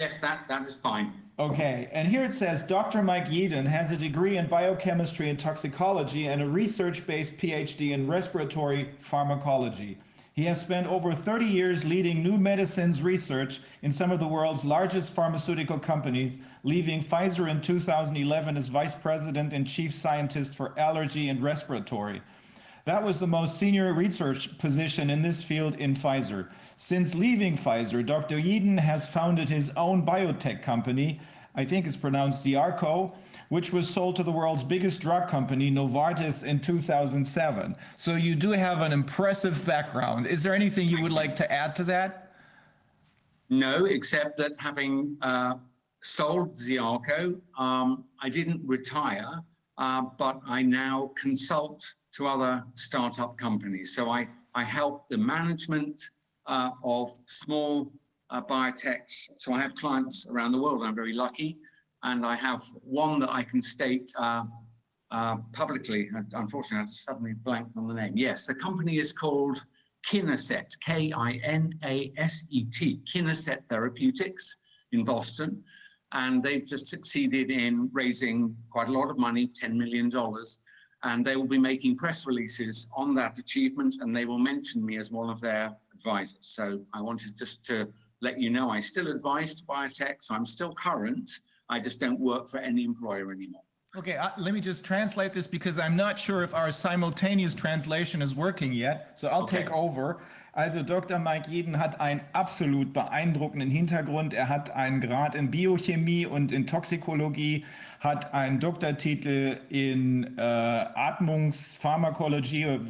Yes, that, that is fine. Okay, and here it says Dr. Mike Yeadon has a degree in biochemistry and toxicology and a research based PhD in respiratory pharmacology. He has spent over 30 years leading new medicines research in some of the world's largest pharmaceutical companies, leaving Pfizer in 2011 as vice president and chief scientist for allergy and respiratory. That was the most senior research position in this field in Pfizer. Since leaving Pfizer, Dr. Yeadon has founded his own biotech company, I think it's pronounced Ziarco, which was sold to the world's biggest drug company, Novartis, in 2007. So you do have an impressive background. Is there anything you would like to add to that? No, except that having uh, sold Ziarco, um, I didn't retire, uh, but I now consult to other startup companies. So I, I help the management uh, of small uh, biotechs. So I have clients around the world. I'm very lucky. And I have one that I can state uh, uh, publicly. Unfortunately, I suddenly blanked on the name. Yes, the company is called Kinaset, K-I-N-A-S-E-T, Kinaset Therapeutics in Boston. And they've just succeeded in raising quite a lot of money, $10 million. And they will be making press releases on that achievement and they will mention me as one of their advisors. So I wanted just to let you know I still advise to biotech, so I'm still current. I just don't work for any employer anymore. Okay, uh, let me just translate this because I'm not sure if our simultaneous translation is working yet. So I'll Okay. take over. Also Dr. Mike Jeden hat einen absolut beeindruckenden Hintergrund. Er hat einen Grad in Biochemie und in Toxikologie, hat einen Doktortitel in äh, Atmungspharmakologie, äh,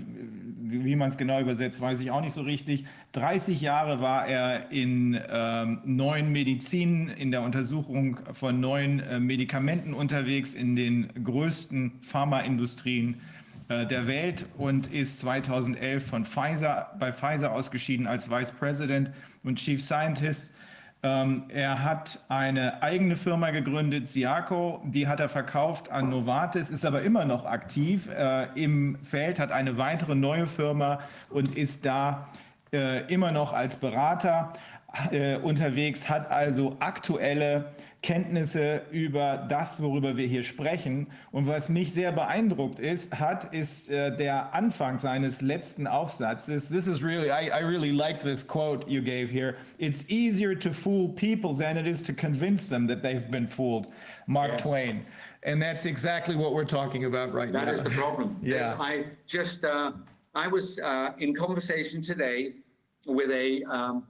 wie man es genau übersetzt, weiß ich auch nicht so richtig. 30 Jahre war er in ähm, neuen Medizin, in der Untersuchung von neuen äh, Medikamenten unterwegs, in den größten Pharmaindustrien der Welt und ist 2011 von Pfizer, bei Pfizer ausgeschieden als Vice President und Chief Scientist. Ähm, er hat eine eigene Firma gegründet, Siaco, die hat er verkauft an Novartis, ist aber immer noch aktiv äh, im Feld, hat eine weitere neue Firma und ist da äh, immer noch als Berater äh, unterwegs, hat also aktuelle Kenntnisse über das, worüber wir hier sprechen. Und was mich sehr beeindruckt ist, hat, ist äh, der Anfang seines letzten Aufsatzes. This is really, I, I really like this quote you gave here. It's easier to fool people than it is to convince them that they've been fooled. Mark Yes. Twain. And that's exactly what we're talking about right That now. is the problem. Yeah. I just, uh, I was uh, in conversation today with a, um,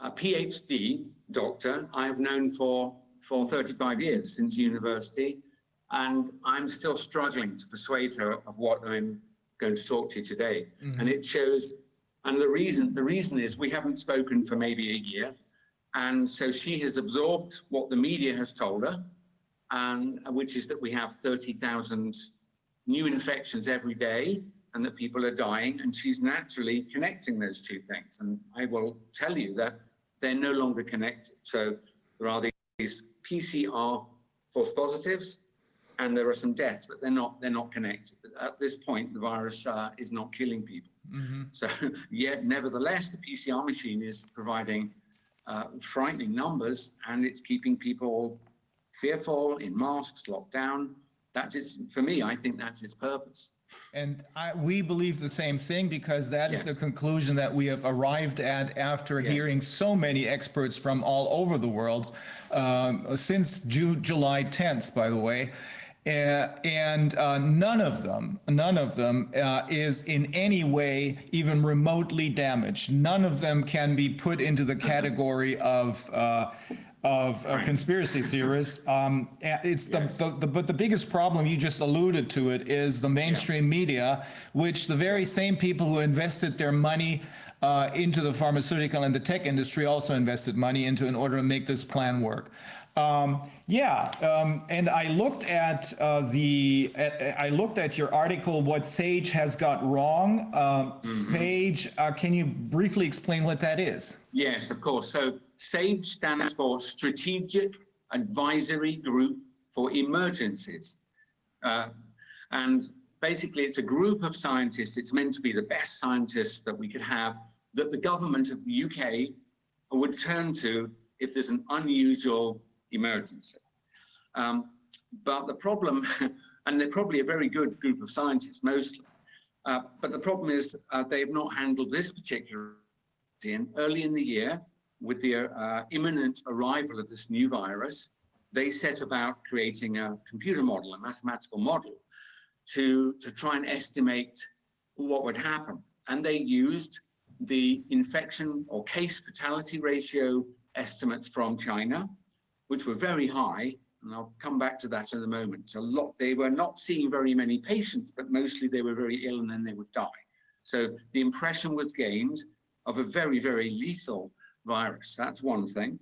a PhD doctor I have known for, for 35 years since university. And I'm still struggling to persuade her of what I'm going to talk to you today. Mm-hmm. And it shows, and the reason, the reason is we haven't spoken for maybe a year. And so she has absorbed what the media has told her, and which is that we have 30,000 new infections every day and that people are dying. And she's naturally connecting those two things. And I will tell you that they're no longer connected. So there are these PCR false positives and there are some deaths, but they're not, they're not connected. At this point, the virus uh, is not killing people. So yet nevertheless, the PCR machine is providing uh, frightening numbers and it's keeping people fearful in masks, locked down. That's its, for me, I think that's its purpose. And I, we believe the same thing because that is the conclusion that we have arrived at after Yes. hearing so many experts from all over the world um, since Ju- July 10th, by the way. Uh, and uh, none of them, none of them uh, is in any way even remotely damaged. None of them can be put into the category of uh, of uh, conspiracy theorists. Um, and it's the, Yes. the, the, but the biggest problem, you just alluded to it, is the mainstream media, which the very same people who invested their money uh, into the pharmaceutical and the tech industry also invested money into in order to make this plan work. Um, yeah, um, and I looked at uh, the, at, I looked at your article, what Sage has got wrong. Um, Sage, uh, can you briefly explain what that is? Yes, of course. So SAGE stands for Strategic Advisory Group for Emergencies. Uh, and basically, it's a group of scientists. It's meant to be the best scientists that we could have that the government of the UK would turn to if there's an unusual emergency. Um, but the problem, and they're probably a very good group of scientists mostly, uh, but the problem is uh, they've not handled this particular in early in the year with the uh, imminent arrival of this new virus. They set about creating a computer model, a mathematical model, to to try and estimate what would happen, and they used the infection or case fatality ratio estimates from China, which were very high, and I'll come back to that in a moment. A lot, they were not seeing very many patients, but mostly they were very ill and then they would die. So the impression was gained of a very, very lethal virus. That's one thing.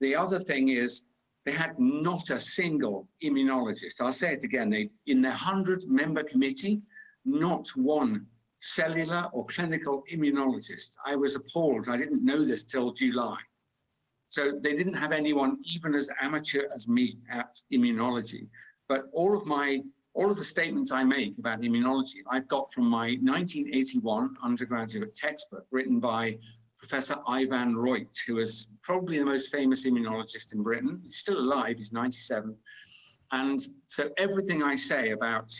The other thing is they had not a single immunologist. I'll say it again. They, in their 100 member committee, not one cellular or clinical immunologist. I was appalled. I didn't know this till July. So they didn't have anyone even as amateur as me at immunology. But all of my all of the statements I make about immunology, I've got from my 1981 undergraduate textbook written by Professor Ivan Roitt, who is probably the most famous immunologist in Britain. He's still alive, he's 97. And so everything I say about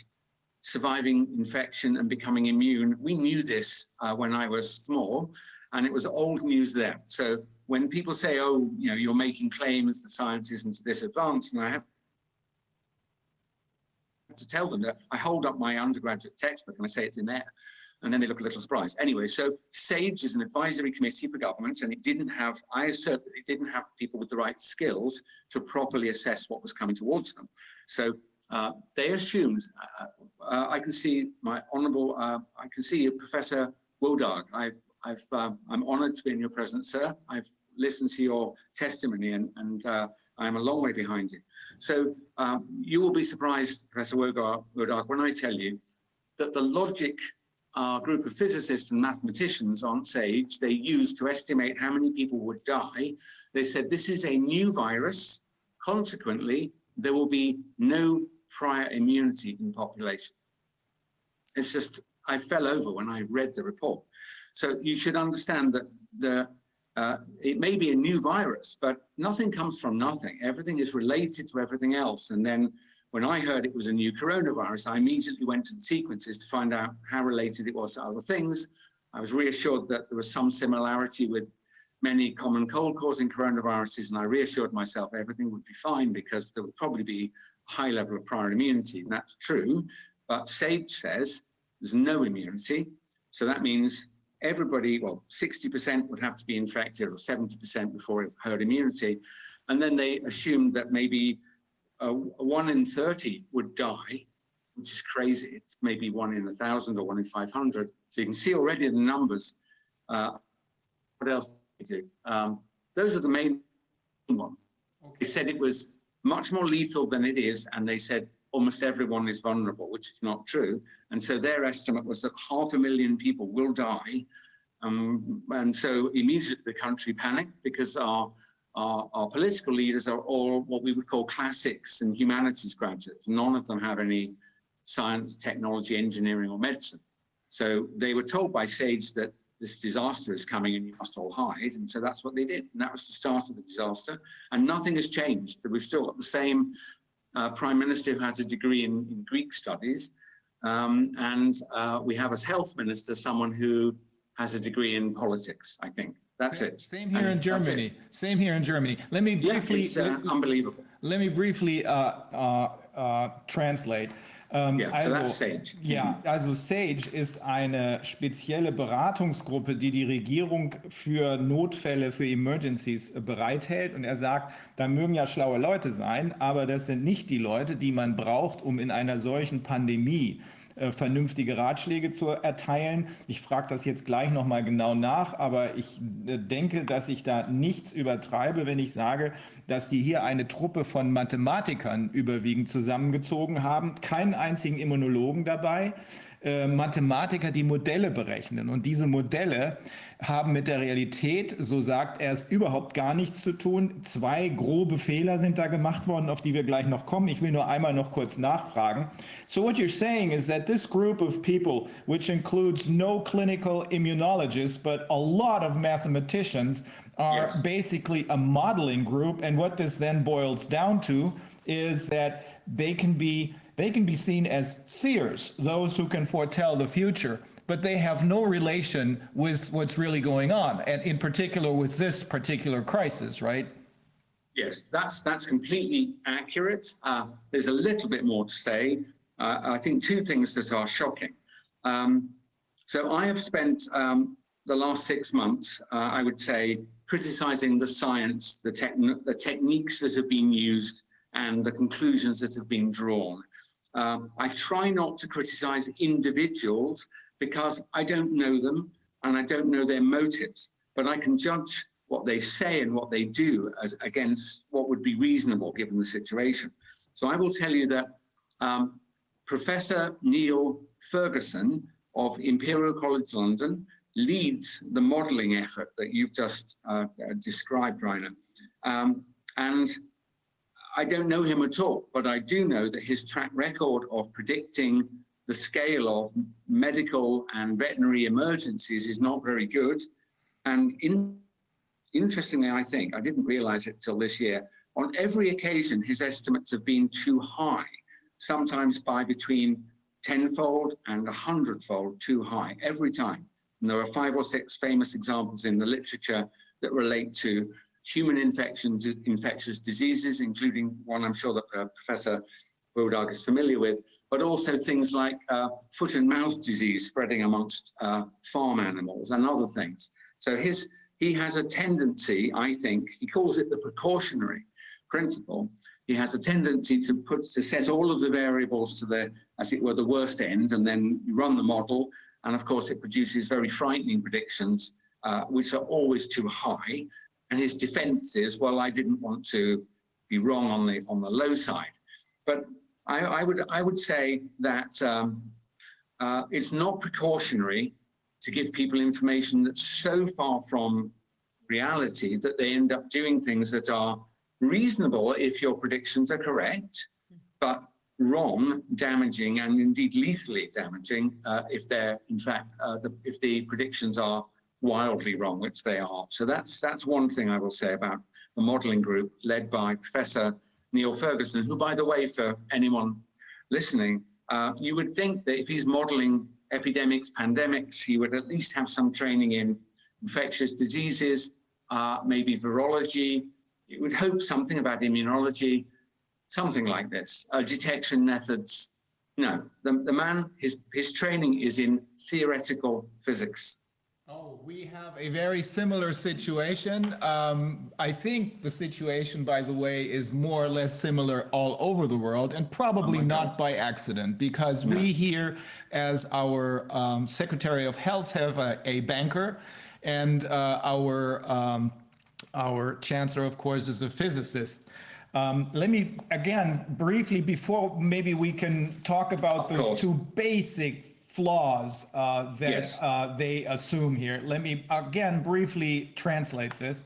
surviving infection and becoming immune, we knew this uh, when I was small, and it was old news then. So when people say, oh, you know, you're making claims the science isn't this advanced, and I have to tell them that I hold up my undergraduate textbook and I say it's in there. And then they look a little surprised. Anyway, so SAGE is an advisory committee for government, and it didn't have, I assert that it didn't have people with the right skills to properly assess what was coming towards them. So uh, they assumed, uh, uh, I can see my honourable, uh, I can see Professor Wodarg. I've, I've, um, I'm honoured to be in your presence, sir. I've listened to your testimony, and, and uh, I'm a long way behind you. So um, you will be surprised, Professor Wodarg, when I tell you that the logic our group of physicists and mathematicians on SAGE, they used to estimate how many people would die. They said this is a new virus. Consequently, there will be no prior immunity in population. It's just, I fell over when I read the report. So you should understand that the uh, it may be a new virus, but nothing comes from nothing. Everything is related to everything else. And then when I heard it was a new coronavirus, I immediately went to the sequences to find out how related it was to other things. I was reassured that there was some similarity with many common cold causing coronaviruses, and I reassured myself everything would be fine because there would probably be a high level of prior immunity. And that's true. But SAGE says there's no immunity. So that means everybody, well, 60% would have to be infected or 70% before herd immunity. And then they assumed that maybe uh, one in 30 would die, which is crazy. It's maybe one in a thousand or one in 500. So you can see already the numbers. Uh, what else do they do? Um, those are the main ones. They said it was much more lethal than it is, and they said almost everyone is vulnerable, which is not true. And so their estimate was that half a million people will die. Um, and so immediately the country panicked because our, our, our, political leaders are all what we would call classics and humanities graduates. None of them have any science, technology, engineering, or medicine. So they were told by SAGE that this disaster is coming and you must all hide. And so that's what they did. And that was the start of the disaster. And nothing has changed. We've still got the same uh, prime minister who has a degree in, in Greek studies. Um, and uh, we have as health minister someone who has a degree in politics, I think. That's same, it. Same here and in Germany. Same here in Germany. Let me briefly. Yeah, it's, uh, let, unbelievable. Let me briefly uh, uh, translate. Ähm, yeah, also, so that's SAGE. Ja, also SAGE ist eine spezielle Beratungsgruppe, die die Regierung für Notfälle, für Emergencies bereithält. Und er sagt, da mögen ja schlaue Leute sein, aber das sind nicht die Leute, die man braucht, um in einer solchen Pandemie äh, vernünftige Ratschläge zu erteilen. Ich frage das jetzt gleich nochmal genau nach, aber ich äh, denke, dass ich da nichts übertreibe, wenn ich sage, dass die hier eine Truppe von Mathematikern überwiegend zusammengezogen haben, keinen einzigen Immunologen dabei. Äh, Mathematiker, die Modelle berechnen. Und diese Modelle haben mit der Realität, so sagt er es, überhaupt gar nichts zu tun. Zwei grobe Fehler sind da gemacht worden, auf die wir gleich noch kommen. Ich will nur einmal noch kurz nachfragen. So what you're saying is that this group of people, which includes no clinical immunologists, but a lot of mathematicians, are Yes. basically a modeling group. And what this then boils down to is that they can be they can be seen as seers, those who can foretell the future, but they have no relation with what's really going on, and in particular with this particular crisis, right? Yes, that's that's completely accurate. Uh, there's a little bit more to say. Uh, I think two things that are shocking. Um, so I have spent um, the last six months, uh, I would say, criticizing the science, the, techn- the techniques that have been used, and the conclusions that have been drawn. Um, I try not to criticize individuals because I don't know them and I don't know their motives, but I can judge what they say and what they do as against what would be reasonable given the situation. So I will tell you that um, Professor Neil Ferguson of Imperial College London leads the modelling effort that you've just uh, described, Rainer. Um, and I don't know him at all, but I do know that his track record of predicting the scale of medical and veterinary emergencies is not very good. And in, interestingly, I think, I didn't realize it till this year, on every occasion, his estimates have been too high, sometimes by between tenfold and a hundredfold too high every time. And there are five or six famous examples in the literature that relate to human infections, infectious diseases, including one I'm sure that uh, Professor Wodarg is familiar with, but also things like uh, foot and mouth disease spreading amongst uh, farm animals and other things. So his he has a tendency, I think, he calls it the precautionary principle. He has a tendency to put to set all of the variables to the, as it were, the worst end, and then you run the model, and of course it produces very frightening predictions, uh, which are always too high. And his defense is, well, I didn't want to be wrong on the on the low side. But I, I would I would say that um, uh, it's not precautionary to give people information that's so far from reality that they end up doing things that are reasonable if your predictions are correct, but wrong, damaging, and indeed lethally damaging uh, if they're in fact uh, the, if the predictions are wildly wrong, which they are. So that's that's one thing I will say about the modelling group led by Professor Neil Ferguson, who, by the way, for anyone listening, uh, you would think that if he's modelling epidemics, pandemics, he would at least have some training in infectious diseases, uh, maybe virology. You would hope something about immunology, something like this, uh, detection methods. No, the, the man, his, his training is in theoretical physics. Oh, we have a very similar situation. Um, I think the situation, by the way, is more or less similar all over the world and probably not by accident because we here, as our um, Secretary of Health, have a, a banker and uh, our, um, our Chancellor, of course, is a physicist. Um, let me again briefly before maybe we can talk about those course. two basic flaws uh, that Yes. uh, they assume here. Let me again briefly translate this.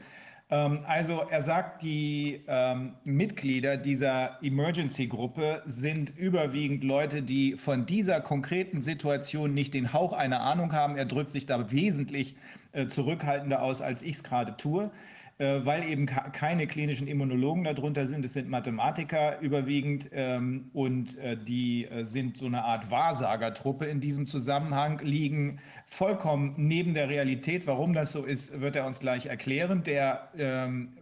Ähm, also er sagt, die ähm, Mitglieder dieser Emergency-Gruppe sind überwiegend Leute, die von dieser konkreten Situation nicht den Hauch einer Ahnung haben. Er drückt sich da wesentlich äh, zurückhaltender aus, als ich es gerade tue weil eben keine klinischen Immunologen darunter sind. Es sind Mathematiker überwiegend ähm, und äh, die äh, sind so eine Art Wahrsagertruppe in diesem Zusammenhang, liegen vollkommen neben der Realität. Warum das so ist, wird er uns gleich erklären. Der ähm,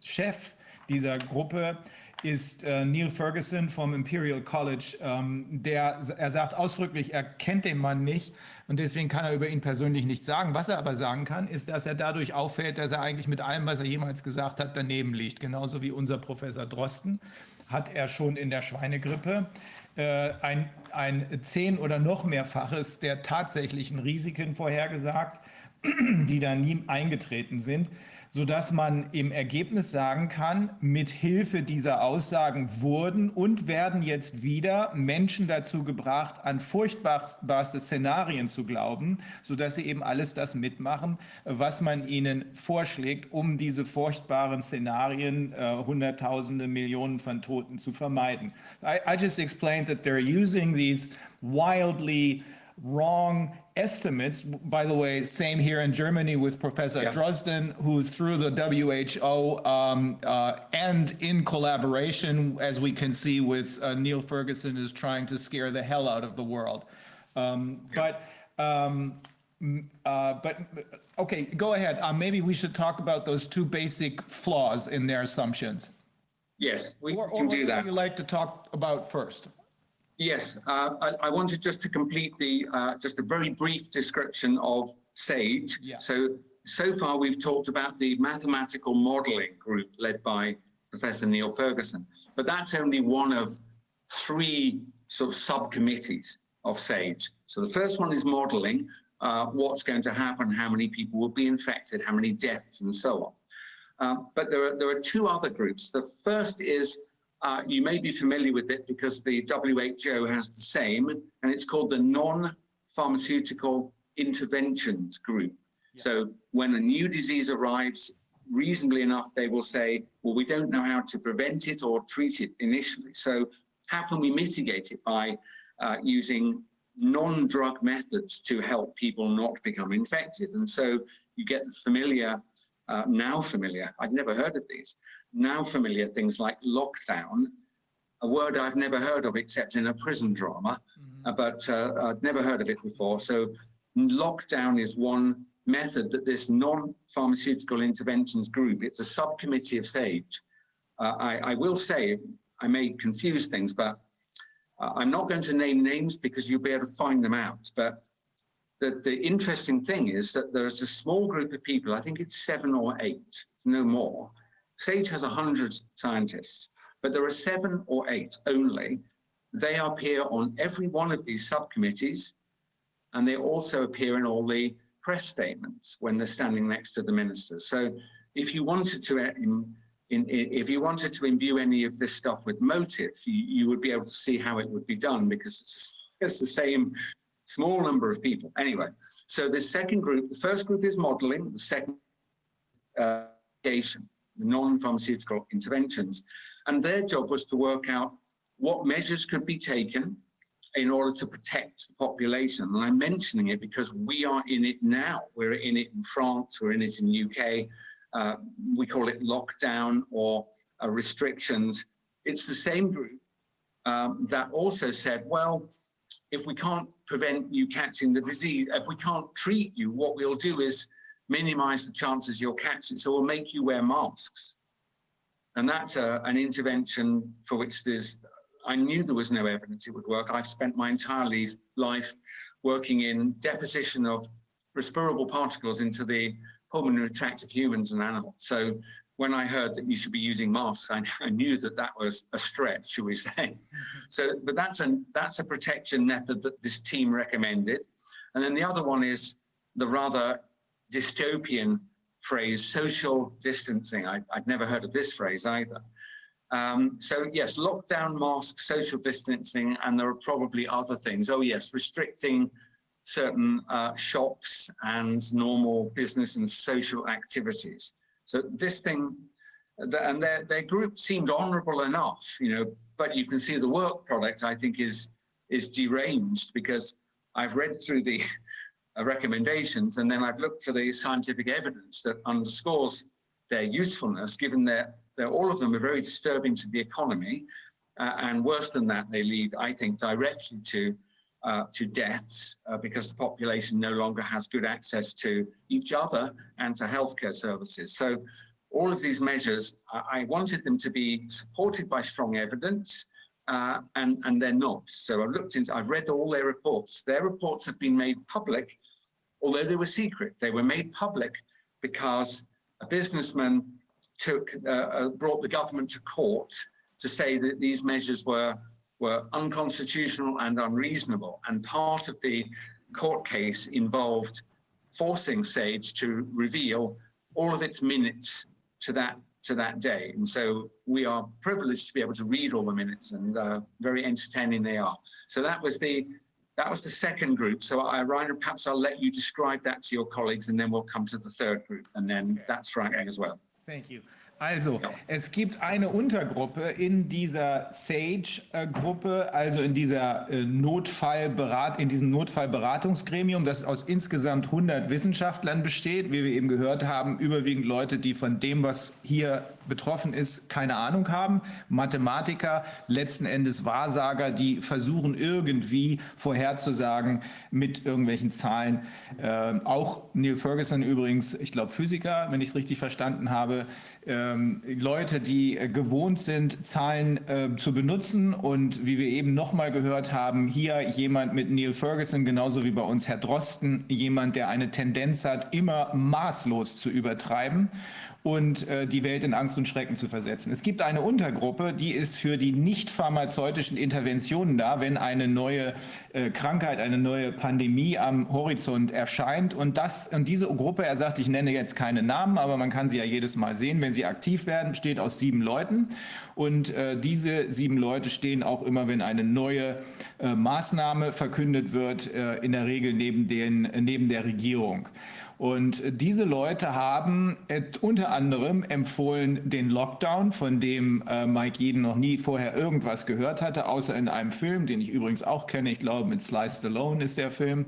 Chef dieser Gruppe ist äh, Neil Ferguson vom Imperial College. Ähm, der, er sagt ausdrücklich, er kennt den Mann nicht und deswegen kann er über ihn persönlich nichts sagen. Was er aber sagen kann, ist, dass er dadurch auffällt, dass er eigentlich mit allem, was er jemals gesagt hat, daneben liegt. Genauso wie unser Professor Drosten hat er schon in der Schweinegrippe äh, ein, ein zehn- oder noch mehrfaches der tatsächlichen Risiken vorhergesagt die da nie eingetreten sind, sodass man im Ergebnis sagen kann, mit Hilfe dieser Aussagen wurden und werden jetzt wieder Menschen dazu gebracht, an furchtbarste Szenarien zu glauben, sodass sie eben alles das mitmachen, was man ihnen vorschlägt, um diese furchtbaren Szenarien, äh, Hunderttausende, Millionen von Toten zu vermeiden. I, I just explained that they're using these wildly wrong estimates, by the way, same here in Germany with Professor Yeah. Drosten, who through the WHO um, uh, and in collaboration, as we can see with uh, Neil Ferguson, is trying to scare the hell out of the world. Um, But, um, uh, but, okay, go ahead. Uh, Maybe we should talk about those two basic flaws in their assumptions. Yes, we Or or can what do would that. you like to talk about first? Yes, uh, I, I wanted just to complete the, uh, just a very brief description of SAGE. Yeah. So, so far we've talked about the mathematical modeling group led by Professor Neil Ferguson, but that's only one of three sort of subcommittees of SAGE. So the first one is modeling, uh, what's going to happen, how many people will be infected, how many deaths and so on. Um, but there are, there are two other groups. The first is uh, you may be familiar with it because the WHO has the same, and it's called the Non-Pharmaceutical Interventions Group. So when a new disease arrives, reasonably enough, they will say, well, we don't know how to prevent it or treat it initially. So how can we mitigate it by uh, using non-drug methods to help people not become infected? And so you get the familiar, uh, now familiar, I'd never heard of these, now familiar things like lockdown, a word I've never heard of except in a prison drama, uh, but uh, I've never heard of it before. So lockdown is one method that this non-pharmaceutical interventions group, it's a subcommittee of SAGE. Uh, I, I will say, I may confuse things, but uh, I'm not going to name names because you'll be able to find them out. But the, the interesting thing is that there's a small group of people, I think it's seven or eight, no more. SAGE has 100 scientists, but there are seven or eight only. They appear on every one of these subcommittees, and they also appear in all the press statements when they're standing next to the ministers. So if you wanted to, uh, in, in, if you wanted to imbue any of this stuff with motive, you, you would be able to see how it would be done because it's, it's the same small number of people. Anyway, so the second group, the first group is modeling, the second uh, the non-pharmaceutical interventions, and their job was to work out what measures could be taken in order to protect the population. And I'm mentioning it because we are in it now. We're in it in France, we're in it in the UK. Uh, we call it lockdown or uh, restrictions. It's the same group um, that also said, well, if we can't prevent you catching the disease, if we can't treat you, what we'll do is minimize the chances you'll catch it. So we'll make you wear masks. And that's a, an intervention for which there's, I knew there was no evidence it would work. I've spent my entire le- life working in deposition of respirable particles into the pulmonary tract of humans and animals. So when I heard that you should be using masks, I, I knew that that was a stretch, shall we say. Mm-hmm. So, but that's a, that's a protection method that this team recommended. And then the other one is the rather dystopian phrase, social distancing. I, I'd never heard of this phrase either. Um, so yes, lockdown, masks, social distancing, and there are probably other things. Oh yes, restricting certain uh, shops and normal business and social activities. So this thing, and their, their group seemed honorable enough, you know, but you can see the work product, I think, is, is deranged because I've read through the uh, recommendations and then I've looked for the scientific evidence that underscores their usefulness, given that they're, all of them are very disturbing to the economy. Uh, and worse than that, they lead, I think, directly to uh, to deaths uh, because the population no longer has good access to each other and to healthcare services. So all of these measures, I, I wanted them to be supported by strong evidence, uh, and, and they're not. So I've looked into, I've read all their reports. Their reports have been made public, although they were secret. They were made public because a businessman took, uh, uh, brought the government to court to say that these measures were were unconstitutional and unreasonable. And part of the court case involved forcing SAGE to reveal all of its minutes to that to that day. And so we are privileged to be able to read all the minutes and uh, very entertaining they are. So that was the that was the second group. So I, Rainer, perhaps I'll let you describe that to your colleagues and then we'll come to the third group and then that's frightening as well. Thank you. Also, es gibt eine Untergruppe in dieser SAGE-Gruppe, also in dieser äh, Notfallberat, in diesem Notfallberatungsgremium, das aus insgesamt 100 Wissenschaftlern besteht, wie wir eben gehört haben, überwiegend Leute, die von dem, was hier betroffen ist, keine Ahnung haben, Mathematiker, letzten Endes Wahrsager, die versuchen irgendwie vorherzusagen mit irgendwelchen Zahlen. Äh, auch Neil Ferguson übrigens, ich glaube Physiker, wenn ich es richtig verstanden habe, ähm, Leute, die äh, gewohnt sind, Zahlen äh, zu benutzen. Und wie wir eben nochmal gehört haben, hier jemand mit Neil Ferguson, genauso wie bei uns Herr Drosten, jemand, der eine Tendenz hat, immer maßlos zu übertreiben und äh, die Welt in Angst und Schrecken zu versetzen. Es gibt eine Untergruppe, die ist für die nicht pharmazeutischen Interventionen da, wenn eine neue äh, Krankheit, eine neue Pandemie am Horizont erscheint. Und, das, und diese Gruppe, er sagt, ich nenne jetzt keine Namen, aber man kann sie ja jedes Mal sehen, wenn sie aktiv werden, besteht aus sieben Leuten. Und äh, diese sieben Leute stehen auch immer, wenn eine neue äh, Maßnahme verkündet wird, äh, in der Regel neben, den, neben der Regierung. Und diese Leute haben äh, unter anderem empfohlen den Lockdown, von dem äh, Mike Jeden noch nie vorher irgendwas gehört hatte, außer in einem Film, den ich übrigens auch kenne. Ich glaube, mit Sly Stallone ist der Film.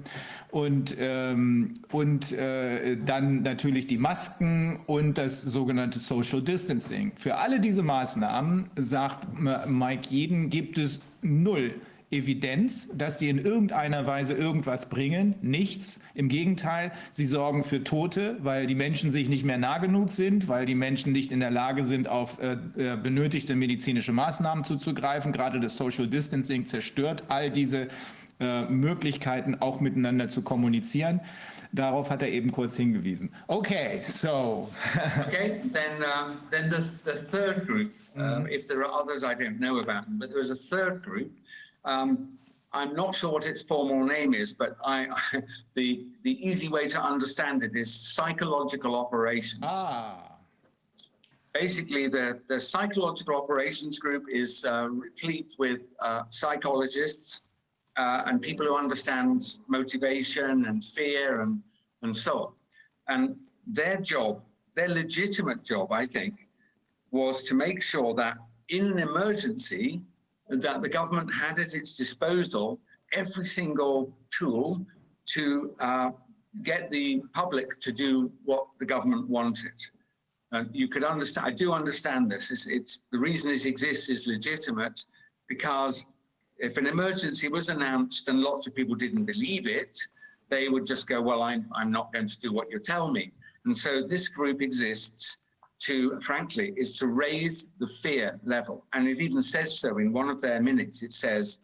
Und, ähm, und äh, dann natürlich die Masken und das sogenannte Social Distancing. Für alle diese Maßnahmen, sagt Mike Jeden, gibt es null Evidenz, dass die in irgendeiner Weise irgendwas bringen. Nichts. Im Gegenteil, sie sorgen für Tote, weil die Menschen sich nicht mehr nah genug sind, weil die Menschen nicht in der Lage sind, auf äh, äh, benötigte medizinische Maßnahmen zuzugreifen. Gerade das Social Distancing zerstört all diese äh, Möglichkeiten, auch miteinander zu kommunizieren. Darauf hat er eben kurz hingewiesen. Okay, so. Okay, then, um, then the, the third group, um, if there are others I don't know about, but there is a third group. Um, I'm not sure what its formal name is, but I, the, the easy way to understand it is psychological operations. ah. Basically, the, the psychological operations group is uh, replete with uh, psychologists uh, and people who understand motivation and fear and, and so on. And their job, their legitimate job, I think, was to make sure that in an emergency, that the government had at its disposal every single tool to uh, get the public to do what the government wanted. You could understand, I do understand this. It's, it's the reason it exists is legitimate because if an emergency was announced and lots of people didn't believe it, they would just go, well, I'm, I'm not going to do what you tell me. And so this group exists to, frankly, is to raise the fear level. And it even says so in one of their minutes. It says,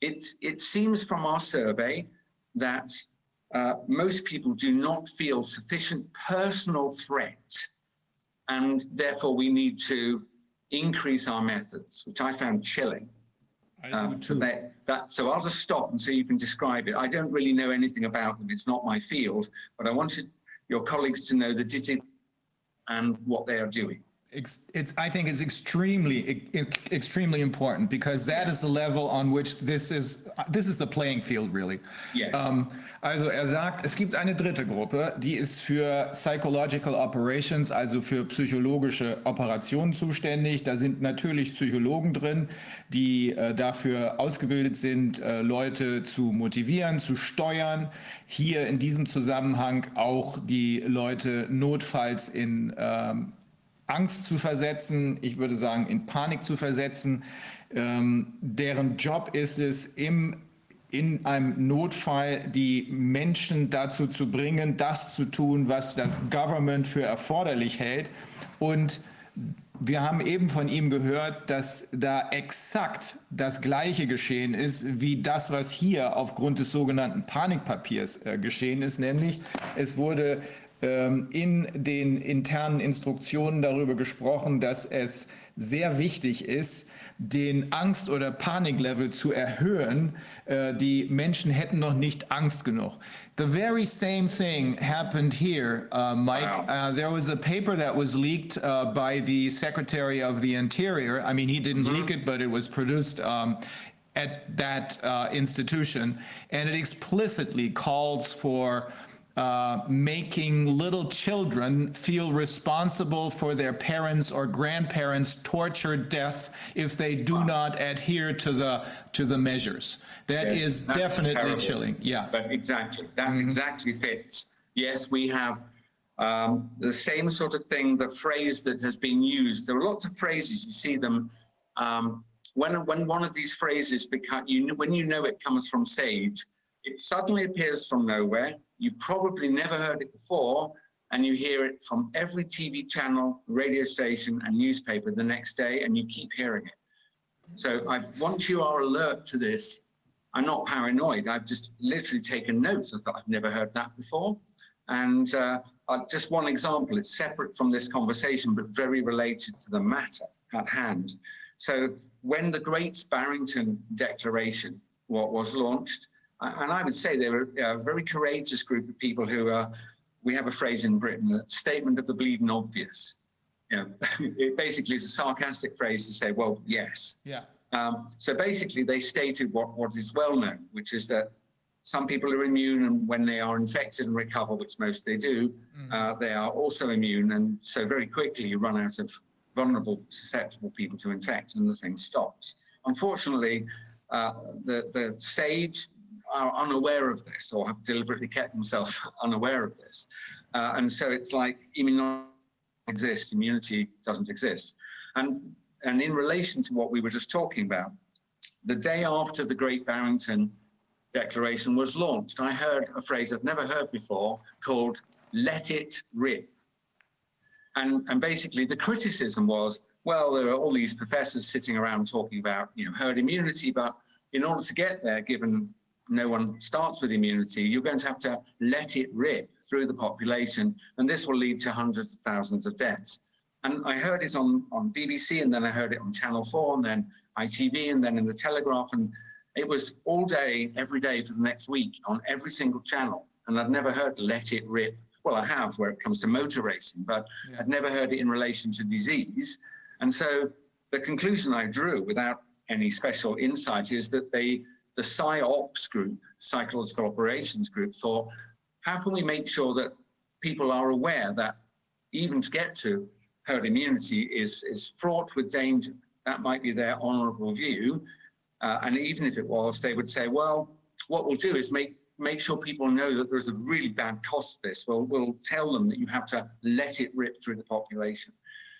it's, it seems from our survey that uh, most people do not feel sufficient personal threat and therefore we need to increase our methods, which I found chilling. Um, so that, that, so I'll just stop and so you can describe it. I don't really know anything about them. It's not my field, but I wanted your colleagues to know that it is and what they are doing. Ex- It's, I think it's extremely, e- e- extremely important because that is the level on which this is, uh, this is the playing field really. Yes. Ähm, also er sagt, es gibt eine dritte Gruppe, die ist für Psychological Operations, also für psychologische Operationen zuständig. Da sind natürlich Psychologen drin, die äh, dafür ausgebildet sind, äh, Leute zu motivieren, zu steuern. Hier in diesem Zusammenhang auch die Leute notfalls in ähm, Angst zu versetzen, ich würde sagen in Panik zu versetzen. Ähm, deren Job ist es, im, in einem Notfall die Menschen dazu zu bringen, das zu tun, was das Government für erforderlich hält. Und wir haben eben von ihm gehört, dass da exakt das Gleiche geschehen ist, wie das, was hier aufgrund des sogenannten Panikpapiers äh, geschehen ist, nämlich es wurde ähm, in den internen Instruktionen darüber gesprochen, dass es sehr wichtig ist, den Angst- oder Paniklevel zu erhöhen. Äh, Die Menschen hätten noch nicht Angst genug. The very same thing happened here, uh, Mike. Wow. Uh, there was a paper that was leaked uh, by the Secretary of the Interior. I mean, he didn't leak it, but it was produced um, at that uh, institution, and it explicitly calls for uh, making little children feel responsible for their parents or grandparents' tortured death if they do not adhere to the to the measures. That Yes, is that's definitely terrible. chilling. Yeah. But exactly, that Mm-hmm. exactly fits. Yes, we have um, the same sort of thing, the phrase that has been used. There are lots of phrases, you see them. Um, when, when one of these phrases become, you, when you know it comes from Sage, it suddenly appears from nowhere. You've probably never heard it before, and you hear it from every TV channel, radio station, and newspaper the next day, and you keep hearing it. So I've, once you are alert to this, I'm not paranoid. I've just literally taken notes. I thought I've never heard that before. And uh, uh, just one example, it's separate from this conversation, but very related to the matter at hand. So when the Great Barrington Declaration wa- was launched, and I would say they were a very courageous group of people who are, we have a phrase in Britain, a statement of the bleeding obvious. You know, it basically is a sarcastic phrase to say, well, yes, Yeah. um, so basically, they stated what, what is well known, which is that some people are immune, and when they are infected and recover, which most they do, uh, they are also immune. And so, very quickly, you run out of vulnerable, susceptible people to infect, and the thing stops. Unfortunately, uh, the, the SAGE are unaware of this or have deliberately kept themselves unaware of this. Uh, and so, it's like immunology exists, immunity doesn't exist. And and in relation to what we were just talking about, the day after the Great Barrington Declaration was launched, I heard a phrase I've never heard before called let it rip. And, and basically the criticism was, well, there are all these professors sitting around talking about, you know, herd immunity, but in order to get there, given no one starts with immunity, you're going to have to let it rip through the population, and this will lead to hundreds of thousands of deaths. And I heard it on, on BBC, and then I heard it on Channel 4, and then ITV, and then in the Telegraph. And it was all day, every day for the next week on every single channel. And I'd never heard let it rip. Well, I have where it comes to motor racing, but Yeah. I'd never heard it in relation to disease. And so the conclusion I drew without any special insight is that they, the PsyOps group, Psychological Operations Group, thought, how can we make sure that people are aware that even to get to herd immunity is, is fraught with danger. That might be their honourable view. Uh, and even if it was, they would say, well, what we'll do is make, make sure people know that there's a really bad cost to this. We'll, we'll tell them that you have to let it rip through the population.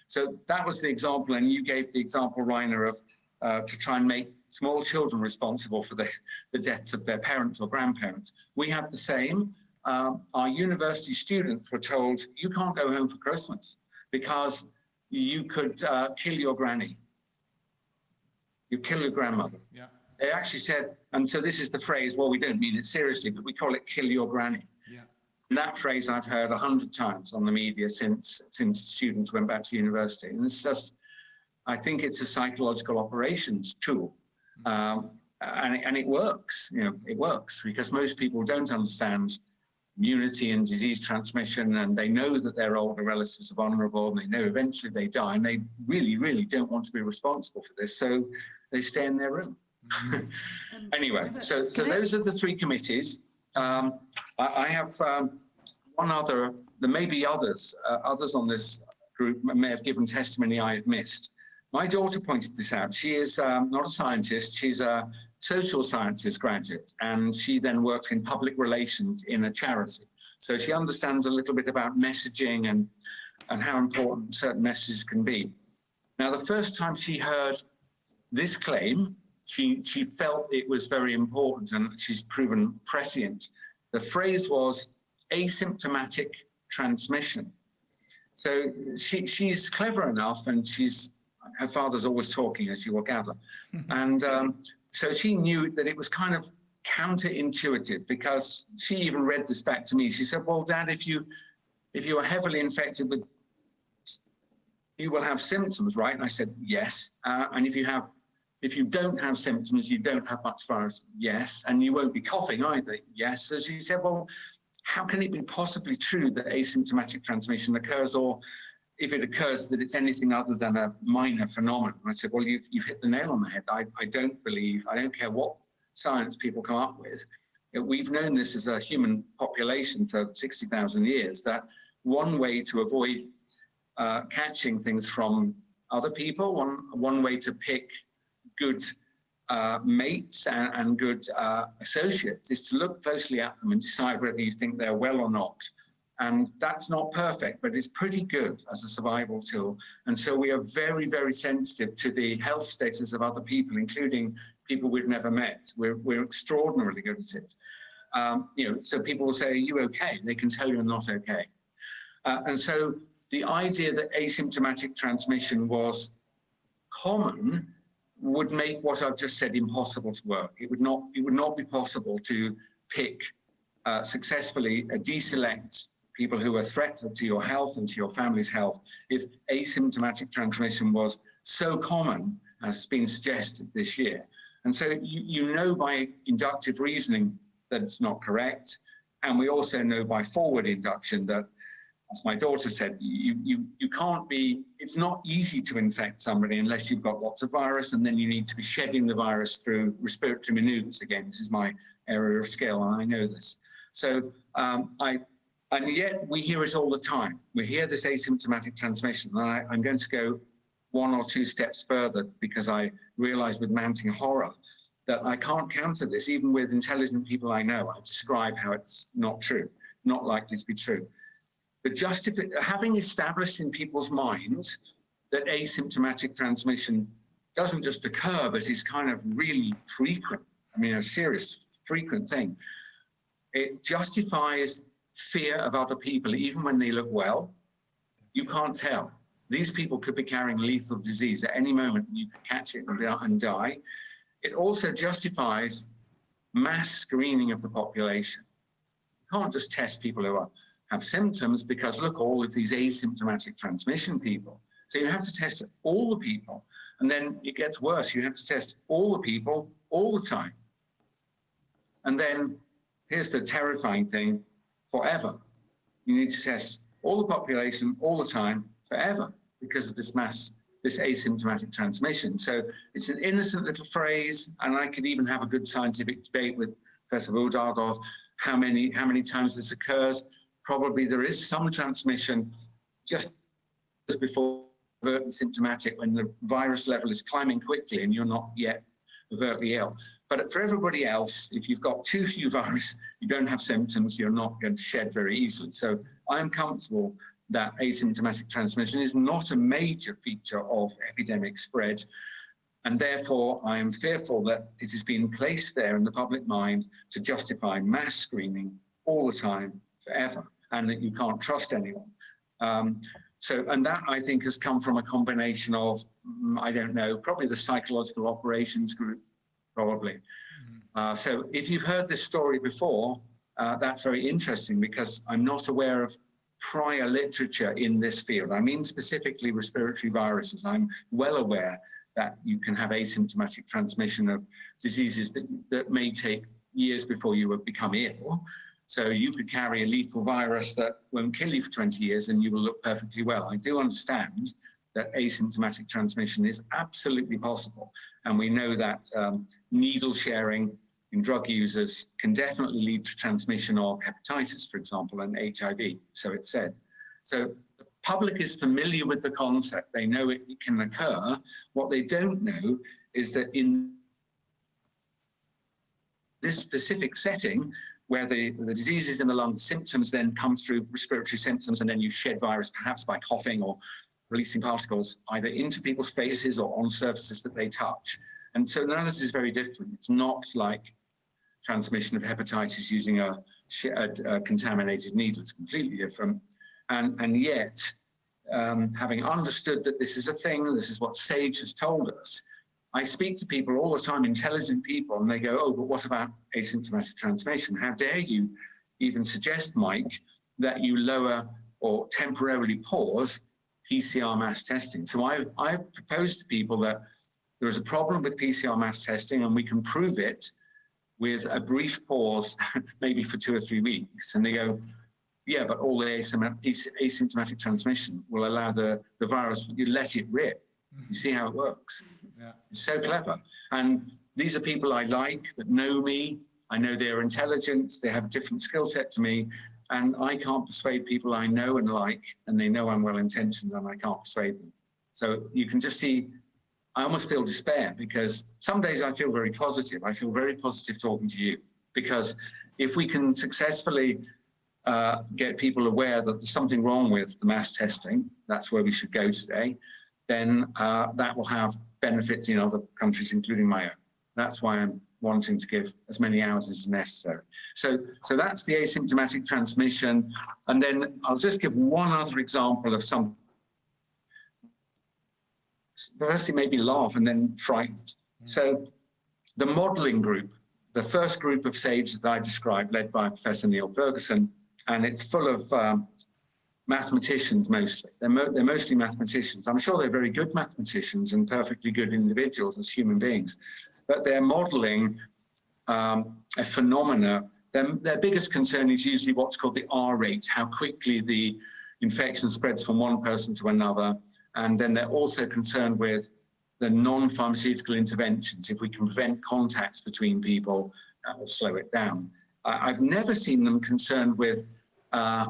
So that was the example. And you gave the example, Rainer, of uh, to try and make small children responsible for the, the deaths of their parents or grandparents. We have the same. Um, our university students were told, you can't go home for Christmas because you could uh, kill your granny. You kill your grandmother. Yeah. They actually said, and so this is the phrase, well, we don't mean it seriously, but we call it kill your granny. Yeah. And that phrase I've heard a hundred times on the media since since students went back to university. And it's just, I think it's a psychological operations tool. Um, and, and it works, you know, it works because most people don't understand immunity and disease transmission and they know that their older relatives are vulnerable and they know eventually they die and they really, really don't want to be responsible for this. So they stay in their room. anyway, so, so those are the three committees. Um, I, I have um, one other, there may be others, uh, others on this group may have given testimony I have missed. My daughter pointed this out. She is um, not a scientist, she's a social sciences graduate, and she then works in public relations in a charity. So she understands a little bit about messaging and, and how important certain messages can be. Now, the first time she heard this claim, she, she felt it was very important and she's proven prescient. The phrase was asymptomatic transmission. So she, she's clever enough and she's, her father's always talking, as you will gather. and um, so she knew that it was kind of counterintuitive because she even read this back to me. She said, well, dad, if you, if you are heavily infected with you will have symptoms, right? And I said, yes. Uh, and if you have, if you don't have symptoms, you don't have much virus, yes. And you won't be coughing either, yes. So she said, well, how can it be possibly true that asymptomatic transmission occurs or if it occurs that it's anything other than a minor phenomenon? I said, well, you've, you've hit the nail on the head. I, I don't believe, I don't care what science people come up with. we've known this as a human population for 60,000 years, that one way to avoid uh, catching things from other people, one, one way to pick good uh, mates and, and good uh, associates is to look closely at them and decide whether you think they're well or not. And that's not perfect, but it's pretty good as a survival tool. And so we are very, very sensitive to the health status of other people, including people we've never met. We're, we're extraordinarily good at it. Um, you know, so people will say, are you okay? They can tell you're not okay. Uh, and so the idea that asymptomatic transmission was common would make what I've just said impossible to work. It would not, it would not be possible to pick uh, successfully, uh, deselect people who are threatened to your health and to your family's health if asymptomatic transmission was so common as has been suggested this year. And so you, you know by inductive reasoning that it's not correct. And we also know by forward induction that, as my daughter said, you, you, you can't be, it's not easy to infect somebody unless you've got lots of virus and then you need to be shedding the virus through respiratory maneuvers. Again, this is my area of skill and I know this. So um, I, and yet we hear it all the time. We hear this asymptomatic transmission. And I, I'm going to go one or two steps further because I realize with mounting horror that I can't counter this, even with intelligent people I know. I describe how it's not true, not likely to be true. But just if it, having established in people's minds that asymptomatic transmission doesn't just occur, but is kind of really frequent, I mean, a serious, frequent thing, it justifies fear of other people, even when they look well. You can't tell. These people could be carrying lethal disease at any moment, and you could catch it and die. It also justifies mass screening of the population. You can't just test people who are, have symptoms because look, all of these asymptomatic transmission people. So you have to test all the people. And then it gets worse. You have to test all the people all the time. And then here's the terrifying thing forever. You need to test all the population all the time forever because of this mass, this asymptomatic transmission. So it's an innocent little phrase, and I could even have a good scientific debate with Professor of how many how many times this occurs. Probably there is some transmission just before symptomatic when the virus level is climbing quickly and you're not yet overtly ill. But for everybody else, if you've got too few virus, you don't have symptoms, you're not going to shed very easily. So I'm comfortable that asymptomatic transmission is not a major feature of epidemic spread. And therefore, I am fearful that it has been placed there in the public mind to justify mass screening all the time, forever, and that you can't trust anyone. Um, so, and that I think has come from a combination of, mm, I don't know, probably the psychological operations group, probably. Uh, so if you've heard this story before, uh, that's very interesting because I'm not aware of prior literature in this field. I mean specifically respiratory viruses. I'm well aware that you can have asymptomatic transmission of diseases that, that may take years before you have become ill. So you could carry a lethal virus that won't kill you for 20 years and you will look perfectly well. I do understand that asymptomatic transmission is absolutely possible. And we know that um, needle sharing in drug users can definitely lead to transmission of hepatitis, for example, and HIV, so it's said. So the public is familiar with the concept. They know it, it can occur. What they don't know is that in this specific setting, where the, the disease is in the lung, symptoms then come through respiratory symptoms, and then you shed virus, perhaps by coughing or releasing particles either into people's faces or on surfaces that they touch. And so now this is very different. It's not like transmission of hepatitis using a, a, a contaminated needle. It's completely different. And, and yet, um, having understood that this is a thing, this is what SAGE has told us, I speak to people all the time, intelligent people, and they go, oh, but what about asymptomatic transmission? How dare you even suggest, Mike, that you lower or temporarily pause PCR mass testing? So I, I've proposed to people that there is a problem with PCR mass testing and we can prove it with a brief pause, maybe for two or three weeks. And they go, yeah, but all the asymptomatic transmission will allow the, the virus, you let it rip. You see how it works. Yeah. It's so clever. And these are people I like that know me. I know their intelligence, they have a different skill set to me, and I can't persuade people I know and like, and they know I'm well intentioned and I can't persuade them. So you can just see, I almost feel despair because some days I feel very positive. I feel very positive talking to you because if we can successfully uh, get people aware that there's something wrong with the mass testing, that's where we should go today, then uh, that will have benefits in other countries, including my own. That's why I'm wanting to give as many hours as necessary. So, so that's the asymptomatic transmission. And then I'll just give one other example of some. Firstly, maybe laugh and then frightened. So the modeling group, the first group of SAGE that I described, led by Professor Neil Ferguson, and it's full of um, mathematicians mostly. They're, mo- they're mostly mathematicians. I'm sure they're very good mathematicians and perfectly good individuals as human beings, but they're modeling um, a phenomena. Their, their biggest concern is usually what's called the R rate, how quickly the infection spreads from one person to another. And then they're also concerned with the non-pharmaceutical interventions. If we can prevent contacts between people, that will slow it down. I, I've never seen them concerned with uh,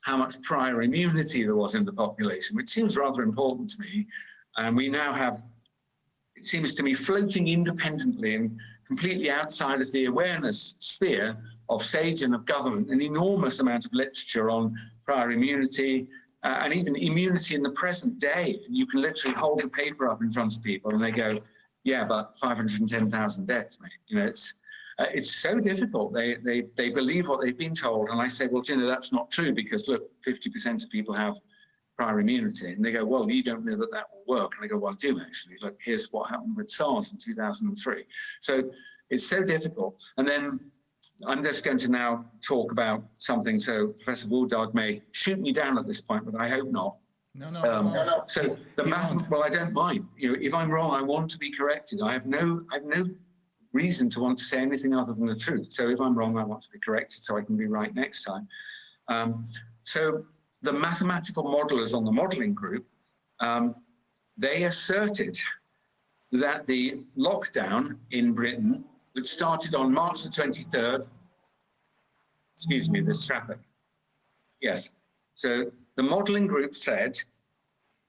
how much prior immunity there was in the population, which seems rather important to me. And we now have, it seems to me, floating independently and completely outside of the awareness sphere of SAGE and of government, an enormous amount of literature on prior immunity uh, and even immunity in the present day. And you can literally hold the paper up in front of people and they go, yeah, but 510,000 deaths, mate. You know, it's, uh, it's so difficult. They, they, they believe what they've been told. And I say, well, you know, that's not true because look, 50% of people have prior immunity. And they go, well, you don't know that that will work. And I go, well, I do actually. Look, here's what happened with SARS in 2003. So it's so difficult. And then I'm just going to now talk about something. So Professor Wodarg may shoot me down at this point, but I hope not. No, no, Um, no, no. so the math, well, I don't mind. You know, if I'm wrong, I want to be corrected. I have no, I have no reason to want to say anything other than the truth. So if I'm wrong, I want to be corrected so I can be right next time. Um, so the mathematical modelers on the modeling group, um, they asserted that the lockdown in Britain, which started on March the 23rd, excuse me, there's traffic. Yes. So the modeling group said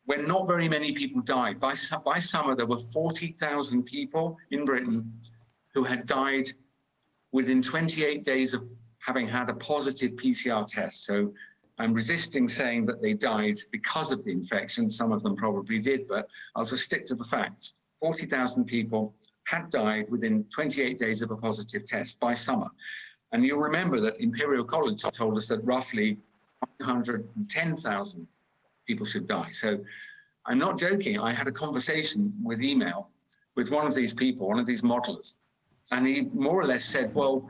when not very many people died, by, by summer there were 40,000 people in Britain who had died within 28 days of having had a positive PCR test. So I'm resisting saying that they died because of the infection. Some of them probably did, but I'll just stick to the facts. 40,000 people had died within 28 days of a positive test by summer. And you'll remember that Imperial College told us that roughly 110,000 people should die. So I'm not joking. I had a conversation with email with one of these people, one of these modelers, and he more or less said, "Well,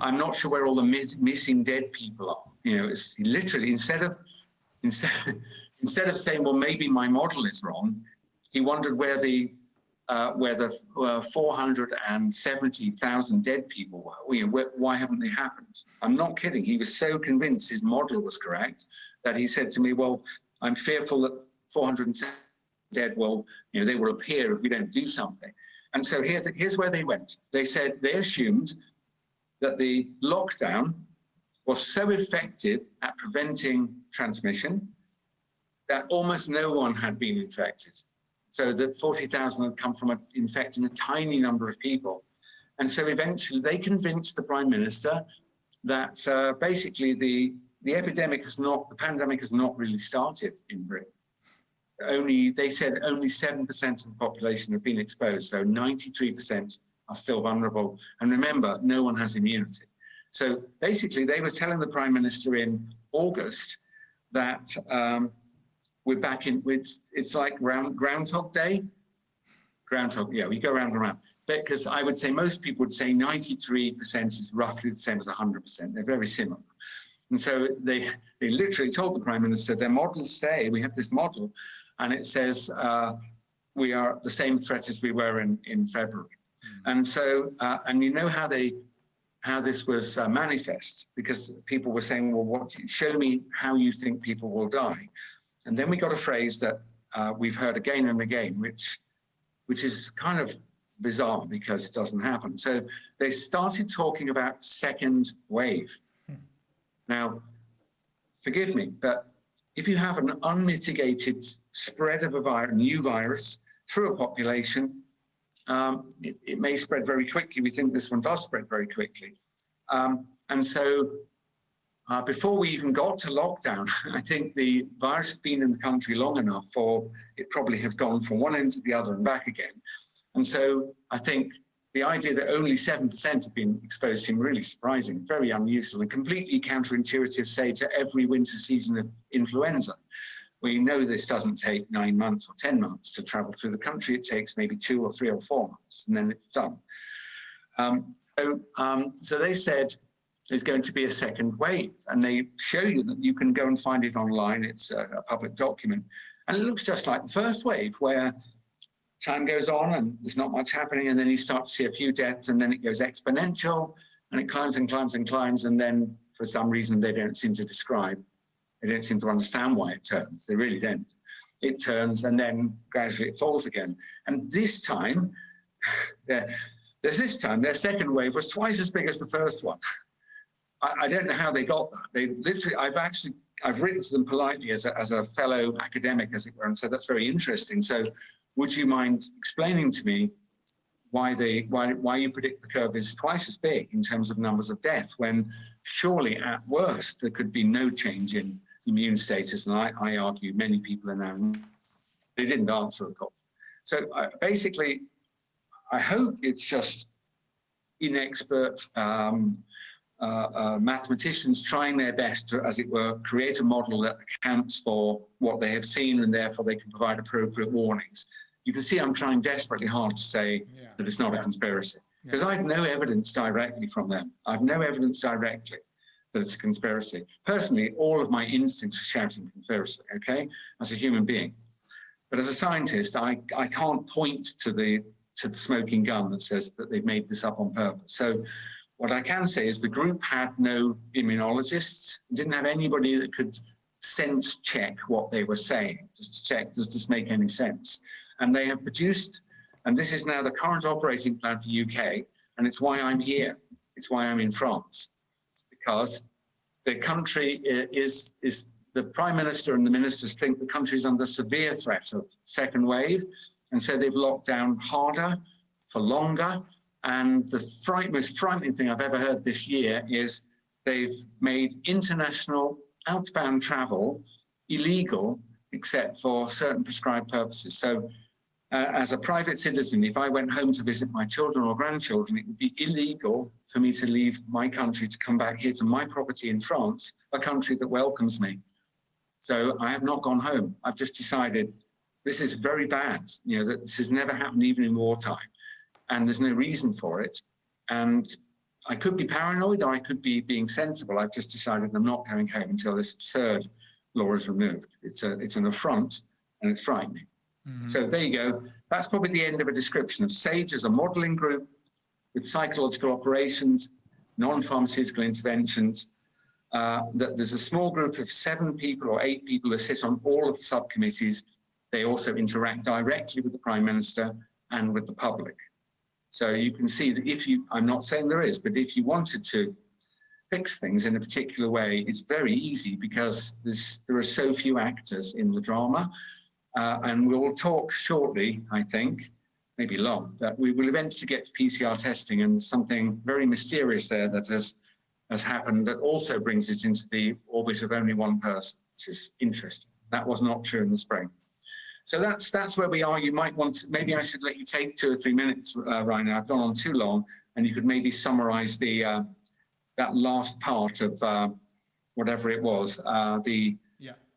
I'm not sure where all the miss- missing dead people are." You know, it's literally instead of instead instead of saying, "Well, maybe my model is wrong," he wondered where the uh, where the uh, 470,000 dead people were. You know, where, why haven't they happened? I'm not kidding. He was so convinced his model was correct that he said to me, "Well, I'm fearful that 470 dead well, you know, they will appear if we don't do something." And so here, here's where they went. They said they assumed that the lockdown was so effective at preventing transmission that almost no one had been infected. So that 40,000 had come from infecting a tiny number of people. And so eventually they convinced the prime minister that uh, basically the, the epidemic has not, the pandemic has not really started in Britain. Only, they said only 7% of the population have been exposed. So 93% are still vulnerable. And remember, no one has immunity. So basically they were telling the prime minister in August that um, we're back in, it's, it's like round, Groundhog Day. Groundhog, yeah, we go round and round. Because I would say most people would say 93% is roughly the same as 100%. They're very similar. And so they, they literally told the prime minister, their models say, we have this model, and it says uh, we are the same threat as we were in, in February. And so, uh, and you know how they, how this was uh, manifest, because people were saying, well, what, show me how you think people will die. And then we got a phrase that uh, we've heard again and again, which, which is kind of bizarre because it doesn't happen. So they started talking about second wave. Now, forgive me, but if you have an unmitigated spread of a new virus through a population, um, it, it may spread very quickly. We think this one does spread very quickly. Um, and so uh, before we even got to lockdown, I think the virus had been in the country long enough for it probably have gone from one end to the other and back again. And so I think the idea that only 7% have been exposed seemed really surprising, very unusual, and completely counterintuitive, say, to every winter season of influenza. We know this doesn't take nine months or 10 months to travel through the country. It takes maybe two or three or four months, and then it's done. Um, so, um, so they said there's going to be a second wave, and they show you that you can go and find it online. It's a, a public document, and it looks just like the first wave, where time goes on and there's not much happening, and then you start to see a few deaths, and then it goes exponential, and it climbs and climbs and climbs, and then for some reason they don't seem to describe, they don't seem to understand why it turns. They really don't. It turns, and then gradually it falls again. And this time, there's this time their second wave was twice as big as the first one. I, I don't know how they got that. They literally, I've actually, I've written to them politely as a, as a fellow academic, as it were, and said that's very interesting. So, would you mind explaining to me why they, why, why you predict the curve is twice as big in terms of numbers of death when surely at worst there could be no change in immune status? And I, I argue many people are now, they didn't answer of course. So uh, basically, I hope it's just inexpert um, uh, uh, mathematicians trying their best to, as it were, create a model that accounts for what they have seen and therefore they can provide appropriate warnings. You can see I'm trying desperately hard to say Yeah. that it's not a conspiracy because I have no evidence directly from them. I have no evidence directly that it's a conspiracy. Personally, all of my instincts are shouting conspiracy, okay, as a human being. But as a scientist, I, I can't point to the to the smoking gun that says that they've made this up on purpose. So what I can say is the group had no immunologists, didn't have anybody that could sense check what they were saying, just to check, does this make any sense? And they have produced, and this is now the current operating plan for UK, and it's why I'm here. It's why I'm in France, because the country uh, is, is the prime minister and the ministers think the country is under severe threat of second wave. And so they've locked down harder for longer. And the fright, most frightening thing I've ever heard this year is they've made international outbound travel illegal except for certain prescribed purposes. So uh, as a private citizen, if I went home to visit my children or grandchildren, it would be illegal for me to leave my country to come back here to my property in France, a country that welcomes me. So I have not gone home. I've just decided this is very bad, you know, that this has never happened even in wartime. And there's no reason for it. And I could be paranoid or I could be being sensible. I've just decided I'm not going home until this absurd law is removed. It's a it's an affront and it's frightening. So there you go. That's probably the end of a description of SAGE as a modeling group with psychological operations, non-pharmaceutical interventions. Uh, that there's a small group of seven people or eight people that sit on all of the subcommittees. They also interact directly with the Prime Minister and with the public. So you can see that if you, I'm not saying there is, but if you wanted to fix things in a particular way, it's very easy because there are so few actors in the drama. Uh, and we'll talk shortly, I think, maybe long, that we will eventually get PCR testing and something very mysterious there that has, has happened that also brings it into the orbit of only one person, which is interesting. That was not true in the spring. So that's that's where we are. You might want to, maybe I should let you take two or three minutes, uh, Reiner. I've gone on too long, and you could maybe summarise the uh, that last part of uh, whatever it was. Uh, the.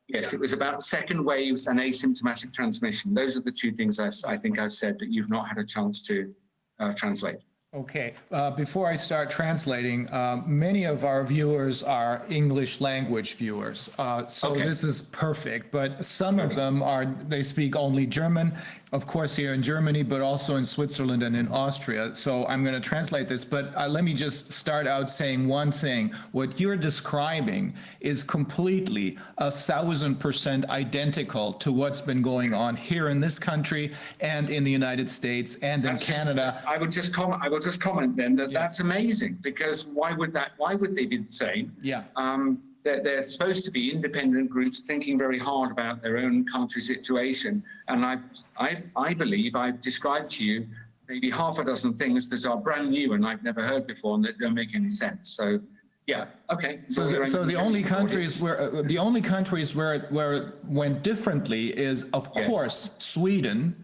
Yes, it was about second waves and asymptomatic transmission. Those are the two things I've, I think I've said that you've not had a chance to uh, translate. Okay, uh, before I start translating, um, many of our viewers are English language viewers. Uh, So Okay. this is perfect, but some of them are, they speak only German of course, here in Germany, but also in Switzerland and in Austria. So I'm going to translate this, but uh, let me just start out saying one thing. What you're describing is completely a thousand percent identical to what's been going on here in this country and in the United States and in That's just- Canada. I would just comment, I will just comment then that that's amazing because why would that, why would they be the same? Yeah. Um, they're, they're supposed to be independent groups thinking very hard about their own country situation. And I, I, I believe I've described to you maybe half a dozen things that are brand new and I've never heard before and that don't make any sense. So, yeah, okay. So, the- so the only countries where, uh, the only countries where, it- where it went differently is, of Yes. course, Sweden.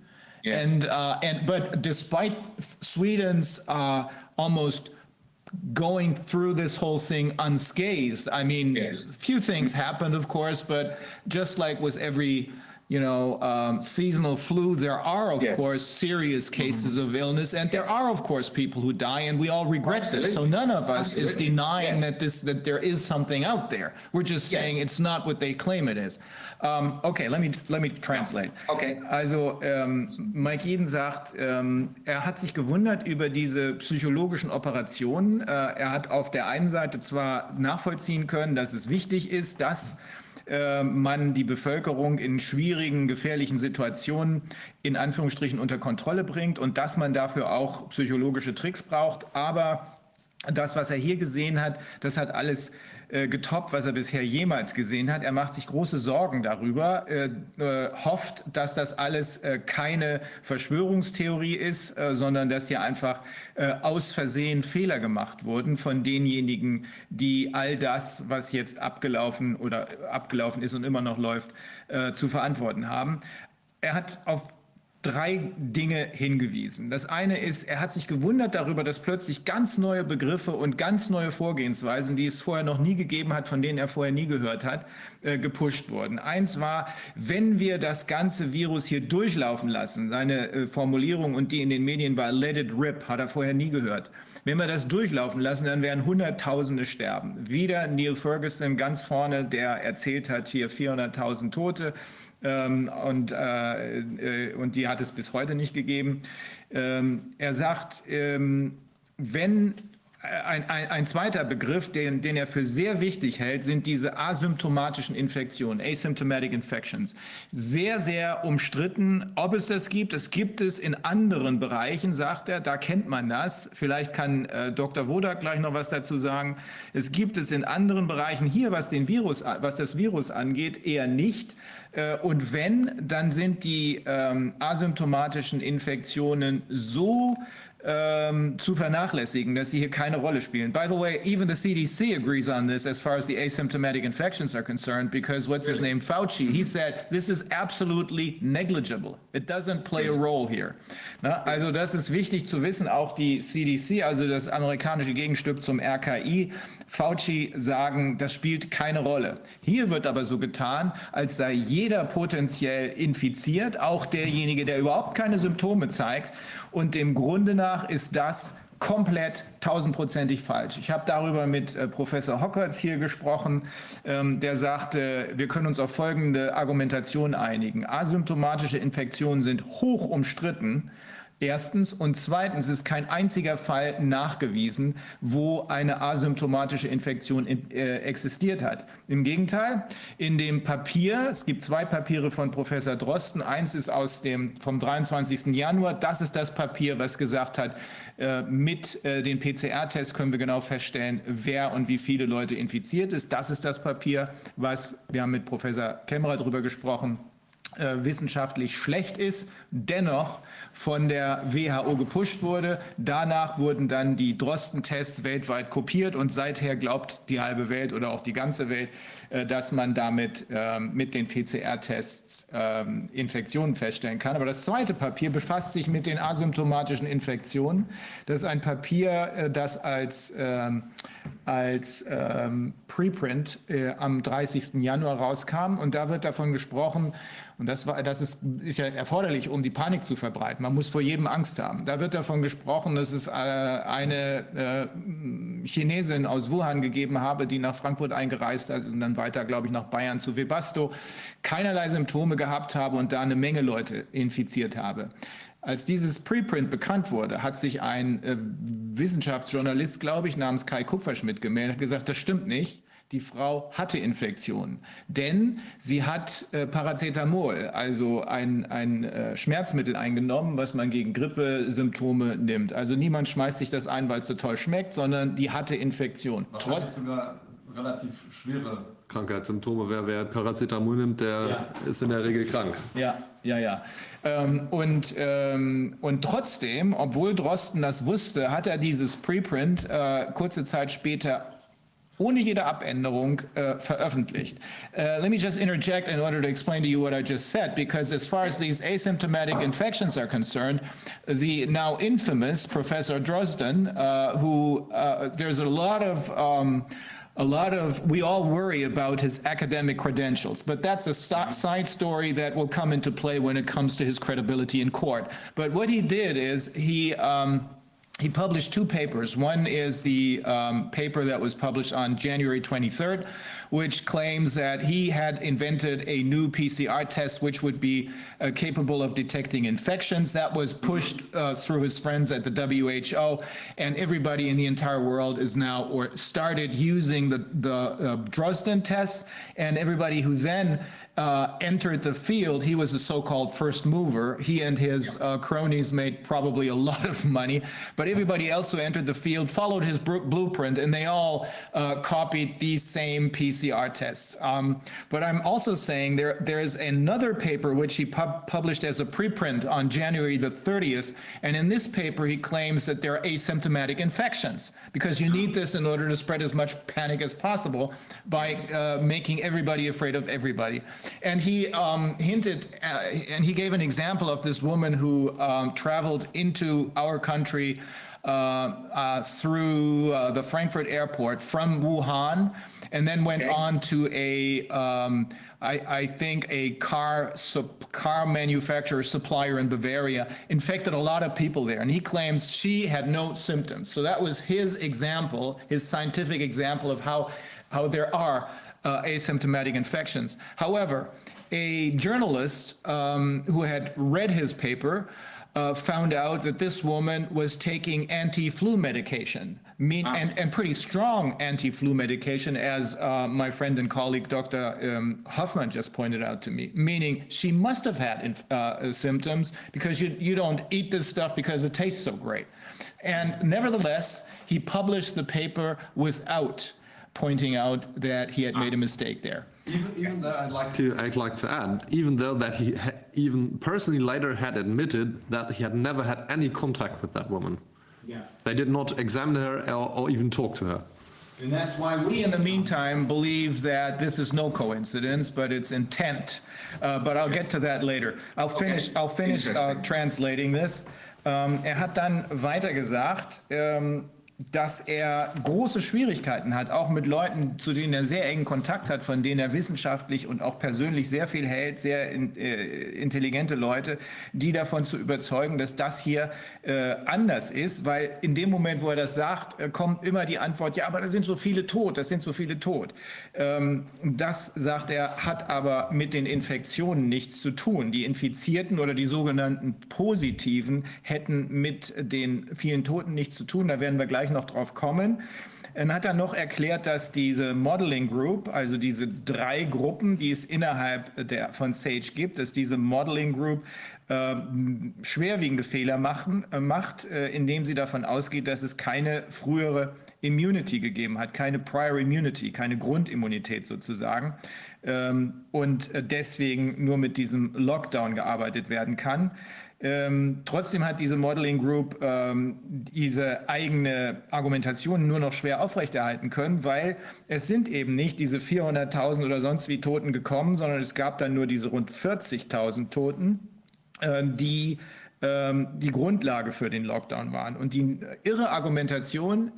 Yes. And, uh, and, but despite Sweden's, uh, almost going through this whole thing unscathed, I mean, Yes. few things happened, of course, but just like with every, you know, um, seasonal flu, there are, of Yes. course, serious cases of illness, and there are, of course, people who die, and we all regret this. So Absolutely. none of us is Absolutely. denying Yes. that this, that there is something out there. We're just saying Yes. it's not what they claim it is. Um, okay, let me, let me translate. Okay. Also ähm, Mike Yeadon sagt, ähm, er hat sich gewundert über diese psychologischen Operationen. Äh, er hat auf der einen Seite zwar nachvollziehen können, dass es wichtig ist, dass äh, man die Bevölkerung in schwierigen, gefährlichen Situationen in Anführungsstrichen unter Kontrolle bringt und dass man dafür auch psychologische Tricks braucht, aber das, was er hier gesehen hat, das hat alles getoppt, was er bisher jemals gesehen hat. Er macht sich große Sorgen darüber, äh, äh, hofft, dass das alles äh, keine Verschwörungstheorie ist, äh, sondern dass hier einfach äh, aus Versehen Fehler gemacht wurden von denjenigen, die all das, was jetzt abgelaufen oder abgelaufen ist und immer noch läuft, äh, zu verantworten haben. Er hat auf drei Dinge hingewiesen. Das eine ist, er hat sich gewundert darüber, dass plötzlich ganz neue Begriffe und ganz neue Vorgehensweisen, die es vorher noch nie gegeben hat, von denen er vorher nie gehört hat, äh, gepusht wurden. Eins war, wenn wir das ganze Virus hier durchlaufen lassen, seine äh, Formulierung und die in den Medien war, let it rip, hat er vorher nie gehört. Wenn wir das durchlaufen lassen, dann werden Hunderttausende sterben. Wieder Neil Ferguson ganz vorne, der erzählt hat, hier 400.000 Tote. Ähm, und, äh, äh, und die hat es bis heute nicht gegeben. Ähm, er sagt, ähm, wenn äh, ein, ein, ein zweiter Begriff, den, den er für sehr wichtig hält, sind diese asymptomatischen Infektionen, asymptomatic infections. Sehr, sehr umstritten, ob es das gibt. Es gibt es in anderen Bereichen, sagt er, da kennt man das. Vielleicht kann äh, Dr. Wodak gleich noch was dazu sagen. Es gibt es in anderen Bereichen hier, was, den Virus, was das Virus angeht, eher nicht. Äh, Und wenn, dann sind die ähm, asymptomatischen Infektionen so ähm, zu vernachlässigen, dass sie hier keine Rolle spielen. By the way, even the CDC agrees on this as far as the asymptomatic infections are concerned, because what's his name, Fauci, he said this is absolutely negligible. It doesn't play a role here. Na, also das ist wichtig zu wissen. Auch die CDC, also das amerikanische Gegenstück zum RKI, Fauci sagen, das spielt keine Rolle. Hier wird aber so getan, als sei jeder potenziell infiziert, auch derjenige, der überhaupt keine Symptome zeigt. Und im Grunde nach ist das komplett tausendprozentig falsch. Ich habe darüber mit äh, Professor Hockertz hier gesprochen, ähm, der sagte, wir können uns auf folgende Argumentation einigen. Asymptomatische Infektionen sind hoch umstritten. Erstens und zweitens ist kein einziger Fall nachgewiesen, wo eine asymptomatische Infektion in, äh, existiert hat. Im Gegenteil, in dem Papier, es gibt zwei Papiere von Professor Drosten, eins ist aus dem vom 23. Januar, das ist das Papier, was gesagt hat, äh, mit äh, den PCR-Tests können wir genau feststellen, wer und wie viele Leute infiziert ist. Das ist das Papier, was wir haben mit Professor Kämmerer darüber gesprochen, wissenschaftlich schlecht ist, dennoch von der WHO gepusht wurde. Danach wurden dann die Drosten-Tests weltweit kopiert und seither glaubt die halbe Welt oder auch die ganze Welt, äh, dass man damit ähm, mit den PCR-Tests ähm, Infektionen feststellen kann. Aber das zweite Papier befasst sich mit den asymptomatischen Infektionen. Das ist ein Papier, äh, das als ähm, als Preprint äh, am 30. Januar rauskam. Und da wird davon gesprochen, und das, war, das ist, ist ja erforderlich, um die Panik zu verbreiten. Man muss vor jedem Angst haben. Da wird davon gesprochen, dass es äh, eine äh, Chinesin aus Wuhan gegeben habe, die nach Frankfurt eingereist ist und dann weiter, glaube ich, nach Bayern zu Webasto, keinerlei Symptome gehabt habe und da eine Menge Leute infiziert habe. Als dieses Preprint bekannt wurde, hat sich ein äh, Wissenschaftsjournalist, glaube ich, namens Kai Kupferschmidt gemeldet und gesagt, das stimmt nicht. Die Frau hatte Infektionen, denn sie hat äh, Paracetamol, also ein, ein äh, Schmerzmittel eingenommen, was man gegen Grippesymptome nimmt. Also niemand schmeißt sich das ein, weil es so toll schmeckt, sondern die hatte Infektion. Trotz sogar relativ schwere Krankheitssymptome. Wer, wer Paracetamol nimmt, der Ja. ist in der Regel krank. Ja, ja, ja. Ähm, und, ähm, und trotzdem, obwohl Drosten das wusste, hat er dieses Preprint äh, kurze Zeit später ohne jede Abänderung äh, veröffentlicht. Uh, let me just interject in order to explain to you what I just said, because as far as these asymptomatic infections are concerned, the now infamous Professor Drosten, uh, who uh, there's a lot of um, a lot of we all worry about his academic credentials but that's a side story that will come into play when it comes to his credibility in court but what he did is he um, he published two papers. One is the um, paper that was published on January 23rd, which claims that he had invented a new PCR test which would be uh, capable of detecting infections. That was pushed uh, through his friends at the WHO, and everybody in the entire world is now or started using the, the uh, Drosten test, and everybody who then uh, entered the field, he was a so-called first mover. He and his uh, cronies made probably a lot of money, but everybody else who entered the field followed his blueprint, and they all uh, copied these same PCR tests. Um, but I'm also saying there there is another paper which he pub- published as a preprint on January the 30th, and in this paper he claims that there are asymptomatic infections because you need this in order to spread as much panic as possible by uh, making everybody afraid of everybody. And he um, hinted, uh, and he gave an example of this woman who um, traveled into our country uh, uh, through uh, the Frankfurt airport from Wuhan, and then went Okay. on to a, um, I, I think, a car sup- car manufacturer supplier in Bavaria, infected a lot of people there, and he claims she had no symptoms. So that was his example, his scientific example of how how there are uh, asymptomatic infections. However, a journalist um, who had read his paper uh, found out that this woman was taking anti-flu medication, mean, and, and pretty strong anti-flu medication, as uh, my friend and colleague Dr. Um, Hoffman just pointed out to me, meaning she must have had inf- uh, symptoms because you, you don't eat this stuff because it tastes so great. And nevertheless, he published the paper without pointing out that he had made a mistake there. Even, even though I'd like to, I'd like to add, even though that he ha- even personally later had admitted that he had never had any contact with that woman. Yeah. They did not examine her or, or even talk to her. And that's why we, in the meantime, believe that this is no coincidence, but it's intent. Uh, But I'll get to that later. I'll finish, I'll finish uh, Interesting. translating this. Ähm, Er hat dann weiter gesagt, ähm, dass er große Schwierigkeiten hat, auch mit Leuten, zu denen er sehr engen Kontakt hat, von denen er wissenschaftlich und auch persönlich sehr viel hält, sehr in, äh, intelligente Leute, die davon zu überzeugen, dass das hier äh, anders ist, weil in dem Moment, wo er das sagt, äh, kommt immer die Antwort, ja, aber da sind so viele tot, das sind so viele tot. Ähm, das, sagt er, hat aber mit den Infektionen nichts zu tun. Die Infizierten oder die sogenannten Positiven hätten mit den vielen Toten nichts zu tun, da werden wir gleich noch drauf kommen. Dann hat er noch erklärt, dass diese Modeling Group, also diese drei Gruppen, die es innerhalb der, von Sage gibt, dass diese Modeling Group äh, schwerwiegende Fehler machen, äh, macht, äh, indem sie davon ausgeht, dass es keine frühere Immunity gegeben hat, keine Prior Immunity, keine Grundimmunität sozusagen. Ähm, und äh, deswegen nur mit diesem Lockdown gearbeitet werden kann. Ähm, trotzdem hat diese Modeling Group ähm, diese eigene Argumentation nur noch schwer aufrechterhalten können, weil es sind eben nicht diese 400.000 oder sonst wie Toten gekommen, sondern es gab dann nur diese rund 40.000 Toten, äh, die ähm, die Grundlage für den Lockdown waren. Und die irre Argumentation äh,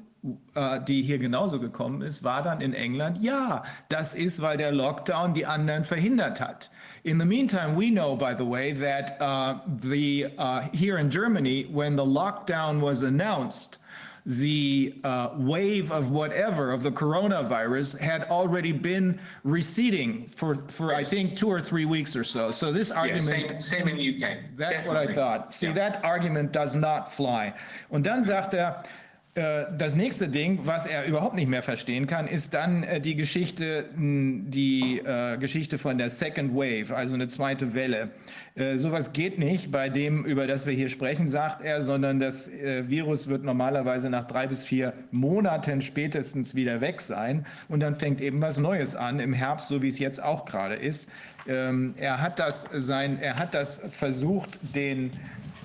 die hier genauso gekommen ist, war dann in England, ja, das ist, weil der Lockdown die anderen verhindert hat. In the meantime, we know, by the way, that uh, the uh, here in Germany, when the lockdown was announced, the uh, wave of whatever of the coronavirus had already been receding for, for I think two or three weeks or so. So this argument same, same in the UK. That's what I thought. See, Yeah. that argument does not fly. Und dann sagt er, äh, das nächste Ding, was er überhaupt nicht mehr verstehen kann, ist dann äh, die Geschichte, die äh, Geschichte von der Second Wave, also eine zweite Welle. Äh, sowas geht nicht bei dem, über das wir hier sprechen, sagt er, sondern das äh, Virus wird normalerweise nach drei bis vier Monaten spätestens wieder weg sein und dann fängt eben was Neues an im Herbst, so wie es jetzt auch gerade ist. Ähm, er hat das sein, er hat das versucht, den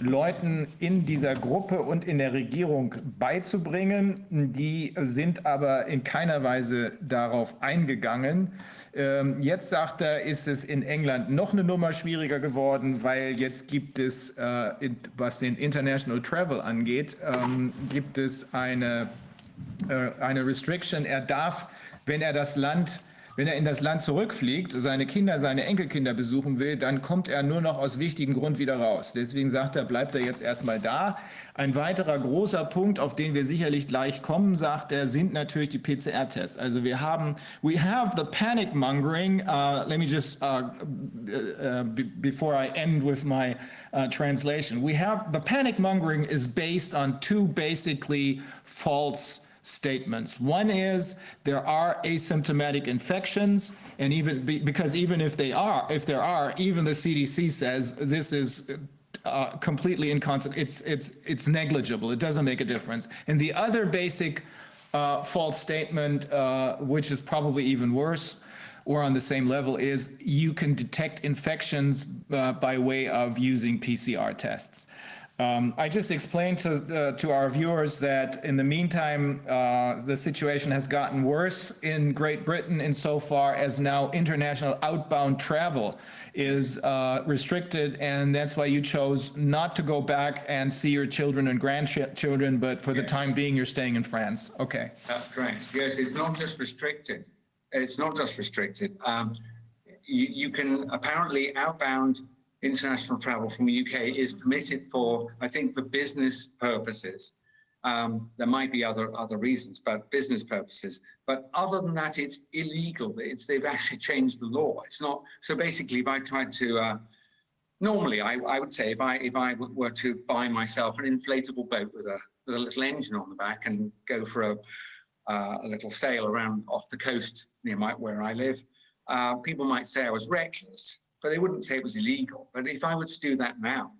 Leuten in dieser Gruppe und in der Regierung beizubringen. Die sind aber in keiner Weise darauf eingegangen. Ähm, Jetzt sagt er, ist es in England noch eine Nummer schwieriger geworden, weil jetzt gibt es, äh, was den International Travel angeht, ähm, gibt es eine äh, eine Restriction. Er darf, wenn er das Land, wenn er in das Land zurückfliegt, seine Kinder, seine Enkelkinder besuchen will, dann kommt er nur noch aus wichtigem Grund wieder raus. Deswegen sagt er, bleibt er jetzt erstmal da. Ein weiterer großer Punkt, auf den wir sicherlich gleich kommen, sagt er, sind natürlich die PCR-Tests. Also wir haben, we have the panic mongering. Uh, let me just, uh, uh, be- before I end with my uh, translation, we have the panic mongering is based on two basically false statements. One is there are asymptomatic infections, and even be, because even if they are, if there are, even the CDC says this is uh, completely inconsequential. It's it's it's negligible. It doesn't make a difference. And the other basic uh, false statement, uh, which is probably even worse or on the same level, is you can detect infections uh, by way of using PCR tests. Um, I just explained to, uh, to our viewers that in the meantime, uh, the situation has gotten worse in Great Britain insofar as now international outbound travel is uh, restricted, and that's why you chose not to go back and see your children and grandchildren, but for the time being, you're staying in France. Okay. That's correct. Yes, it's not just restricted. It's not just restricted. Um, you, you can apparently outbound international travel from the UK is permitted for, I think, for business purposes. Um, there might be other other reasons, but business purposes. But other than that, it's illegal. It's they've actually changed the law. It's not. So basically, if I tried to uh, normally I, I would say if I if I were to buy myself an inflatable boat with a with a little engine on the back and go for a uh, a little sail around off the coast near my, where I live, uh, people might say I was reckless, but they wouldn't say it was illegal. But if I were to do that now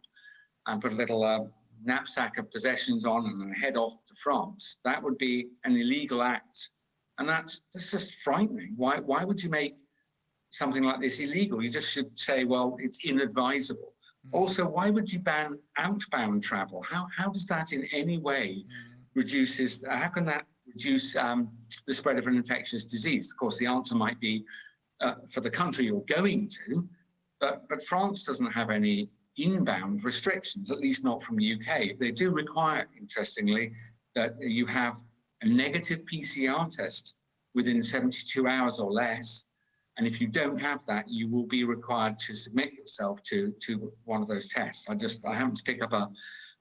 and put a little uh, knapsack of possessions on and head off to France, that would be an illegal act. And that's, that's just frightening. Why, why would you make something like this illegal? You just should say, well, it's inadvisable. Also, why would you ban outbound travel? How, how does that in any way reduces, how can that reduce um, the spread of an infectious disease? Of course, the answer might be uh, for the country you're going to, but, but France doesn't have any inbound restrictions, at least not from the UK. They do require, interestingly, that you have a negative PCR test within 72 hours or less. And if you don't have that, you will be required to submit yourself to, to one of those tests. I just, I happened to pick up a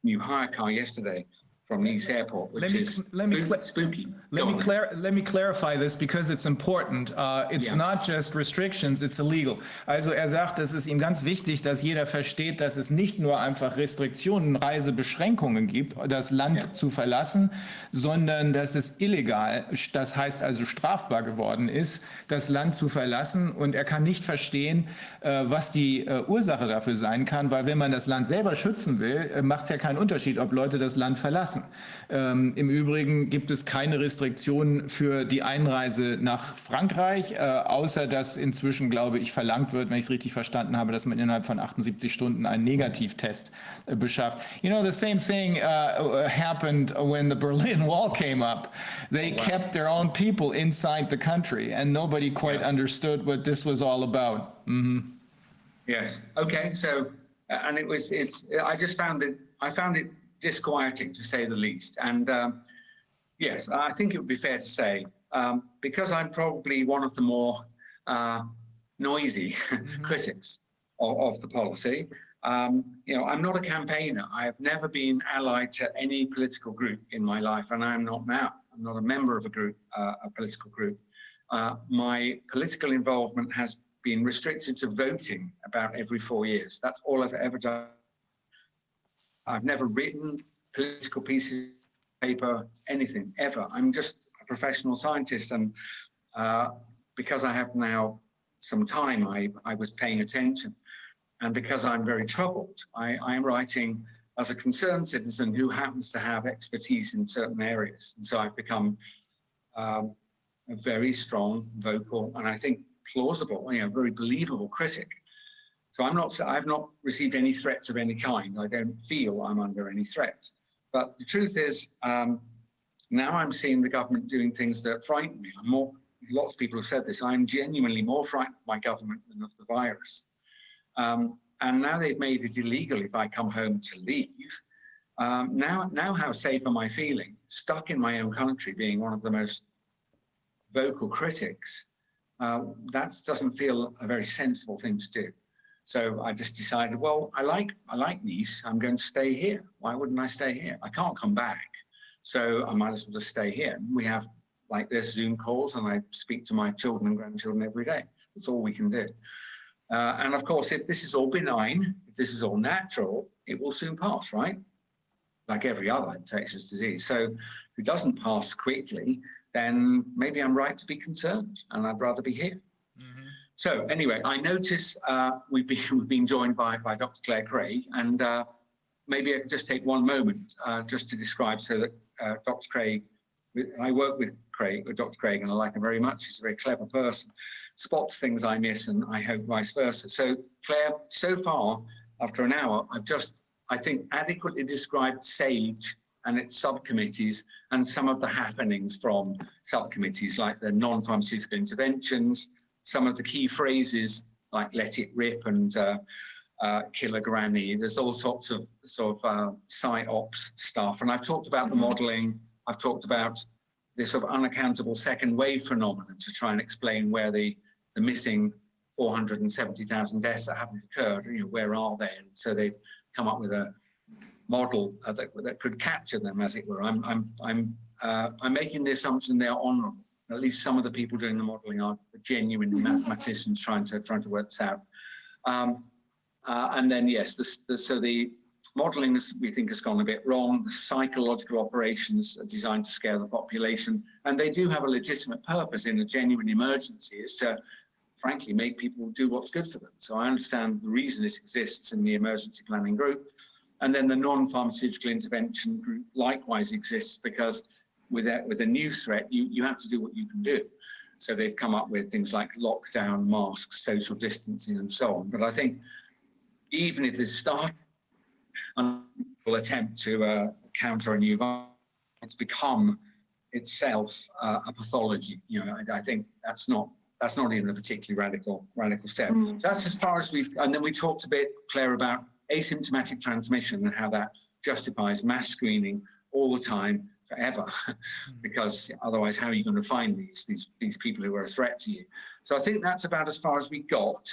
new hire car yesterday from Nice Airport, Let which me- is let me cla- spooky. Let Go me, on. clar- let me clarify this because it's important. Uh, it's Yeah. not just restrictions, it's illegal. Also er sagt, es ist ihm ganz wichtig, dass jeder versteht, dass es nicht nur einfach Restriktionen, Reisebeschränkungen gibt, das Land Ja. zu verlassen, sondern dass es illegal, das heißt also strafbar geworden ist, das Land zu verlassen. Und er kann nicht verstehen, äh, was die äh, Ursache dafür sein kann, weil wenn man das Land selber schützen will, äh, macht es ja keinen Unterschied, ob Leute das Land verlassen. Ähm, Im Übrigen gibt es keine Restriktionen für die Einreise nach Frankreich, äh, außer dass inzwischen, glaube ich, verlangt wird, wenn ich es richtig verstanden habe, dass man innerhalb von 78 Stunden einen Negativtest äh, beschafft. You know, the same thing uh, happened when the Berlin Wall came up. They kept their own people inside the country, and nobody quite understood what this was all about. Yes. Okay. So, uh, and it was, it's, I just found it, I found it disquieting to say the least. And um, Yes, I think it would be fair to say, um, because I'm probably one of the more uh, noisy critics of, of the policy. Um, you know, I'm not a campaigner. I have never been allied to any political group in my life, and I'm not now. I'm not a member of a group, uh, a political group. Uh, my political involvement has been restricted to voting about every four years. That's all I've ever done. I've never written political pieces, paper, anything ever. I'm just a professional scientist, and uh, because I have now some time, I, I was paying attention, and because I'm very troubled, I, I am writing as a concerned citizen who happens to have expertise in certain areas, and so I've become um, a very strong, vocal, and I think plausible, you know, very believable critic. So I'm not, I've not received any threats of any kind. I don't feel I'm under any threat. But the truth is, um, now I'm seeing the government doing things that frighten me. I'm more, lots of people have said this, I'm genuinely more frightened by government than of the virus. Um, and now they've made it illegal if I come home to leave. Um, now, now how safe am I feeling? Stuck in my own country, being one of the most vocal critics, uh, that doesn't feel a very sensible thing to do. So I just decided, well, I like I like Nice. I'm going to stay here. Why wouldn't I stay here? I can't come back, so I might as well just stay here. We have like this Zoom calls, and I speak to my children and grandchildren every day. That's all we can do. Uh, and of course, if this is all benign, if this is all natural, it will soon pass, right? Like every other infectious disease. So if it doesn't pass quickly, then maybe I'm right to be concerned, and I'd rather be here. So anyway, I notice uh, we've been we've been joined by by Dr. Clare Craig, and uh, maybe I could just take one moment uh, just to describe so that uh, Dr. Craig, I work with Craig, with Dr. Craig, and I like him very much. He's a very clever person, spots things I miss, and I hope vice versa. So Clare, so far after an hour, I've just I think adequately described SAGE and its subcommittees and some of the happenings from subcommittees like the non-pharmaceutical interventions some of the key phrases like let it rip and uh, uh, kill a granny. There's all sorts of sort of uh, psyops stuff. And I've talked about the modeling. I've talked about this sort of unaccountable second wave phenomenon to try and explain where the, the missing 470,000 deaths that haven't occurred, you know, where are they? And so they've come up with a model uh, that, that could capture them, as it were. I'm, I'm, I'm, uh, I'm making the assumption they are honorable at least some of the people doing the modelling are genuine mathematicians trying to trying to work this out. Um, uh, and then yes, the, the, so the modelling we think has gone a bit wrong. The psychological operations are designed to scare the population, and they do have a legitimate purpose in a genuine emergency, is to frankly make people do what's good for them. So I understand the reason it exists in the emergency planning group. And then the non-pharmaceutical intervention group likewise exists because with a, with a new threat, you, you have to do what you can do. So they've come up with things like lockdown, masks, social distancing, and so on. But I think even if this start will attempt to uh, counter a new virus, it's become itself uh, a pathology. You know, I, I, think that's not that's not even a particularly radical radical step. Mm. So that's as far as we. And then we talked a bit, Clare, about asymptomatic transmission and how that justifies mass screening all the time forever because otherwise how are you going to find these these these people who are a threat to you? So i think that's about as far as we got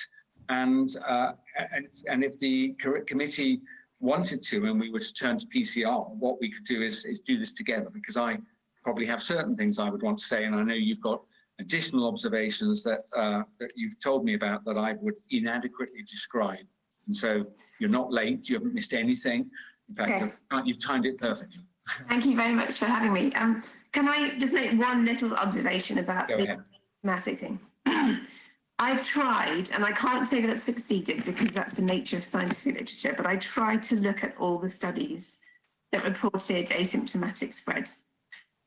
and uh, and, and if the committee wanted to and we were to turn to pcr what we could do is, is do this together because i probably have certain things i would want to say and i know you've got additional observations that uh, that you've told me about that i would inadequately describe. And so you're not late you haven't missed anything. In fact okay. you've, you've timed it perfectly Thank you very much for having me. Um, can I just make one little observation about Go the ahead. Massey thing? I've tried, and I can't say that it's succeeded because that's the nature of scientific literature, but I tried to look at all the studies that reported asymptomatic spread.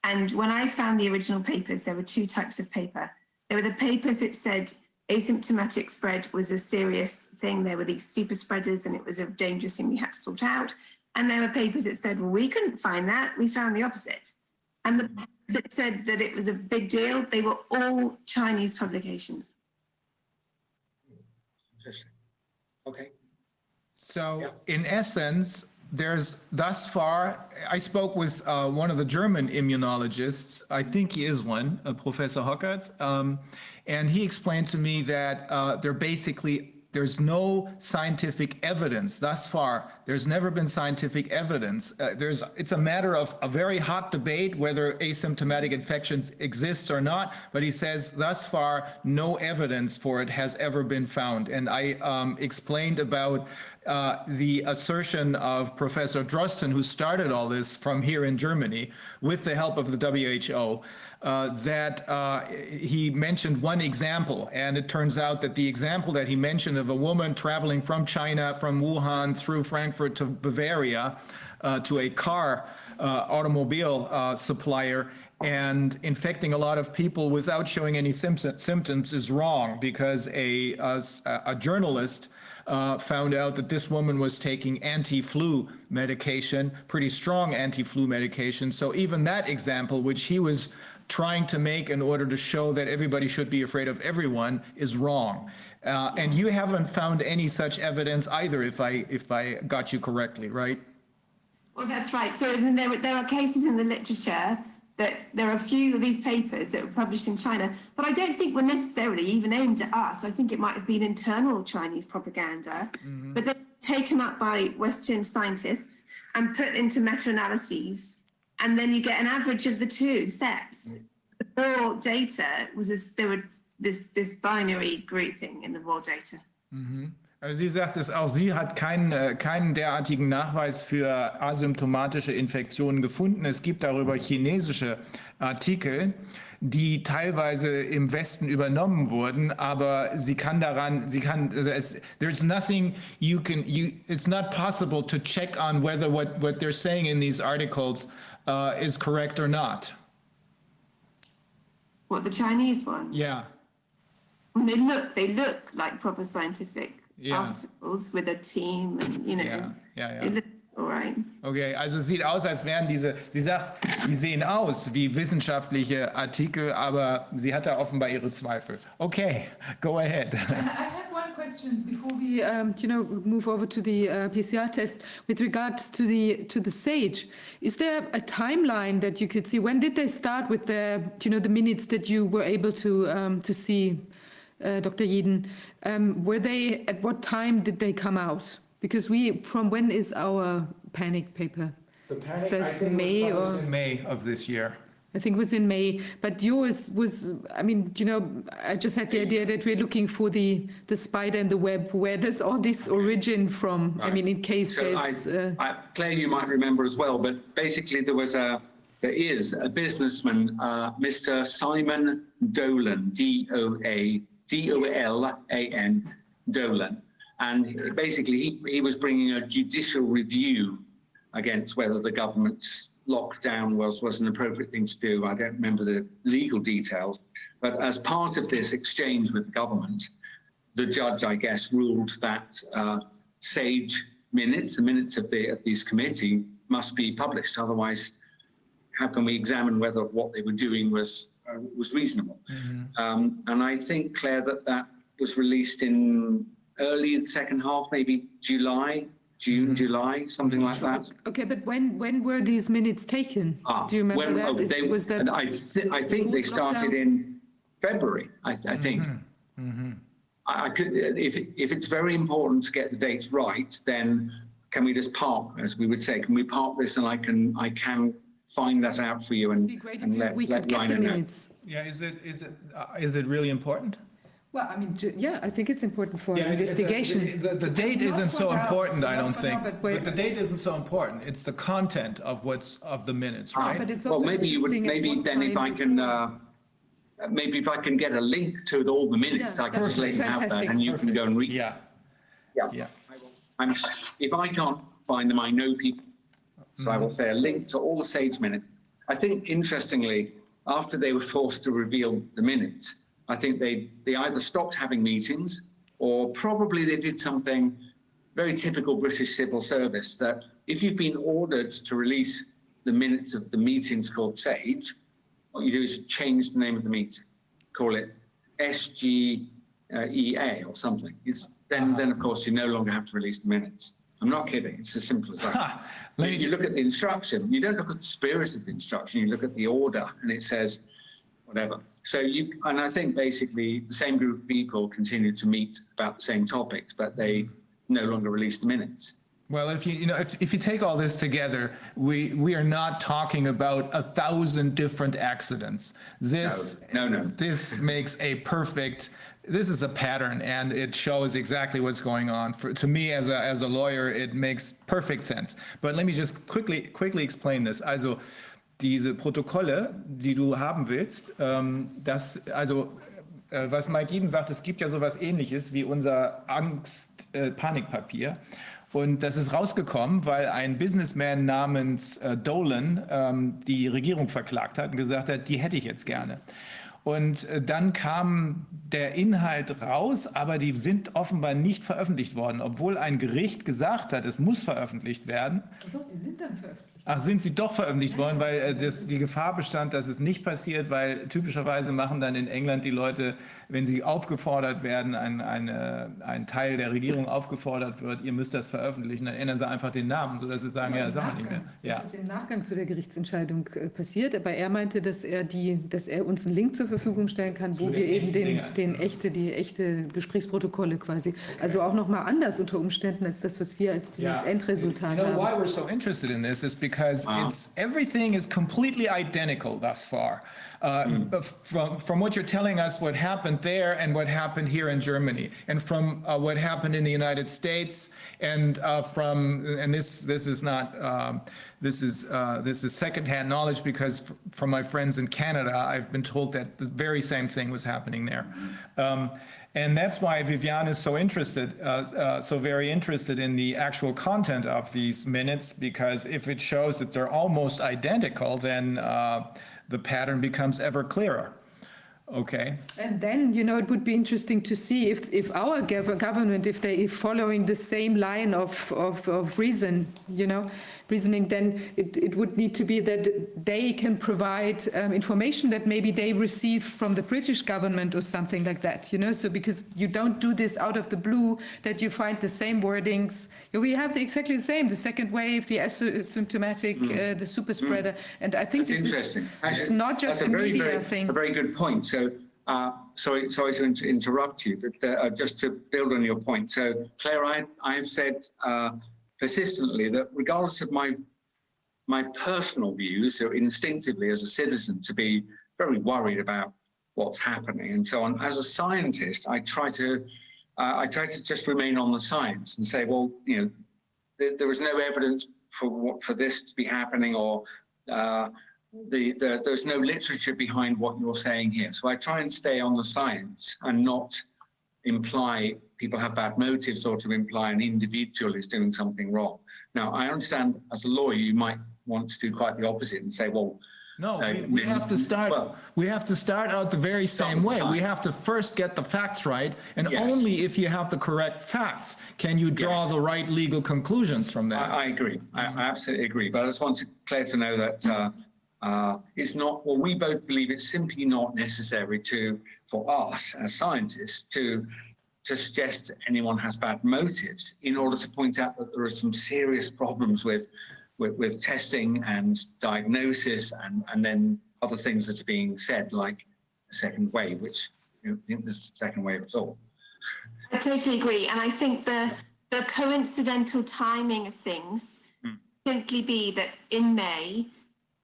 And when I found the original papers, there were two types of paper. There were the papers that said asymptomatic spread was a serious thing. There were these super spreaders and it was a dangerous thing we had to sort out. And there were papers that said, well, we couldn't find that. We found the opposite. And the papers that said that it was a big deal, they were all Chinese publications. Interesting. Okay. So Yeah. in essence, there's thus far, I spoke with uh, one of the German immunologists. I think he is one, uh, Professor Hockertz. Um, and he explained to me that uh, they're basically, there's no scientific evidence thus far. There's never been scientific evidence. Uh, there's, it's a matter of a very hot debate whether asymptomatic infections exist or not. But he says thus far, no evidence for it has ever been found. And I um, explained about uh, the assertion of Professor Drosten, who started all this from here in Germany with the help of the WHO, uh, that uh, he mentioned one example. And it turns out that the example that he mentioned of a woman traveling from China, from Wuhan through Frankfurt to Bavaria uh, to a car uh, automobile uh, supplier and infecting a lot of people without showing any symptom- symptoms is wrong because a, a, a journalist uh, found out that this woman was taking anti-flu medication, pretty strong anti-flu medication. So even that example, which he was trying to make in order to show that everybody should be afraid of everyone, is wrong. Uh, and you haven't found any such evidence either, if I if I got you correctly, right? Well, that's right. So then there, there are cases in the literature that there are a few of these papers that were published in China, but I don't think were necessarily even aimed at us. I think it might have been internal Chinese propaganda, but they're taken up by Western scientists and put into meta-analyses, and then you get an average of the two sets. The raw data was this, there were this this binary grouping in the raw data. Mm-hmm. Also sie sagt es auch, sie hat keinen, äh, keinen derartigen Nachweis für asymptomatische Infektionen gefunden. Es gibt darüber chinesische Artikel, die teilweise im Westen übernommen wurden, aber sie kann daran, sie kann, es, there's nothing you can, you, it's not possible to check on whether what, what they're saying in these articles uh, is correct or not. What the Chinese ones? Yeah. And they look they look like proper scientific Yeah. articles with a team and you know Yeah, yeah, yeah. they look all right. Okay, also es sieht aus, als wären diese, sie sagt, die sehen aus wie wissenschaftliche Artikel, aber sie hat da offenbar ihre Zweifel. Okay, go ahead. I have one question before we, um, you know, move over to the uh, PCR test. With regards to the to the SAGE, is there a timeline that you could see? When did they start with the, you know, the minutes that you were able to um, to see, uh, Dr. Jeden? Um, were they at what time did they come out? Because we, from when is our panic paper? Is this May or? In May of this year. I think it was in May, but yours was, I mean, you know, I just had the idea that we're looking for the, the spider and the web. Where does all this origin from? I mean, in case So I, there's, uh, I, Clare, you might remember as well, but basically there was a, there is a businessman, uh, Mr. Simon Dolan, D-O-A, D-O-L-A-N, Dolan. And basically he, he was bringing a judicial review against whether the government's lockdown was, was an appropriate thing to do. I don't remember the legal details, but as part of this exchange with the government, the judge, I guess, ruled that uh, SAGE minutes, the minutes of the of these committee, must be published. Otherwise, how can we examine whether what they were doing was uh, was reasonable? Um, and I think, Clare, that that was released in early second half, maybe July, June, July, something like that. okay, but when, when were these minutes taken? Ah, Do you remember when- that? oh, Is- they- Was that? and I, thi- I think they before started lockdown? in February, I, I think. Mm-hmm. I, I could, if, if it's very important to get the dates right, then can we just park, as we would say, can we park this and I can, I can find that out for you and, It'd be great and if let, we let could get the Reiner know. minutes. Yeah, is it, is it, uh, is it really important? Well, I mean, ju- yeah, I think it's important for Yeah, it- it's a- investigation. The, the date Not isn't for so now, important, I not don't for think. now, but But wait- the date isn't so important. It's the content of what's, of the minutes, right? But it's Well, also maybe you would, interesting at maybe what then if I time can, uh, maybe if I can get a link to all the minutes, Yeah, I can just let you have that fantastic. and you can go and read. Yeah, Yeah. yeah. I'm, if I can't find them, I know people. So I will say a link to all the Sage minutes. I think interestingly, after they were forced to reveal the minutes, I think they, they either stopped having meetings or probably they did something very typical British civil service that if you've been ordered to release the minutes of the meetings called Sage, what you do is change the name of the meeting, call it SGEA or something. It's, then, uh-huh. then of course you no longer have to release the minutes. I'm not kidding. It's as simple as that. Ha! You you look at the instruction, you don't look at the spirit of the instruction, you look at the order and it says whatever. So you, and I think basically the same group of people continue to meet about the same topics, but they no longer release the minutes. Well, if you, you know, if, if you take all this together, we, we are not talking about a thousand different accidents. This, No, no, no. this makes a perfect, this is a pattern and it shows exactly what's going on. For, to me, as a, as a lawyer, it makes perfect sense. But let me just quickly, quickly explain this. Also, diese Protokolle, die du haben willst, ähm, das, also, äh, was Mike Eden sagt, es gibt ja sowas ähnliches wie unser Angst-Panikpapier. Und das ist rausgekommen, weil ein Businessman namens äh, Dolan ähm, die Regierung verklagt hat und gesagt hat, die hätte ich jetzt gerne. Und äh, dann kam der Inhalt raus, aber die sind offenbar nicht veröffentlicht worden, obwohl ein Gericht gesagt hat, es muss veröffentlicht werden. Doch, die sind dann veröffentlicht. Ach, sind sie doch veröffentlicht worden, weil äh, das, die Gefahr bestand, dass es nicht passiert, weil typischerweise machen dann in England die Leute, wenn sie aufgefordert werden, ein, eine, ein Teil der Regierung aufgefordert wird, ihr müsst das veröffentlichen, dann ändern sie einfach den Namen, sodass sie sagen, ja, das haben wir nicht mehr. Ja. Das ist im Nachgang zu der Gerichtsentscheidung äh, passiert, aber er meinte, dass er die, dass er uns einen Link zur Verfügung stellen kann, wo wir eben den, Dingern. den echte, die echte Gesprächsprotokolle quasi, also auch noch mal anders unter Umständen als das, was wir als dieses Yeah. Endresultat You know why haben. we're so interested in this is because it's everything is completely identical thus far. Uh, From from what you're telling us, what happened there and what happened here in Germany, and from uh, what happened in the United States, and uh, from and this this is not. Um, this is uh, this is secondhand knowledge because from my friends in Canada, I've been told that the very same thing was happening there. Um, and that's why Viviane is so interested, uh, uh, so very interested in the actual content of these minutes, because if it shows that they're almost identical, then uh, the pattern becomes ever clearer. Okay. And then, you know, it would be interesting to see if, if our gov- government, if they if following the same line of, of, of reason, you know, reasoning, then it, it would need to be that they can provide um, information that maybe they receive from the British government or something like that, you know, so because you don't do this out of the blue, that you find the same wordings. We have the, exactly the same, the second wave, the asymptomatic, uh, the super spreader, and I think That's this interesting. is, Actually, it's not just a a very, media very, thing. A very good point. So, uh, sorry, sorry to inter- interrupt you, but uh, just to build on your point. So, Clare, I, I've said uh, persistently that regardless of my my personal views, so instinctively as a citizen, to be very worried about what's happening and so on. As a scientist, I try to uh, I try to just remain on the science and say, well, you know, there, there is no evidence for what for this to be happening or uh, the, the there's no literature behind what you're saying here. So I try and stay on the science and not imply people have bad motives or to imply an individual is doing something wrong. Now, I understand as a lawyer, you might want to do quite the opposite and say, well, No, Uh, we- we have to start, well- we have to start out the very same way. We have to first get the facts right, and Yes. only if you have the correct facts can you draw Yes. the right legal conclusions from that. I, I agree. I, I absolutely agree. But I just wanted Clare to know that uh, uh, it's not, well, we both believe it's simply not necessary to, for us as scientists to, to suggest anyone has bad motives in order to point out that there are some serious problems with, with, with testing and diagnosis and, and then other things that are being said, like the second wave, which I don't think there's a second wave at all. I totally agree, and I think the the coincidental timing of things hmm. simply be that in May,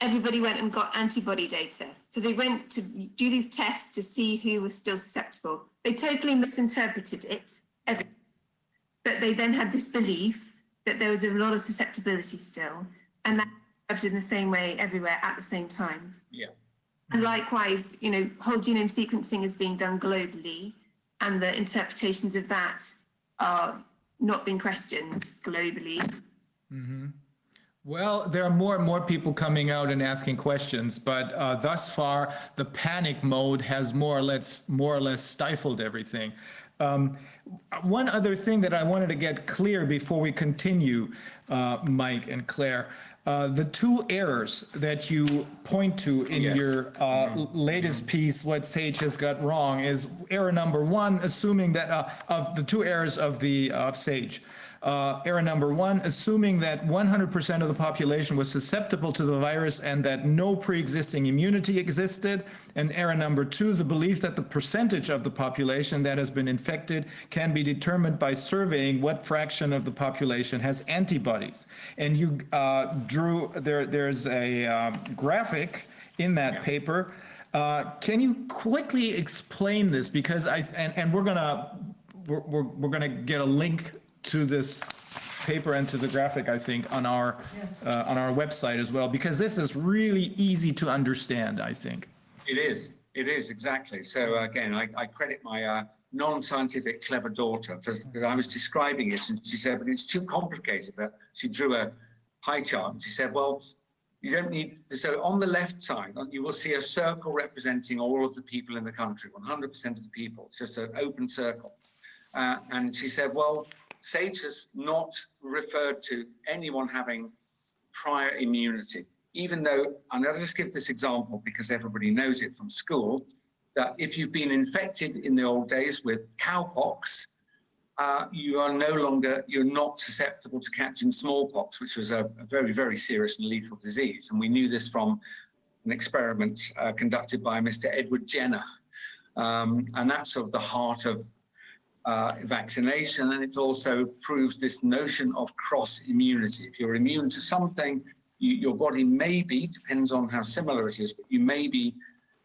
everybody went and got antibody data. So they went to do these tests to see who was still susceptible. They totally misinterpreted it, but they then had this belief that there was a lot of susceptibility still, and that interpreted in the same way everywhere at the same time. Yeah. And likewise, you know, whole genome sequencing is being done globally, and the interpretations of that are not being questioned globally. Mm-hmm. Well, there are more and more people coming out and asking questions, but uh, thus far, the panic mode has more or less, more or less stifled everything. Um, One other thing that I wanted to get clear before we continue, uh, Mike and Clare, uh, the two errors that you point to in Yes. your uh, l- latest piece, what Sage has got wrong, is error number one, assuming that, uh, of the two errors of the, of Sage. Uh, error number one, assuming that 100% of the population was susceptible to the virus and that no pre-existing immunity existed. And error number two, the belief that the percentage of the population that has been infected can be determined by surveying what fraction of the population has antibodies. And you uh, drew, there, there's a um, graphic in that paper. Uh, Can you quickly explain this? Because I, and, and we're gonna, we're, we're, we're gonna get a link to this paper and to the graphic, I think, on our, uh, on our website as well, because this is really easy to understand, I think. It is. It is exactly. So again, I, I credit my uh, non-scientific clever daughter because I was describing it, and she said, "But it's too complicated." But she drew a pie chart, and she said, "Well, you don't need." So on the left side, you will see a circle representing all of the people in the country, 100% of the people. It's just an open circle. Uh, and she said, "Well, SAGE has not referred to anyone having prior immunity, even though, and I'll just give this example because everybody knows it from school, that if you've been infected in the old days with cowpox, uh, you are no longer, you're not susceptible to catching smallpox, which was a, a very, very serious and lethal disease. And we knew this from an experiment uh, conducted by Mr. Edward Jenner. Um, and that's sort of the heart of uh, vaccination, and it also proves this notion of cross immunity. If you're immune to something, you, your body may be, depends on how similar it is, but you may be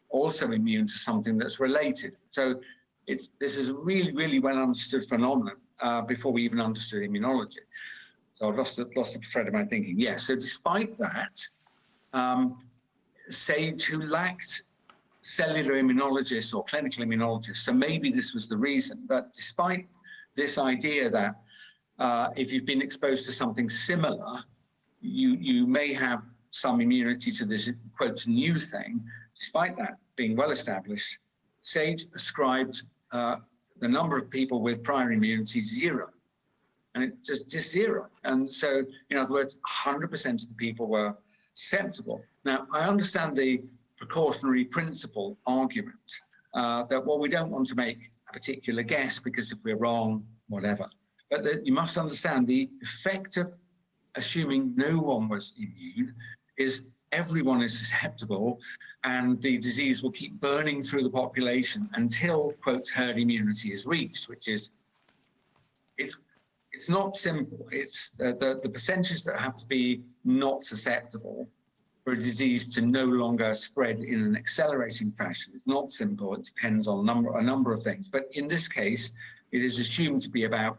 also immune to something that's related. So it's this is a really, really well understood phenomenon uh, before we even understood immunology. So I've lost lost the thread of my thinking. Yes. so despite that, um, SAGE who lacked cellular immunologists or clinical immunologists. So maybe this was the reason. But despite this idea that uh, if you've been exposed to something similar, you, you may have some immunity to this quote new thing. Despite that being well established, SAGE ascribed uh, the number of people with prior immunity zero. And it just, just zero. And so, in other words, 100% of the people were susceptible. Now, I understand the precautionary principle argument uh, that, well, we don't want to make a particular guess because if we're wrong, whatever. But that you must understand the effect of assuming no one was immune is everyone is susceptible and the disease will keep burning through the population until, quote, herd immunity is reached, which is, it's, it's not simple. It's uh, the, the percentages that have to be not susceptible for a disease to no longer spread in an accelerating fashion. It's not simple. It depends on number, a number of things. But in this case, it is assumed to be about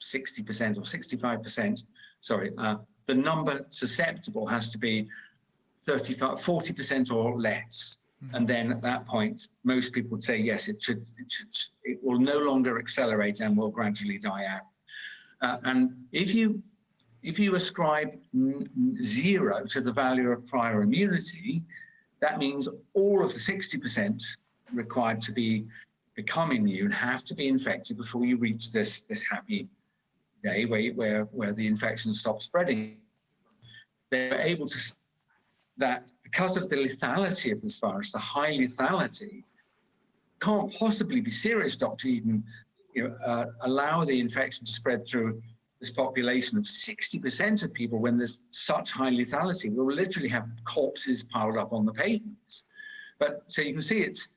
60% or 65%. Sorry, uh, the number susceptible has to be 35, 40% or less. And then at that point, most people would say, yes, it should, it should, it will no longer accelerate and will gradually die out. Uh, and if you if you ascribe zero to the value of prior immunity, that means all of the 60% required to be become immune have to be infected before you reach this, this happy day where, where, where the infection stops spreading. They're able to, that because of the lethality of this virus, the high lethality, can't possibly be serious, doctor, even you know, uh, allow the infection to spread through this population of 60% of people when there's such high lethality. We'll literally have corpses piled up on the pavements. But so you can see it's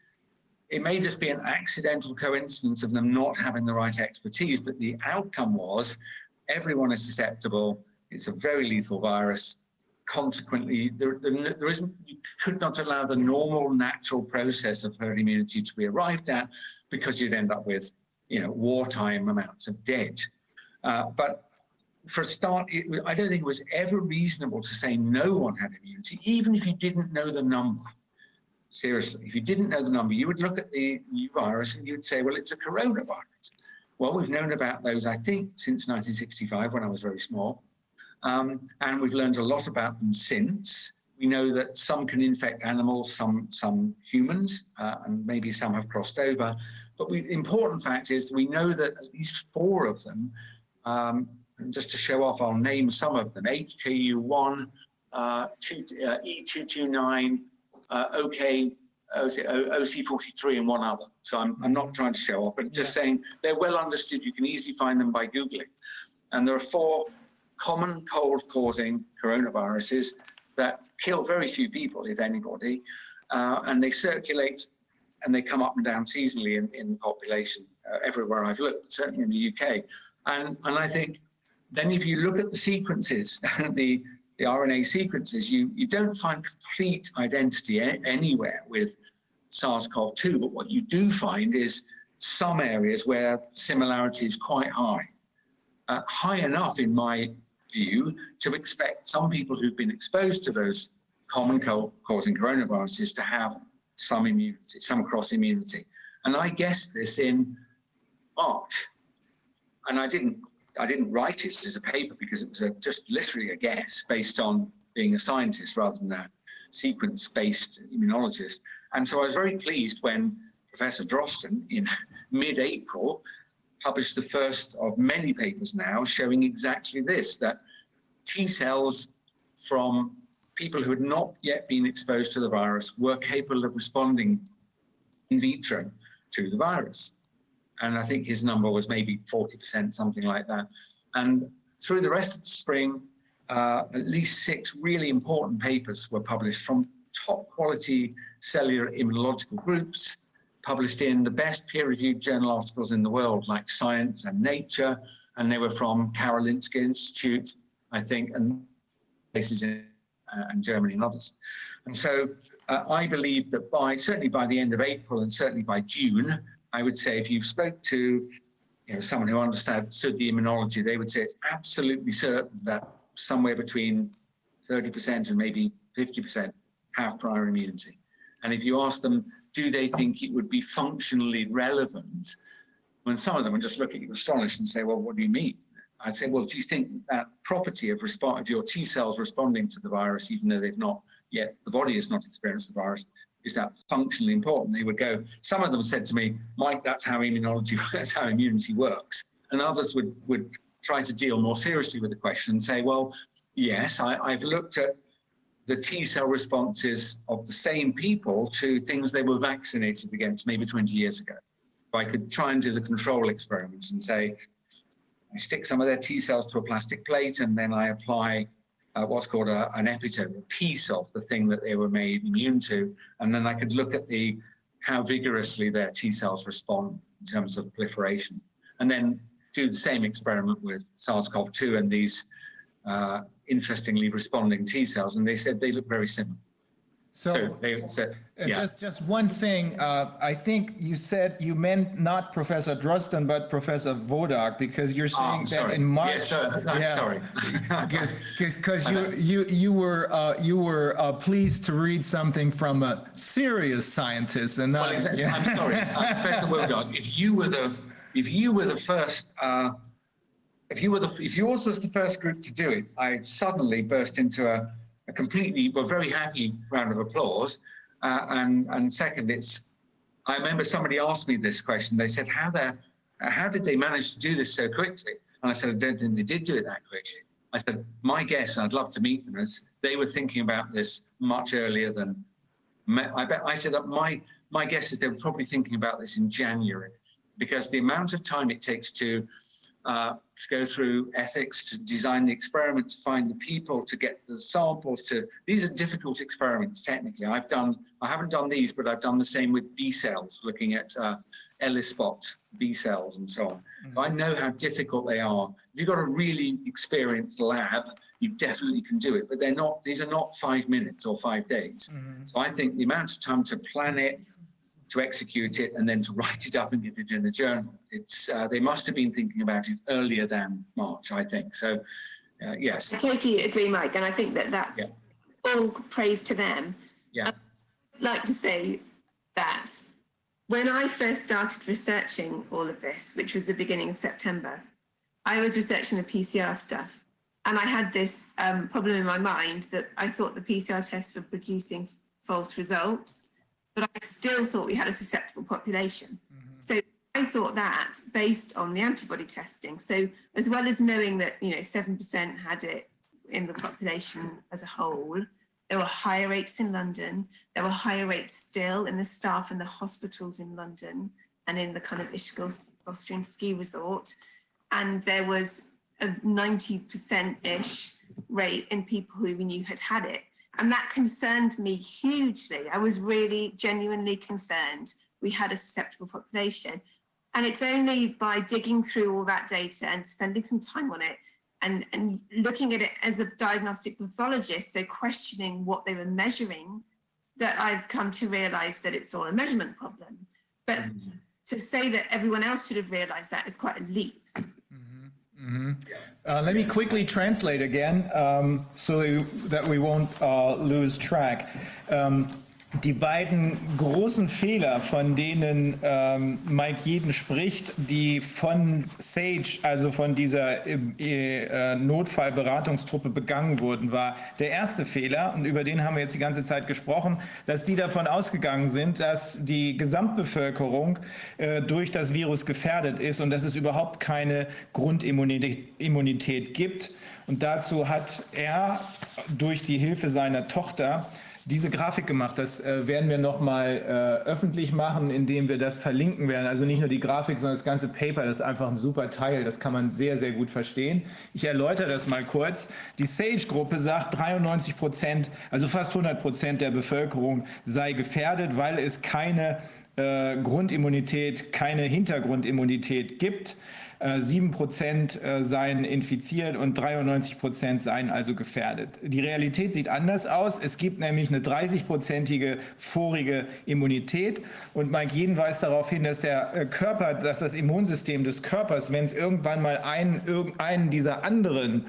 it may just be an accidental coincidence of them not having the right expertise, but the outcome was everyone is susceptible. It's a very lethal virus. Consequently, there, there, there isn't, you could not allow the normal natural process of herd immunity to be arrived at because you'd end up with, you know, wartime amounts of dead. Uh, but for a start, it, I don't think it was ever reasonable to say no one had immunity, even if you didn't know the number. Seriously, if you didn't know the number, you would look at the new virus and you'd say, well, it's a coronavirus. Well, we've known about those, I think, since 1965 when I was very small. Um, and we've learned a lot about them since. We know that some can infect animals, some some humans, uh, and maybe some have crossed over. But the important fact is we know that at least four of them um, and just to show off, I'll name some of them. HKU1, uh, two, uh, E229, uh, OK, OC, OC43 and one other. So I'm, I'm not trying to show off, but just saying they're well understood. You can easily find them by Googling. And there are four common cold causing coronaviruses that kill very few people, if anybody, uh, and they circulate and they come up and down seasonally in, in the population uh, everywhere I've looked, certainly in the UK. And, and I think then if you look at the sequences, the, the RNA sequences, you, you don't find complete identity anywhere with SARS-CoV-2, but what you do find is some areas where similarity is quite high. Uh, high enough, in my view, to expect some people who've been exposed to those common co- causing coronaviruses to have some immunity, some cross immunity. And I guessed this in March. And I didn't, I didn't write it as a paper because it was a, just literally a guess based on being a scientist rather than a sequence-based immunologist. And so I was very pleased when Professor Drosten in mid-April published the first of many papers now showing exactly this, that T cells from people who had not yet been exposed to the virus were capable of responding in vitro to the virus. And I think his number was maybe 40%, something like that. And through the rest of the spring, uh, at least six really important papers were published from top quality cellular immunological groups, published in the best peer reviewed journal articles in the world, like Science and Nature. And they were from Karolinska Institute, I think, and places in uh, and Germany and others. And so uh, I believe that by certainly by the end of April and certainly by June, I would say if you spoke to you know, someone who understood the immunology, they would say it's absolutely certain that somewhere between 30% and maybe 50% have prior immunity. And if you ask them, do they think it would be functionally relevant? When some of them would just look at you astonished and say, well, what do you mean? I'd say, well, do you think that property of respond of your T cells responding to the virus, even though they've not yet, the body has not experienced the virus, is that functionally important? They would go, some of them said to me, Mike, that's how immunology, that's how immunity works. And others would, would try to deal more seriously with the question and say, well, yes, I, I've looked at the T cell responses of the same people to things they were vaccinated against maybe 20 years ago. If I could try and do the control experiments and say, I stick some of their T cells to a plastic plate and then I apply uh, what's called a, an epitope, a piece of the thing that they were made immune to. And then I could look at the how vigorously their T cells respond in terms of proliferation. And then do the same experiment with SARS-CoV-2 and these uh, interestingly responding T cells. And they said they look very similar. So So, they said, uh, yeah. just, just one thing, uh, I think you said, you meant not Professor Drosten, but Professor Wodarg, because you're Oh, saying I'm that sorry. in March. Yes, sir. I'm Yeah. sorry. Because, because you, you, you were, uh, you were uh, pleased to read something from a serious scientist and Well, not. yeah. I'm sorry, uh, Professor Wodarg, if you were the, if you were the first, uh, if you were the, if yours was the first group to do it, I suddenly burst into a, a completely, well, very happy round of applause. Uh, and, and second, it's, I remember somebody asked me this question. They said, how the, how did they manage to do this so quickly? And I said, I don't think they did do it that quickly. I said, my guess, and I'd love to meet them, is they were thinking about this much earlier than I bet I said that my my guess is they were probably thinking about this in January because the amount of time it takes to uh, to go through ethics, to design the experiment, to find the people, to get the samples, to these are difficult experiments technically. I've done I haven't done these, but I've done the same with B cells, looking at uh, ELISpot B cells and so on. So I know how difficult they are. If you've got a really experienced lab, you definitely can do it. But they're not; these are not five minutes or five days. So I think the amount of time to plan it, to execute it, and then to write it up and get it in the journal, it's uh, they must have been thinking about it earlier than March. I think so. Uh, yes. I totally agree, Mike, and I think that that's all praise to them. Yeah. I'd like to say that when I first started researching all of this, which was the beginning of September, I was researching the PCR stuff. And I had this um, problem in my mind that I thought the PCR tests were producing false results, but I still thought we had a susceptible population. Mm-hmm. So I thought that based on the antibody testing. So as well as knowing that, you know, 7% had it in the population as a whole, there were higher rates in London. There were higher rates still in the staff in the hospitals in London and in the kind of Ischgl Austrian ski resort. And there was a 90%-ish rate in people who we knew had had it. And that concerned me hugely. I was really genuinely concerned we had a susceptible population. And it's only by digging through all that data and spending some time on it and, and looking at it as a diagnostic pathologist, so questioning what they were measuring, that I've come to realize that it's all a measurement problem. But mm. to say that everyone else should have realized that is quite a leap. Uh, let me quickly translate again, um, so that we won't uh, lose track. Ähm, die beiden großen Fehler, von denen ähm, Mike Jeden spricht, die von SAGE, also von dieser äh, äh, Notfallberatungstruppe begangen wurden, war der erste Fehler, und über den haben wir jetzt die ganze Zeit gesprochen, dass die davon ausgegangen sind, dass die Gesamtbevölkerung äh, durch das Virus gefährdet ist und dass es überhaupt keine Grundimmunität Immunität gibt. Und dazu hat er durch die Hilfe seiner Tochter diese Grafik gemacht. Das äh, werden wir nochmal äh, öffentlich machen, indem wir das verlinken werden. Also nicht nur die Grafik, sondern das ganze Paper. Das ist einfach ein super Teil. Das kann man sehr, sehr gut verstehen. Ich erläutere das mal kurz. Die SAGE-Gruppe sagt, 93 Prozent, also fast 100 Prozent der Bevölkerung sei gefährdet, weil es keine äh, Grundimmunität, keine Hintergrundimmunität gibt. Äh, 7% äh, seien infiziert und 93% seien also gefährdet. Die Realität sieht anders aus. Es gibt nämlich eine 30-prozentige vorige Immunität und Mike Jeden weist darauf hin, dass der äh, Körper, dass das Immunsystem des Körpers, wenn es irgendwann mal einen, irgendeinen dieser anderen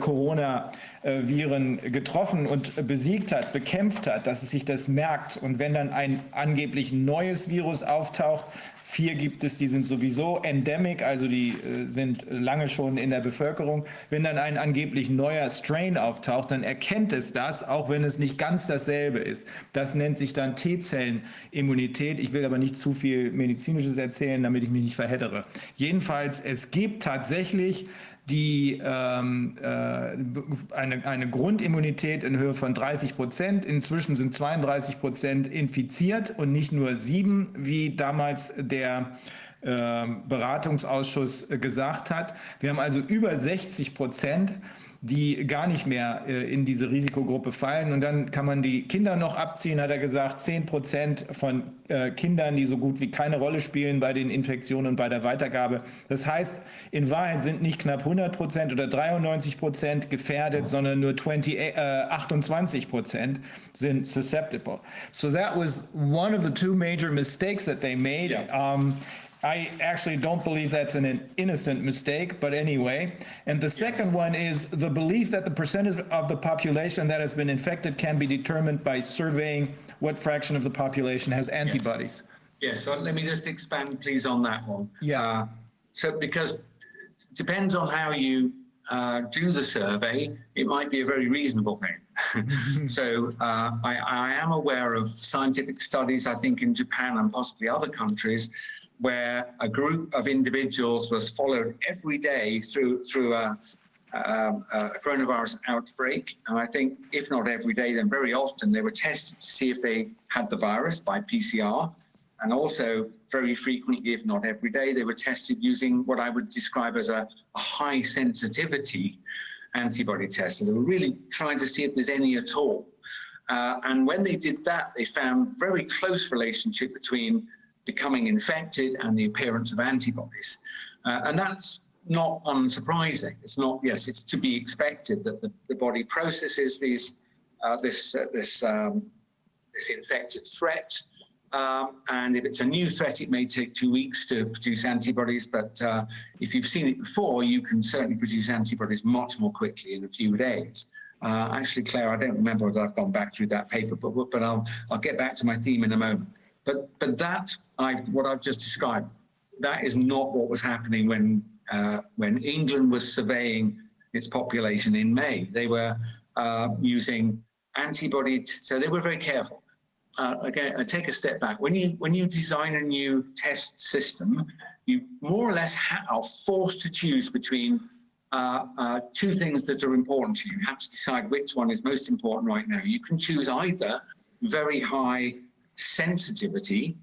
Corona-Viren getroffen und besiegt hat, bekämpft hat, dass es sich das merkt. Und wenn dann ein angeblich neues Virus auftaucht, Vier gibt es, die sind sowieso endemic, also die äh, sind lange schon in der Bevölkerung. Wenn dann ein angeblich neuer Strain auftaucht, dann erkennt es das, auch wenn es nicht ganz dasselbe ist. Das nennt sich dann T-Zellenimmunität. Ich will aber nicht zu viel Medizinisches erzählen, damit ich mich nicht verheddere. Jedenfalls, es gibt tatsächlich die ähm, äh, eine, eine Grundimmunität in Höhe von 30 Prozent. Inzwischen sind 32 Prozent infiziert und nicht nur sieben, wie damals der äh, Beratungsausschuss gesagt hat. Wir haben also über 60 Prozent die gar nicht mehr äh, in diese Risikogruppe fallen. Und dann kann man die Kinder noch abziehen, hat er gesagt. 10 Prozent von äh, Kindern, die so gut wie keine Rolle spielen bei den Infektionen und bei der Weitergabe. Das heißt, in Wahrheit sind nicht knapp 100 Prozent oder 93 Prozent gefährdet, sondern nur 20, äh, 28 Prozent sind susceptible. So that was one of the two major mistakes that they made. Um, I actually don't believe that's an innocent mistake, but anyway. And the second one is the belief that the percentage of the population that has been infected can be determined by surveying what fraction of the population has antibodies. Yes, so let me just expand, please, on that one. Yeah. Uh, So because it depends on how you uh, do the survey, it might be a very reasonable thing. So uh, I, I am aware of scientific studies, I think in Japan and possibly other countries, where a group of individuals was followed every day through, through a, um, a coronavirus outbreak. And I think if not every day, then very often they were tested to see if they had the virus by PCR. And also very frequently, if not every day, they were tested using what I would describe as a, a high sensitivity antibody test. And they were really trying to see if there's any at all. Uh, and when they did that, they found very close relationship between becoming infected and the appearance of antibodies. Uh, and that's not unsurprising. It's not, yes, it's to be expected that the, the body processes these, uh, this, uh, this, um, this infective threat. Um, and if it's a new threat, it may take two weeks to produce antibodies. But uh, if you've seen it before, you can certainly produce antibodies much more quickly in a few days. Uh, actually, Clare, I don't remember whether I've gone back through that paper, but but I'll I'll get back to my theme in a moment. But but that I what I've just described, that is not what was happening when uh, when England was surveying its population in May. They were uh, using antibody, so they were very careful. Uh, again, I take a step back. When you when you design a new test system, you more or less are forced to choose between uh, uh, two things that are important to you. You have to decide which one is most important right now. You can choose either very high sensitivity,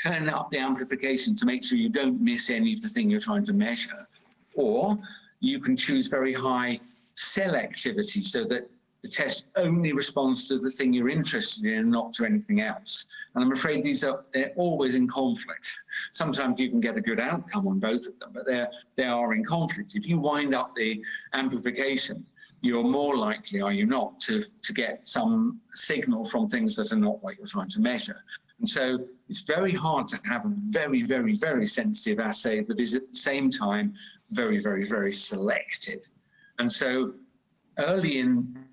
turn up the amplification to make sure you don't miss any of the thing you're trying to measure, or you can choose very high selectivity so that the test only responds to the thing you're interested in and not to anything else. And I'm afraid these are, they're always in conflict. Sometimes you can get a good outcome on both of them, but they're, they are in conflict. If you wind up the amplification, you're more likely, are you not, to, to get some signal from things that are not what you're trying to measure. And so it's very hard to have a very, very, very sensitive assay that is at the same time very, very, very selective. And so early in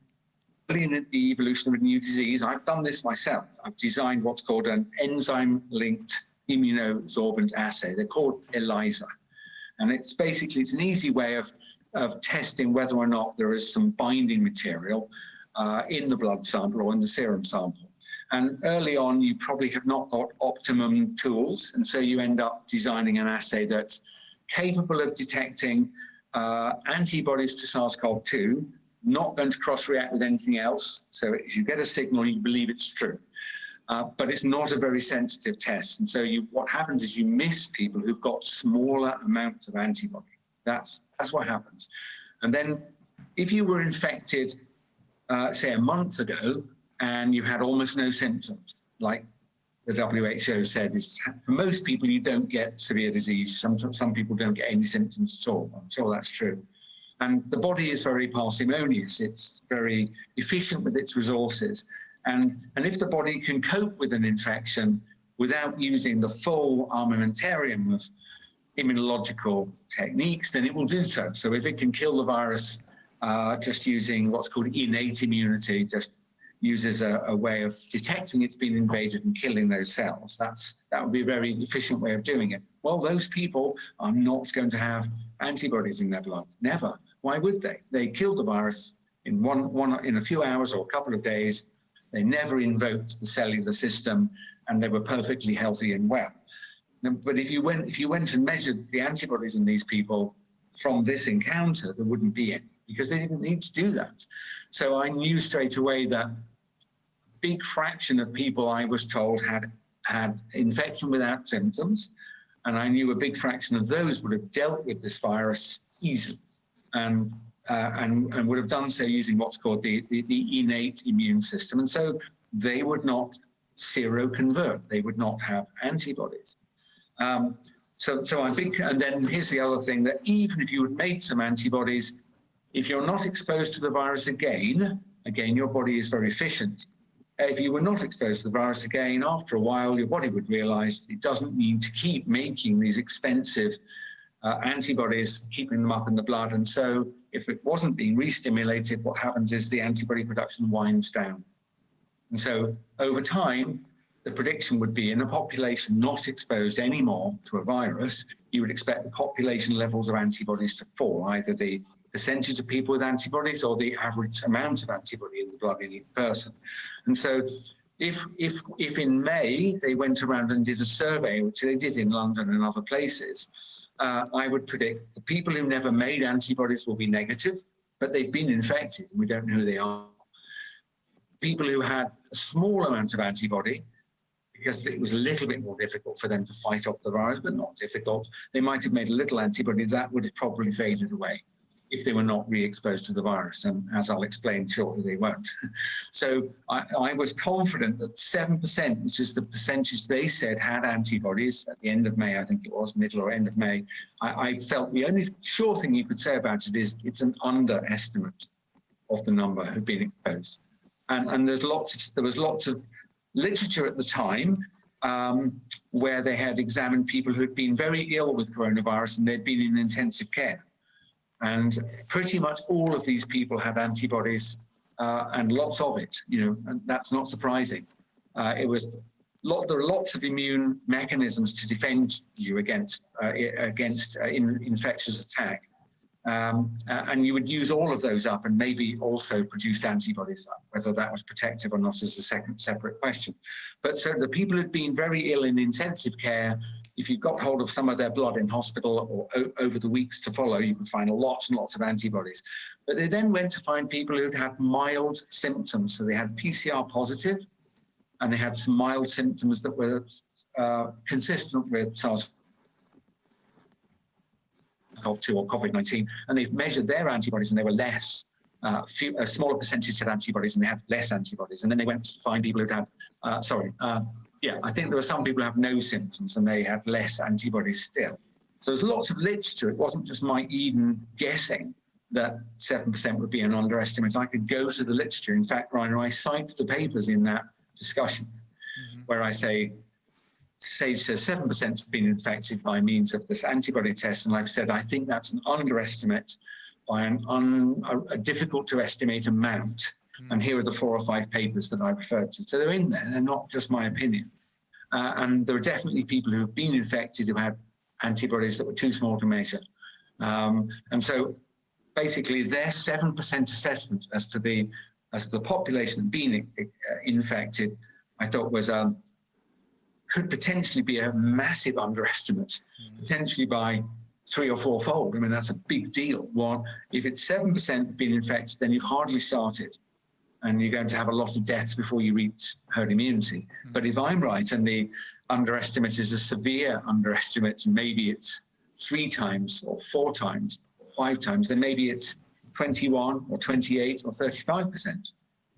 early in the evolution of a new disease, I've done this myself. I've designed what's called an enzyme-linked immunosorbent assay. They're called ELISA. And it's basically, it's an easy way of, of testing whether or not there is some binding material uh, in the blood sample or in the serum sample. And early on, you probably have not got optimum tools. And so you end up designing an assay that's capable of detecting uh, antibodies to SARS-CoV-2, not going to cross-react with anything else. So if you get a signal, you believe it's true. Uh, but it's not a very sensitive test. And so you, what happens is you miss people who've got smaller amounts of antibody. That's, that's what happens. And then if you were infected, uh, say a month ago, and you had almost no symptoms, like the WHO said, is for most people you don't get severe disease. Some some people don't get any symptoms at all. I'm sure that's true. And the body is very parsimonious. It's very efficient with its resources. And, and if the body can cope with an infection without using the full armamentarium of immunological techniques, then it will do so. So if it can kill the virus uh, just using what's called innate immunity, just uses a, a, way of detecting it's been invaded and killing those cells. That's that would be a very efficient way of doing it. Well, those people are not going to have antibodies in their blood. Never. Why would they? They killed the virus in one one in a few hours or a couple of days. They never invoked the cellular system, and they were perfectly healthy and well. But if you went if you went and measured the antibodies in these people from this encounter, there wouldn't be any because they didn't need to do that. So I knew straight away that big fraction of people I was told had had infection without symptoms, and I knew a big fraction of those would have dealt with this virus easily, and uh, and and would have done so using what's called the, the the innate immune system, and so they would not seroconvert, they would not have antibodies. Um, so so I'm big, and then here's the other thing that even if you had made some antibodies, if you're not exposed to the virus again, again your body is very efficient if you were not exposed to the virus again, after a while, your body would realize it doesn't need to keep making these expensive uh, antibodies, keeping them up in the blood. And so if it wasn't being re-stimulated, what happens is the antibody production winds down. And so over time, the prediction would be in a population not exposed anymore to a virus, you would expect the population levels of antibodies to fall, either the percentage of people with antibodies or the average amount of antibody in the blood in each person. And so if, if, if in May they went around and did a survey, which they did in London and other places, uh, I would predict the people who never made antibodies will be negative, but they've been infected. And we don't know who they are. People who had a small amount of antibody, because it was a little bit more difficult for them to fight off the virus, but not difficult. They might have made a little antibody that would have probably faded away if they were not re-exposed to the virus. And as I'll explain shortly, they won't. So I, I was confident that 7%, which is the percentage they said had antibodies at the end of May, I think it was middle or end of May, I, I felt the only sure thing you could say about it is it's an underestimate of the number who've been exposed. And, and there's lots of, there was lots of literature at the time um, where they had examined people who had been very ill with coronavirus and they'd been in intensive care. And pretty much all of these people had antibodies uh, and lots of it, you know, and that's not surprising. Uh, it was lot, there are lots of immune mechanisms to defend you against uh, against uh, in, infectious attack. Um, uh, and you would use all of those up and maybe also produced antibodies up. Whether that was protective or not is a second separate question. But so the people who'd been very ill in intensive care if you got hold of some of their blood in hospital or over the weeks to follow, you could find lots and lots of antibodies. But they then went to find people who'd had mild symptoms. So they had PCR positive and they had some mild symptoms that were uh, consistent with SARS SARS-CoV-2 or COVID-19, and they've measured their antibodies and they were less, uh, few, a smaller percentage had antibodies and they had less antibodies. And then they went to find people who'd had, uh, sorry, uh, yeah, I think there were some people who have no symptoms and they had less antibodies still. So there's lots of literature. It wasn't just Mike Yeadon guessing that 7% would be an underestimate. I could go to the literature. In fact, Ryan, I cite the papers in that discussion mm-hmm. where I say, Sage says 7% have been infected by means of this antibody test. And I've said, I think that's an underestimate by an un, a, a difficult to estimate amount. And here are the four or five papers that I referred to. So they're in there. They're not just my opinion. Uh, and there are definitely people who have been infected who had antibodies that were too small to measure. Um, and so basically their 7% assessment as to the as to the population being uh, infected, I thought was um, could potentially be a massive underestimate, potentially by three or four fold. I mean, that's a big deal. One, if it's 7% being infected, then you've hardly started and you're going to have a lot of deaths before you reach herd immunity. But if I'm right and the underestimate is a severe underestimate, and maybe it's three times or four times, or five times, then maybe it's 21 or 28 or 35%.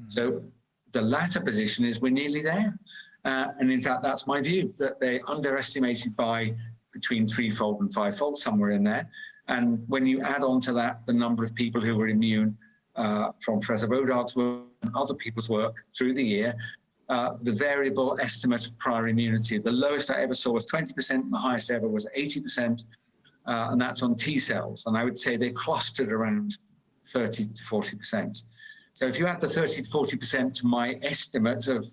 So the latter position is we're nearly there. Uh, and in fact, that's my view that they underestimated by between threefold and fivefold, somewhere in there. And when you add on to that the number of people who were immune uh, from Professor Bodog's work other people's work through the year, uh, the variable estimate of prior immunity, the lowest I ever saw was 20%, and the highest ever was 80%, uh, and that's on T cells. And I would say they clustered around 30 to 40%. So if you add the 30 to 40% to my estimate of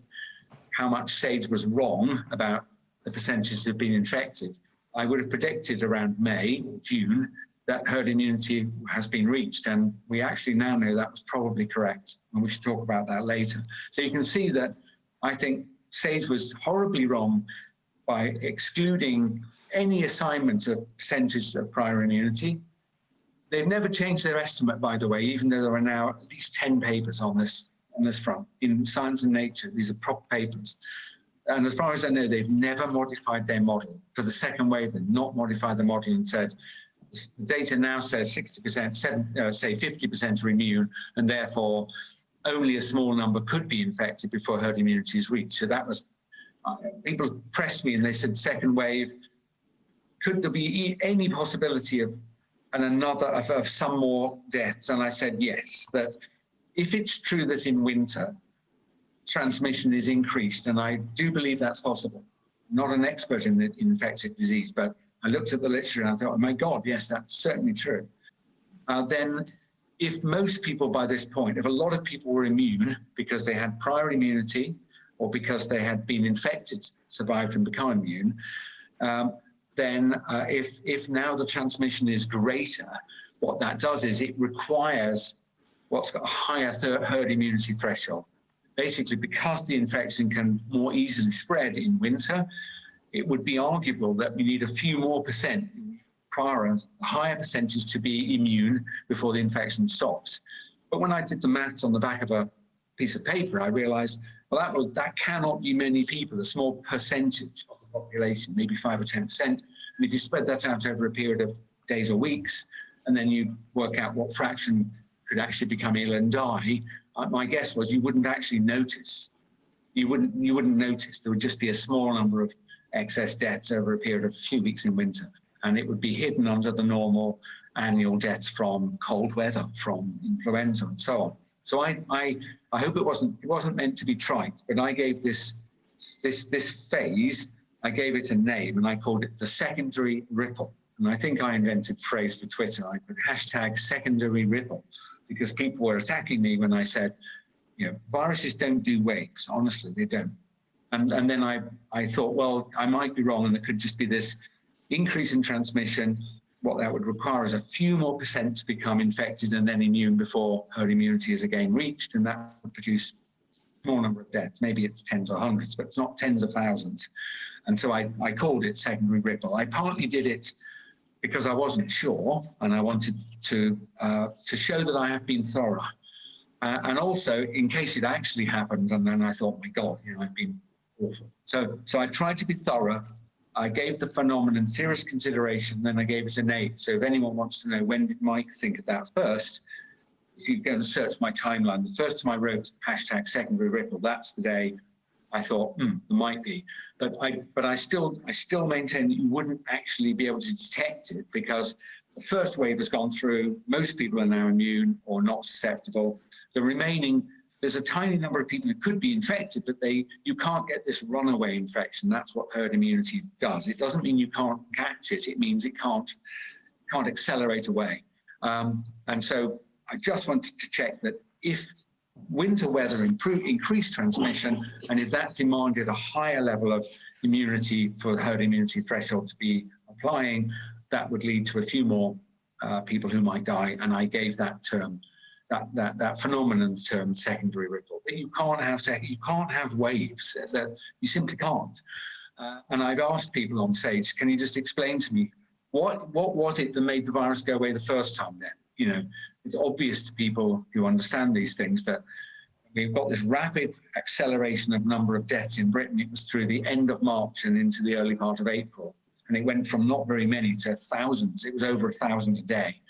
how much SAGE was wrong about the percentages of being infected, I would have predicted around May June that herd immunity has been reached. And we actually now know that was probably correct. And we should talk about that later. So you can see that I think SAGE was horribly wrong by excluding any assignment of percentages of prior immunity. They've never changed their estimate, by the way, even though there are now at least 10 papers on this on this front in Science and Nature. These are proper papers. And as far as I know, they've never modified their model. For the second wave, they've not modified the model and said, the data now says 60%, seven, uh, say 50% are immune, and therefore only a small number could be infected before herd immunity is reached. So that was, uh, people pressed me and they said, second wave, could there be any possibility of and another of, of some more deaths? And I said, yes, that if it's true that in winter transmission is increased, and I do believe that's possible. Not an expert in the in infectious disease, but I looked at the literature and I thought, oh my God, yes, that's certainly true. Uh, then, if most people by this point, if a lot of people were immune because they had prior immunity or because they had been infected, survived and become immune, um, then uh, if if now the transmission is greater, what that does is it requires what's got a higher herd immunity threshold. Basically, because the infection can more easily spread in winter, it would be arguable that we need a few more percent prior, higher percentage to be immune before the infection stops. But when I did the maths on the back of a piece of paper, I realized, well, that, will, that cannot be many people, a small percentage of the population, maybe five or 10%. And if you spread that out over a period of days or weeks, and then you work out what fraction could actually become ill and die, uh, my guess was you wouldn't actually notice. You wouldn't, you wouldn't notice. There would just be a small number of excess deaths over a period of a few weeks in winter. And it would be hidden under the normal annual deaths from cold weather, from influenza and so on. So I, I, I hope it wasn't, it wasn't meant to be trite, but I gave this, this, this phase, I gave it a name and I called it the secondary ripple. And I think I invented the phrase for Twitter. I put hashtag secondary ripple because people were attacking me when I said, you know, viruses don't do waves. Honestly, they don't. And, and then I, I thought, well, I might be wrong and it could just be this increase in transmission. What that would require is a few more percent to become infected and then immune before herd immunity is again reached. And that would produce small number of deaths. Maybe it's tens or hundreds, but it's not tens of thousands. And so I, I called it secondary ripple. I partly did it because I wasn't sure and I wanted to, uh, to show that I have been thorough. Uh, and also in case it actually happened and then I thought, my God, you know, I've been awful. So, so I tried to be thorough I gave the phenomenon serious consideration, then I gave it an eight. So if anyone wants to know when did Mike think of that first, you go and search my timeline, the first time I wrote hashtag secondary ripple, that's the day I thought, hmm, there might be. But I, but I still, I still maintain that you wouldn't actually be able to detect it because the first wave has gone through. Most people are now immune or not susceptible. The remaining, there's a tiny number of people who could be infected, but they, you can't get this runaway infection. That's what herd immunity does. It doesn't mean you can't catch it. It means it can't, can't accelerate away. Um, and so I just wanted to check that if winter weather improve, increased transmission, and if that demanded a higher level of immunity for herd immunity threshold to be applying, that would lead to a few more uh, people who might die. And I gave that term, that that that phenomenon term, secondary ripple. You can't have sec- you can't have waves. That you simply can't. Uh, and I've asked people on stage, can you just explain to me what what was it that made the virus go away the first time? Then you know, it's obvious to people who understand these things that we've got this rapid acceleration of number of deaths in Britain. It was through the end of March and into the early part of April. And it went from not very many to thousands. It was over a thousand a day.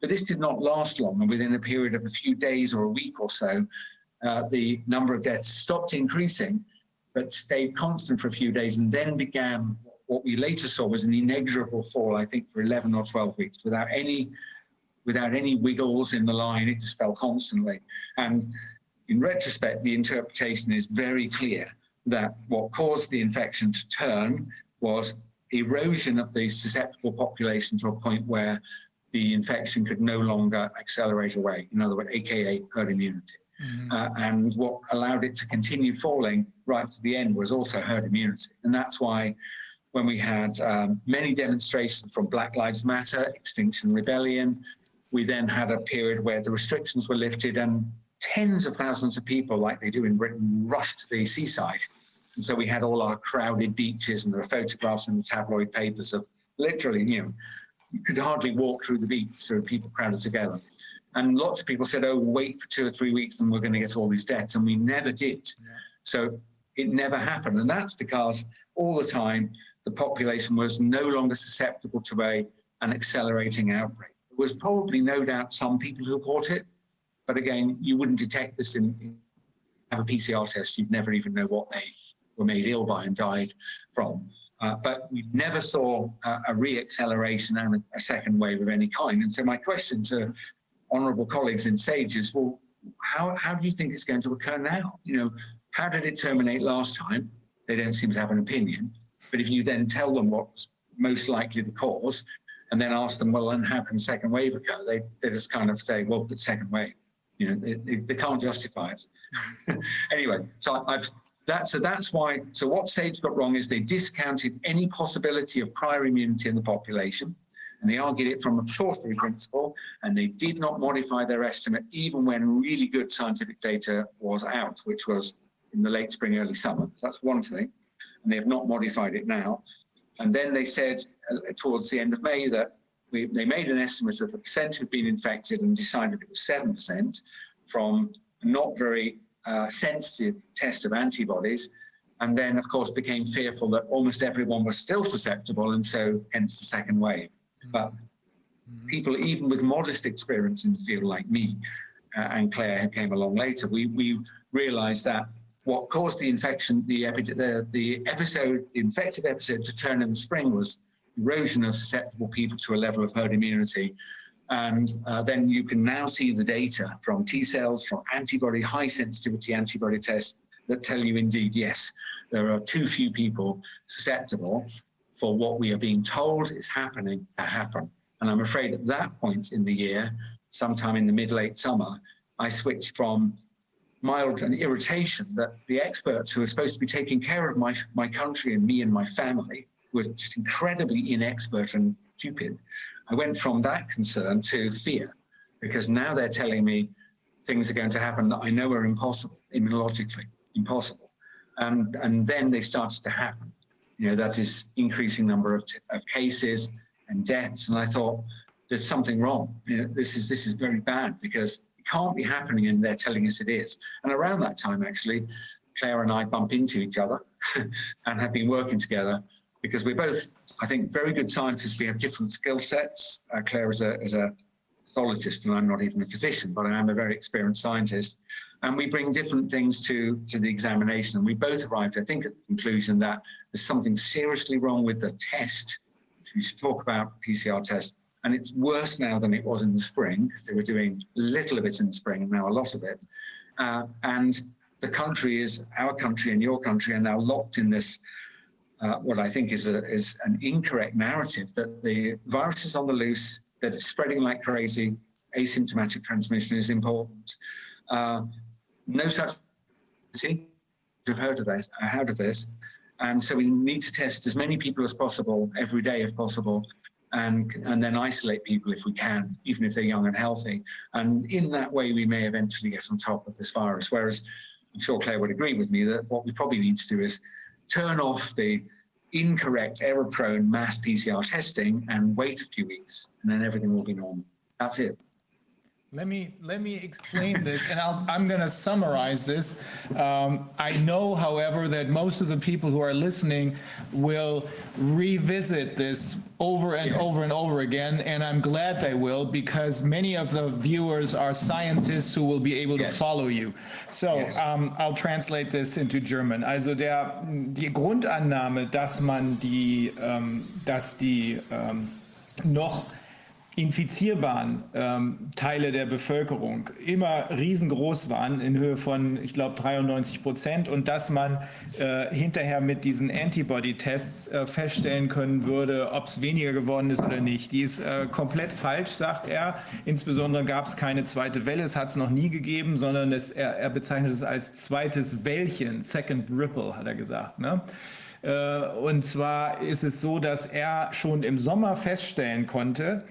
But this did not last long. And within a period of a few days or a week or so, uh, the number of deaths stopped increasing, but stayed constant for a few days and then began what we later saw was an inexorable fall, I think, for 11 or 12 weeks without any without any wiggles in the line. It just fell constantly. And in retrospect, the interpretation is very clear that what caused the infection to turn was erosion of the susceptible population to a point where the infection could no longer accelerate away. In other words, AKA herd immunity. Uh, and what allowed it to continue falling right to the end was also herd immunity. And that's why when we had um, many demonstrations from Black Lives Matter, Extinction Rebellion, we then had a period where the restrictions were lifted and tens of thousands of people, like they do in Britain, rushed to the seaside. And so we had all our crowded beaches and there were photographs in the tabloid papers of literally, you know, you could hardly walk through the beach, there were people crowded together. And lots of people said, oh, wait for two or three weeks and we're going to get all these deaths. And we never did. So it never happened. And that's because all the time the population was no longer susceptible to a, an accelerating outbreak. There was probably no doubt some people who caught it. But again, you wouldn't detect this in, in have a PCR test. You'd never even know what they were made ill by and died from. Uh, but we never saw uh, a re-acceleration and a, a second wave of any kind. And so my question to honourable colleagues in SAGE is, well, how, how do you think it's going to occur now? You know, how did it terminate last time? They don't seem to have an opinion. But if you then tell them what's most likely the cause, and then ask them, well, and how can second wave occur? They, they just kind of say, well, but second wave. You know, they, they, they can't justify it. anyway, so I've that so that's why. So what Sage got wrong is they discounted any possibility of prior immunity in the population, and they argued it from a cautionary principle, and they did not modify their estimate even when really good scientific data was out, which was in the late spring, early summer. So that's one thing, and they have not modified it now. And then they said uh, towards the end of May that we, they made an estimate of the percent who'd been infected and decided it was 7% from not very uh, sensitive test of antibodies. And then, of course, became fearful that almost everyone was still susceptible, and so hence the second wave. But people, even with modest experience in the field, like me uh, and Claire, who came along later, we, we realized that what caused the infection, the, epi- the, the episode, the infective episode to turn in the spring was erosion of susceptible people to a level of herd immunity. And uh, then you can now see the data from T cells, from antibody, high sensitivity antibody tests that tell you indeed, yes, there are too few people susceptible for what we are being told is happening to happen. And I'm afraid at that point in the year, sometime in the mid late summer, I switched from mild and irritation that the experts who are supposed to be taking care of my, my country and me and my family were just incredibly inexpert and stupid. I went from that concern to fear because now they're telling me things are going to happen that I know are impossible, immunologically impossible. And, and then they started to happen. You know, that is increasing number of, of cases and deaths. And I thought, there's something wrong. You know, this is this is very bad because it can't be happening and they're telling us it is. And around that time, actually, Claire and I bump into each other and have been working together because we're both, I think, very good scientists. We have different skill sets. Uh, Claire is a, is a pathologist, and I'm not even a physician, but I am a very experienced scientist. And we bring different things to, to the examination. And we both arrived, I think, at the conclusion that there's something seriously wrong with the test. We should talk about PCR test. And it's worse now than it was in the spring because they were doing little of it in the spring now a lot of it. Uh, and the country is, our country and your country are now locked in this uh, what I think is, a, is an incorrect narrative that the virus is on the loose, that it's spreading like crazy, asymptomatic transmission is important. Uh, no such, thing. you've heard of this, I heard of this. And so we need to test as many people as possible every day if possible and, and then isolate people if we can, even if they're young and healthy. And in that way, we may eventually get on top of this virus. Whereas I'm sure Claire would agree with me that what we probably need to do is turn off the incorrect, error prone mass PCR testing and wait a few weeks, and then everything will be normal. That's it. Let me let me explain this, and I'll, I'm going to summarize this. Um, I know, however, that most of the people who are listening will revisit this over and over and over again, and I'm glad they will because many of the viewers are scientists who will be able to Yes. follow you. So Yes. um, I'll translate this into German. Also der die Grundannahme, dass man die, ähm, dass die ähm, noch infizierbaren ähm, Teile der Bevölkerung immer riesengroß waren in Höhe von, ich glaube, 93 Prozent und dass man äh, hinterher mit diesen Antibody-Tests äh, feststellen können würde, ob es weniger geworden ist oder nicht. Die ist äh, komplett falsch, sagt er. Insbesondere gab es keine zweite Welle, es hat es noch nie gegeben, sondern es, er, er bezeichnet es als zweites Wellchen, Second Ripple, hat er gesagt. Ne? Äh, Und zwar ist es so, dass er schon im Sommer feststellen konnte,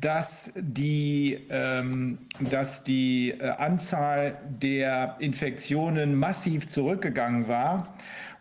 dass die, ähm, dass die äh, Anzahl der Infektionen massiv zurückgegangen war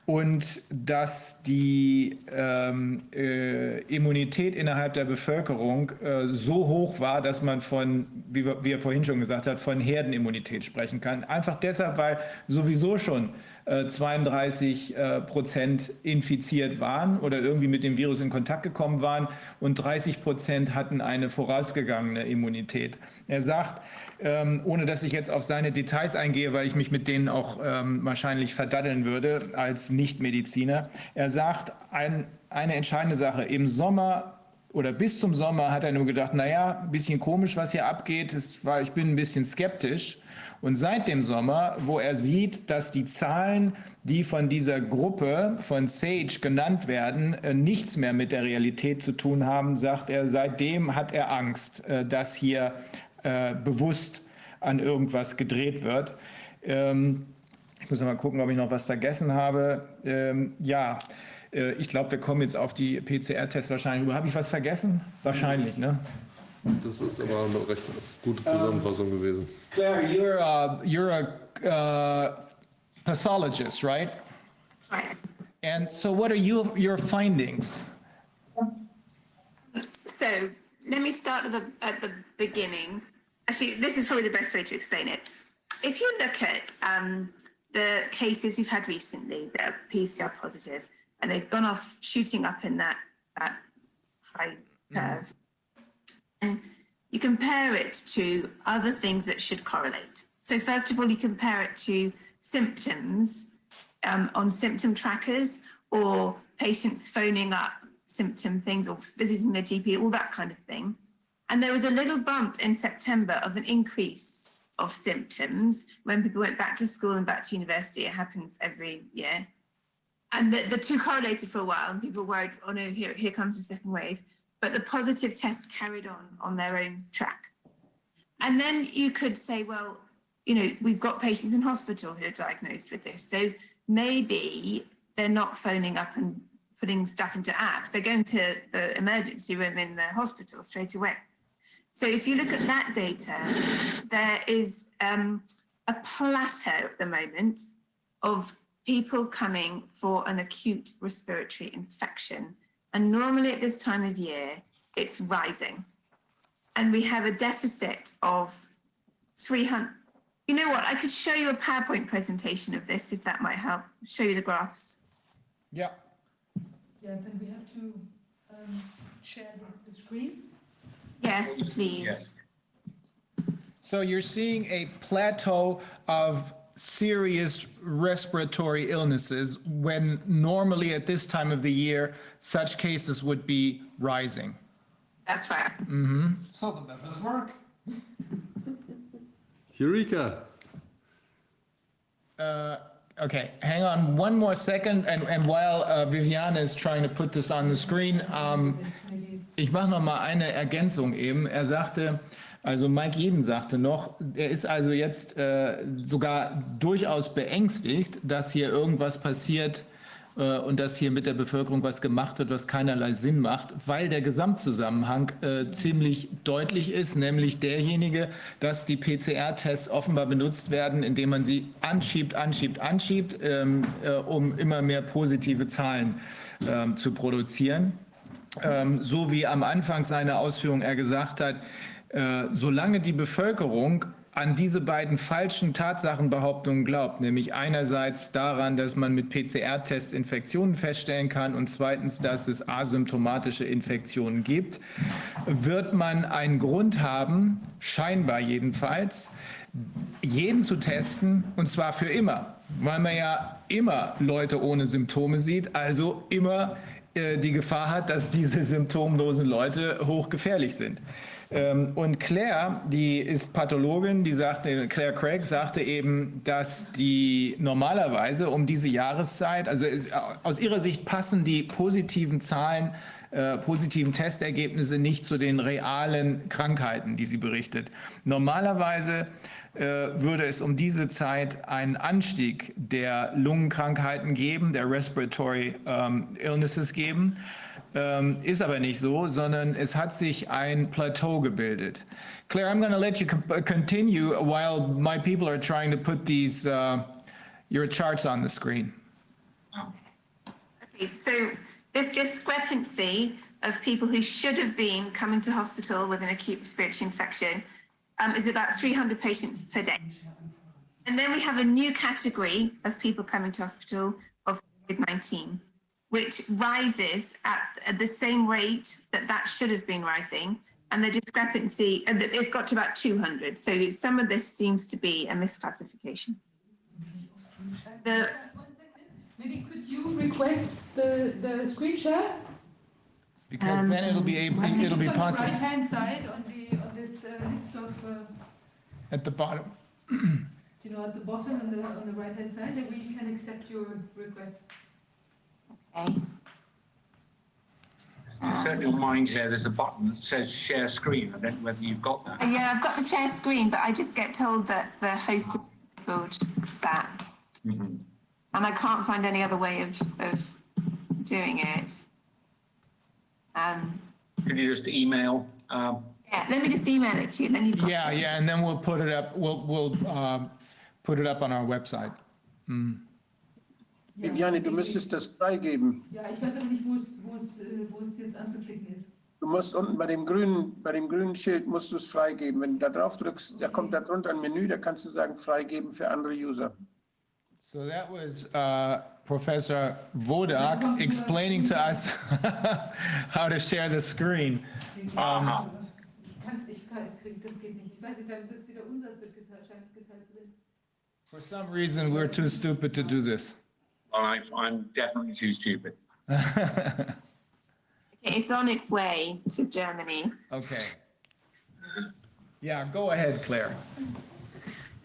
und dass die ähm, äh, Immunität innerhalb der Bevölkerung äh, so hoch war, dass man von, wie, wie er vorhin schon gesagt hat, von Herdenimmunität sprechen kann. Einfach deshalb, weil sowieso schon 32 äh, Prozent infiziert waren oder irgendwie mit dem Virus in Kontakt gekommen waren und 30 Prozent hatten eine vorausgegangene Immunität. Er sagt, ähm, ohne dass ich jetzt auf seine Details eingehe, weil ich mich mit denen auch ähm, wahrscheinlich verdaddeln würde als Nichtmediziner, er sagt, ein, eine entscheidende Sache, im Sommer oder bis zum Sommer hat er nur gedacht, naja, ein bisschen komisch, was hier abgeht. War, ich bin ein bisschen skeptisch. Und seit dem Sommer, wo er sieht, dass die Zahlen, die von dieser Gruppe von Sage genannt werden, äh, nichts mehr mit der Realität zu tun haben, sagt er, seitdem hat er Angst, äh, dass hier äh, bewusst an irgendwas gedreht wird. Ähm, ich muss mal gucken, ob ich noch was vergessen habe. Ähm, ja, ich glaube, wir kommen jetzt auf die PCR-Tests wahrscheinlich. Habe ich was vergessen? Wahrscheinlich, ne? Das ist aber eine recht gute Zusammenfassung gewesen. Claire, you're a, you're a uh, pathologist, right? Right. And so what are you, your findings? So let me start at the at the beginning. Actually, this is probably the best way to explain it. If you look at um, the cases we've had recently that are PCR positive, and they've gone off shooting up in that that high curve, and you compare it to other things that should correlate. So first of all, you compare it to symptoms um, on symptom trackers or patients phoning up symptom things or visiting their GP, all that kind of thing. And there was a little bump in September of an increase of symptoms when people went back to school and back to university. It happens every year. And the, the two correlated for a while, and people worried, oh no, here, here comes the second wave. But the positive tests carried on on their own track. And then you could say, well, you know, we've got patients in hospital who are diagnosed with this. So maybe they're not phoning up and putting stuff into apps. They're going to the emergency room in the hospital straight away. So if you look at that data, there is um, a plateau at the moment of people coming for an acute respiratory infection. And normally at this time of year, it's rising. And we have a deficit of 300. You know what? I could show you a PowerPoint presentation of this if that might help. Show you the graphs. Yeah. Yeah, then we have to um, share the, the screen. Yes, please. Yes. So you're seeing a plateau of serious respiratory illnesses when normally at this time of the year, such cases would be rising. That's right. So the methods work. Eureka. Okay, hang on one more second. And, and while uh, Viviane is trying to put this on the screen, um, ich mache noch mal eine Ergänzung eben. Er sagte, also Mike Jeden sagte noch, er ist also jetzt äh, sogar durchaus beängstigt, dass hier irgendwas passiert äh, und dass hier mit der Bevölkerung was gemacht wird, was keinerlei Sinn macht, weil der Gesamtzusammenhang äh, ziemlich deutlich ist, nämlich derjenige, dass die PCR-Tests offenbar benutzt werden, indem man sie anschiebt, anschiebt, anschiebt, ähm, äh, um immer mehr positive Zahlen ähm, zu produzieren. Ähm, so wie am Anfang seiner Ausführung er gesagt hat, äh, solange die Bevölkerung an diese beiden falschen Tatsachenbehauptungen glaubt, nämlich einerseits daran, dass man mit PCR-Tests Infektionen feststellen kann und zweitens, dass es asymptomatische Infektionen gibt, wird man einen Grund haben, scheinbar jedenfalls, jeden zu testen und zwar für immer, weil man ja immer Leute ohne Symptome sieht, also immer äh, die Gefahr hat, dass diese symptomlosen Leute hochgefährlich sind. Ähm, Und Claire, die ist Pathologin, die sagte, Claire Craig sagte eben, dass die normalerweise um diese Jahreszeit, also es- aus ihrer Sicht passen die positiven Zahlen, äh, positiven Testergebnisse nicht zu den realen Krankheiten, die sie berichtet. Normalerweise äh, würde es um diese Zeit einen Anstieg der Lungenkrankheiten geben, der Respiratory ähm, Illnesses geben. Ähm, ist aber nicht so, sondern es hat sich ein Plateau gebildet. Claire, I'm going to let you continue while my people are trying to put these uh, your charts on the screen. Okay, so this discrepancy of people who should have been coming to hospital with an acute respiratory infection um, is about 300 patients per day. And then we have a new category of people coming to hospital of COVID-19, which rises at, at the same rate that that should have been rising. And the discrepancy, and it's got to about 200. So some of this seems to be a misclassification. The, One second. Maybe could you request the, the screen share? Because then it'll be able, it'll be it's on the possible right-hand side on the, on this uh, list of, uh, at the bottom. you know, at the bottom on the, on the right-hand side, that we can accept your request. Okay. Certainly on mind here, there's a button that says share screen. I don't know whether you've got that. Yeah, I've got the share screen, but I just get told that the host has enabled that. And I can't find any other way of, of doing it. Um, Could you just email, um, yeah, let me just email it to you, and then you've got Yeah, it. yeah, and then we'll put it up, we'll, we'll um, put it up on our website. Viviane, du müsstest das freigeben. Ja, ich weiß aber nicht, wo es, wo es, äh, wo es jetzt anzuklicken ist. Du musst unten bei dem grünen, bei dem grünen Schild musst du es freigeben. Wenn du da drauf drückst, da kommt da drunter ein Menü, da kannst du sagen freigeben für andere User. So that was uh, Professor Vodak explaining to us how to share the screen. aha, Ich kann's nicht kriegen, das geht nicht. Ich weiß nicht, dann wird es wieder unser, es wird geteilt, scheint geteilt zu werden. For some reason, we're too stupid to do this. Well, I, I'm definitely too stupid. Okay, it's on its way to Germany. Okay. Yeah, go ahead, Claire.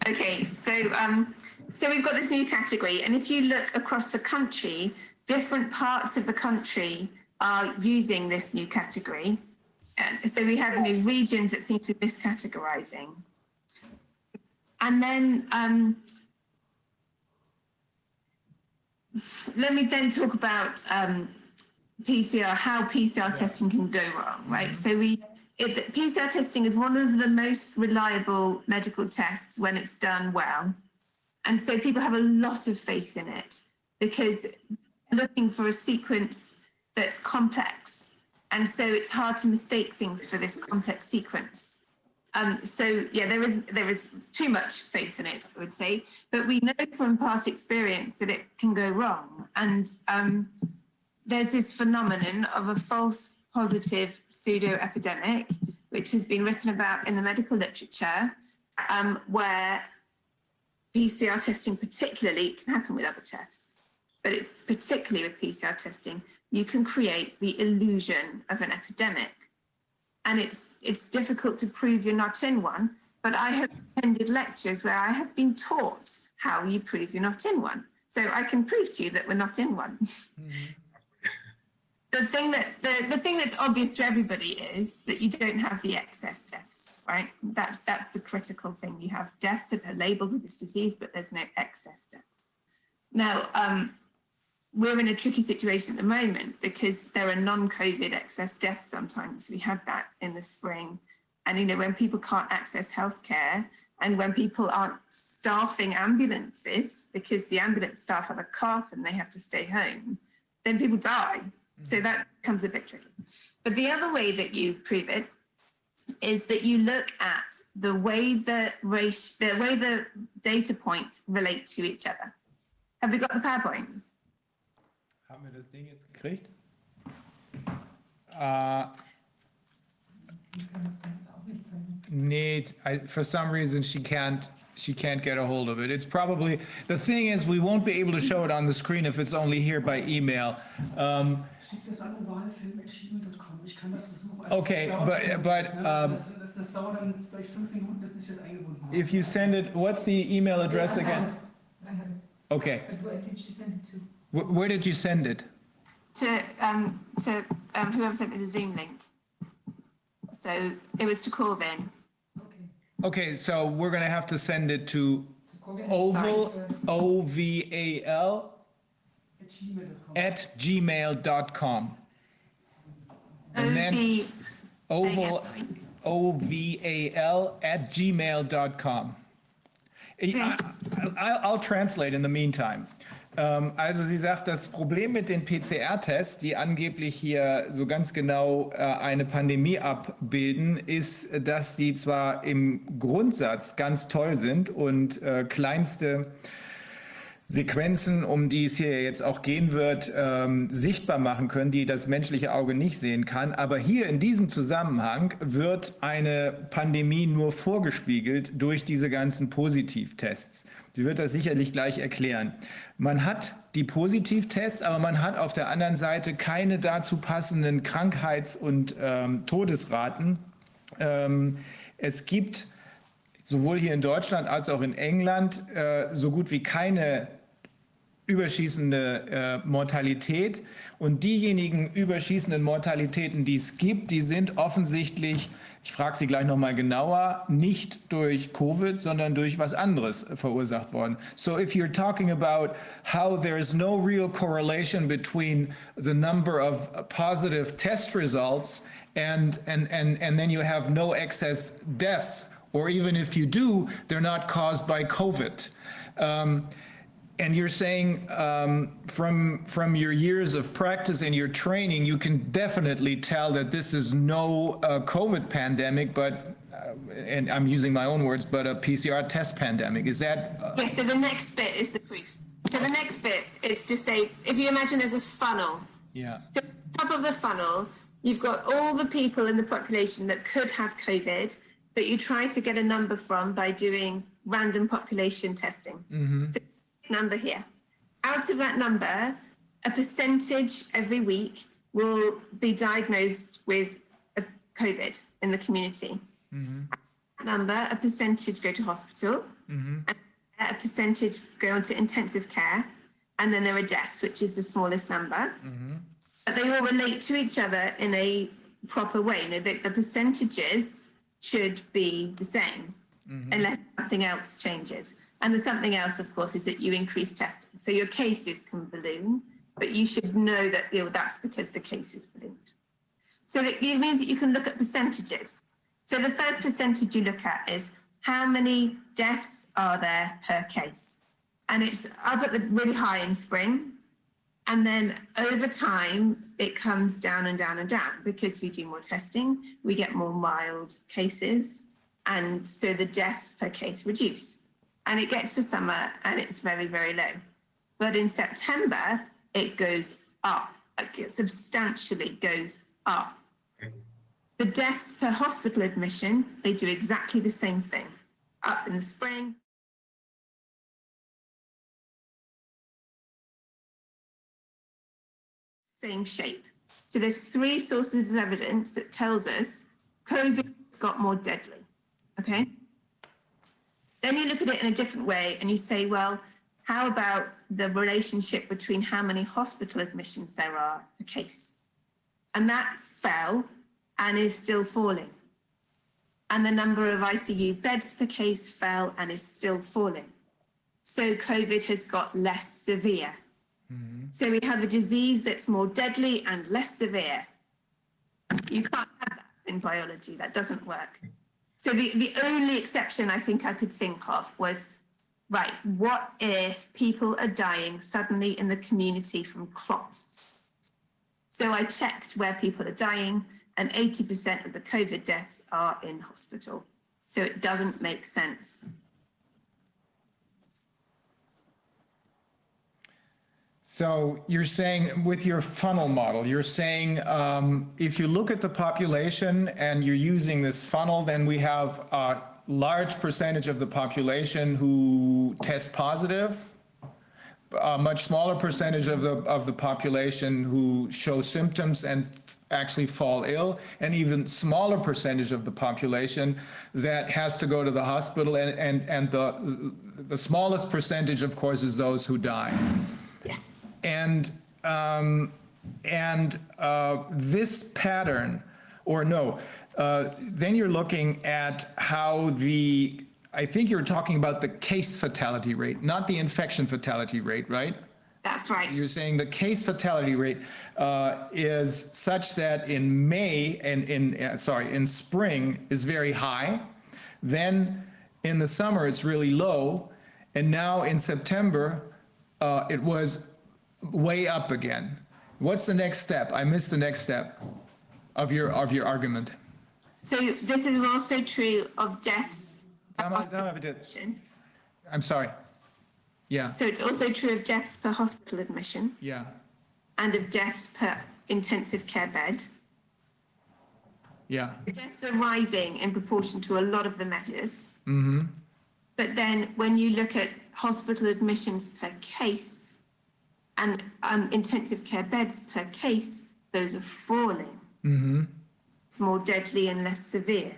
Okay, so um, so we've got this new category, and if you look across the country, different parts of the country are using this new category. And so we have new regions that seem to be miscategorizing. And then um, let me then talk about um, PCR, how PCR testing can go wrong, right? So we, it, PCR testing is one of the most reliable medical tests when it's done well. And so people have a lot of faith in it because looking for a sequence that's complex. And so it's hard to mistake things for this complex sequence. Um, so yeah, there is there is too much faith in it, I would say. But we know from past experience that it can go wrong. And um, there's this phenomenon of a false positive pseudo epidemic, which has been written about in the medical literature, um, where PCR testing, particularly, can happen with other tests, but it's particularly with PCR testing, you can create the illusion of an epidemic. And it's it's difficult to prove you're not in one, but I have attended lectures where I have been taught how you prove you're not in one. So I can prove to you that we're not in one. the thing that the, the thing that's obvious to everybody is that you don't have the excess deaths, right? That's that's the critical thing. You have deaths that are labeled with this disease, but there's no excess death. Now, um, we're in a tricky situation at the moment because there are non-COVID excess deaths sometimes. We had that in the spring. And, you know, when people can't access healthcare and when people aren't staffing ambulances because the ambulance staff have a cough and they have to stay home, then people die. So mm-hmm. that becomes a bit tricky. But the other way that you prove it is that you look at the way the race, the way the data points relate to each other. Have we got the PowerPoint? Haben wir das Ding jetzt gekriegt? Uh, Nee, I, for some reason she can't, she can't get a hold of it. It's probably, the thing is, we won't be able to show it on the screen if it's only here by email. Um, Schick das an ovalfilm.gmail.com. Ich kann das noch mal. Okay, Das dauert but- dann- but, ja, um, das, das, das dauert dann vielleicht fünf Minuten, bis ich das eingebunden habe. if you send it, what's the email address again? I have it. Okay, But where did she send it to? Wh- where did you send it? to um to um whoever sent me the Zoom link. So it was to Corvin. Okay. Okay, so we're gonna have to send it to To Corbin. oval, O-V-A-L, At gmail.com. at gmail.com. And then- OV Oval, Sorry. O-V-A-L at gmail.com. Ich, I- I'll, I'll translate in the meantime. Ähm, also sie sagt, das Problem mit den PCR-Tests, die angeblich hier so ganz genau äh, eine Pandemie abbilden, ist, dass die zwar im Grundsatz ganz toll sind und äh, kleinste Sequenzen, um die es hier jetzt auch gehen wird, ähm, sichtbar machen können, die das menschliche Auge nicht sehen kann. Aber hier in diesem Zusammenhang wird eine Pandemie nur vorgespiegelt durch diese ganzen Positivtests. Sie wird das sicherlich gleich erklären. Man hat die Positivtests, aber man hat auf der anderen Seite keine dazu passenden Krankheits- und ähm, Todesraten. Ähm, es gibt sowohl hier in Deutschland als auch in England äh, so gut wie keine überschießende äh, Mortalität. Und diejenigen überschießenden Mortalitäten, die es gibt, die sind offensichtlich, ich frage Sie gleich nochmal genauer, nicht durch Covid, sondern durch was anderes verursacht worden. So if you're talking about how there is no real correlation between the number of positive test results and, and, and, and then you have no excess deaths, or even if you do, they're not caused by COVID. Um, and you're saying um, from from your years of practice and your training, you can definitely tell that this is no uh, COVID pandemic, but uh, and I'm using my own words, but a PCR test pandemic. Is that uh, Yeah, so the next bit is the proof. So the next bit is to say, if you imagine there's a funnel, yeah? so top of the funnel, you've got all the people in the population that could have COVID that you try to get a number from by doing random population testing. So number here. Out of that number, a percentage every week will be diagnosed with a COVID in the community. Mm-hmm. Number, a percentage go to hospital, and a percentage go onto intensive care, and then there are deaths, which is the smallest number. Mm-hmm. But they all relate to each other in a proper way. You know, the, the percentages should be the same unless something else changes. And the something else, of course, is that you increase testing. So your cases can balloon, but you should know that you know, that's because the case is ballooned. So it means that you can look at percentages. So the first percentage you look at is how many deaths are there per case? And it's up at the really high in spring. And then over time, it comes down and down and down because we do more testing, we get more mild cases. And so the deaths per case reduce. And it gets to summer and it's very, very low. But in September, it goes up like, substantially goes up. The deaths per hospital admission, they do exactly the same thing. Up in the spring, same shape. So there's three sources of evidence that tells us COVID has got more deadly. Okay. Then you look at it in a different way and you say, well, how about the relationship between how many hospital admissions there are a case? And that fell and is still falling. And the number of ICU beds per case fell and is still falling. So COVID has got less severe. Mm-hmm. So we have a disease that's more deadly and less severe. You can't have that in biology, that doesn't work. So the, the only exception I think I could think of was, right, what if people are dying suddenly in the community from clots? So I checked where people are dying and 80% of the COVID deaths are in hospital. So it doesn't make sense. So you're saying with your funnel model, you're saying um, if you look at the population and you're using this funnel, then we have a large percentage of the population who test positive, a much smaller percentage of the of the population who show symptoms and actually fall ill, and even smaller percentage of the population that has to go to the hospital, and and and the the smallest percentage, of course, is those who die. Yes. And, um, and, uh, this pattern, or no, uh, then you're looking at how the, I think you're talking about the case fatality rate, not the infection fatality rate, right? That's right. You're saying the case fatality rate uh, is such that in May and in, uh, sorry, in spring is very high. Then in the summer, it's really low. And now in September, uh, it was way up again. What's the next step? I missed the next step of your, of your argument. So this is also true of deaths. per Sag mal- sag mal bitte. I'm sorry. Yeah, So it's also true of deaths per hospital admission yeah. and of deaths per intensive care bed. Yeah, Deaths are rising in proportion to a lot of the measures. Mm-hmm. But then when you look at hospital admissions per case and um, intensive care beds per case, those are falling. It's more deadly and less severe.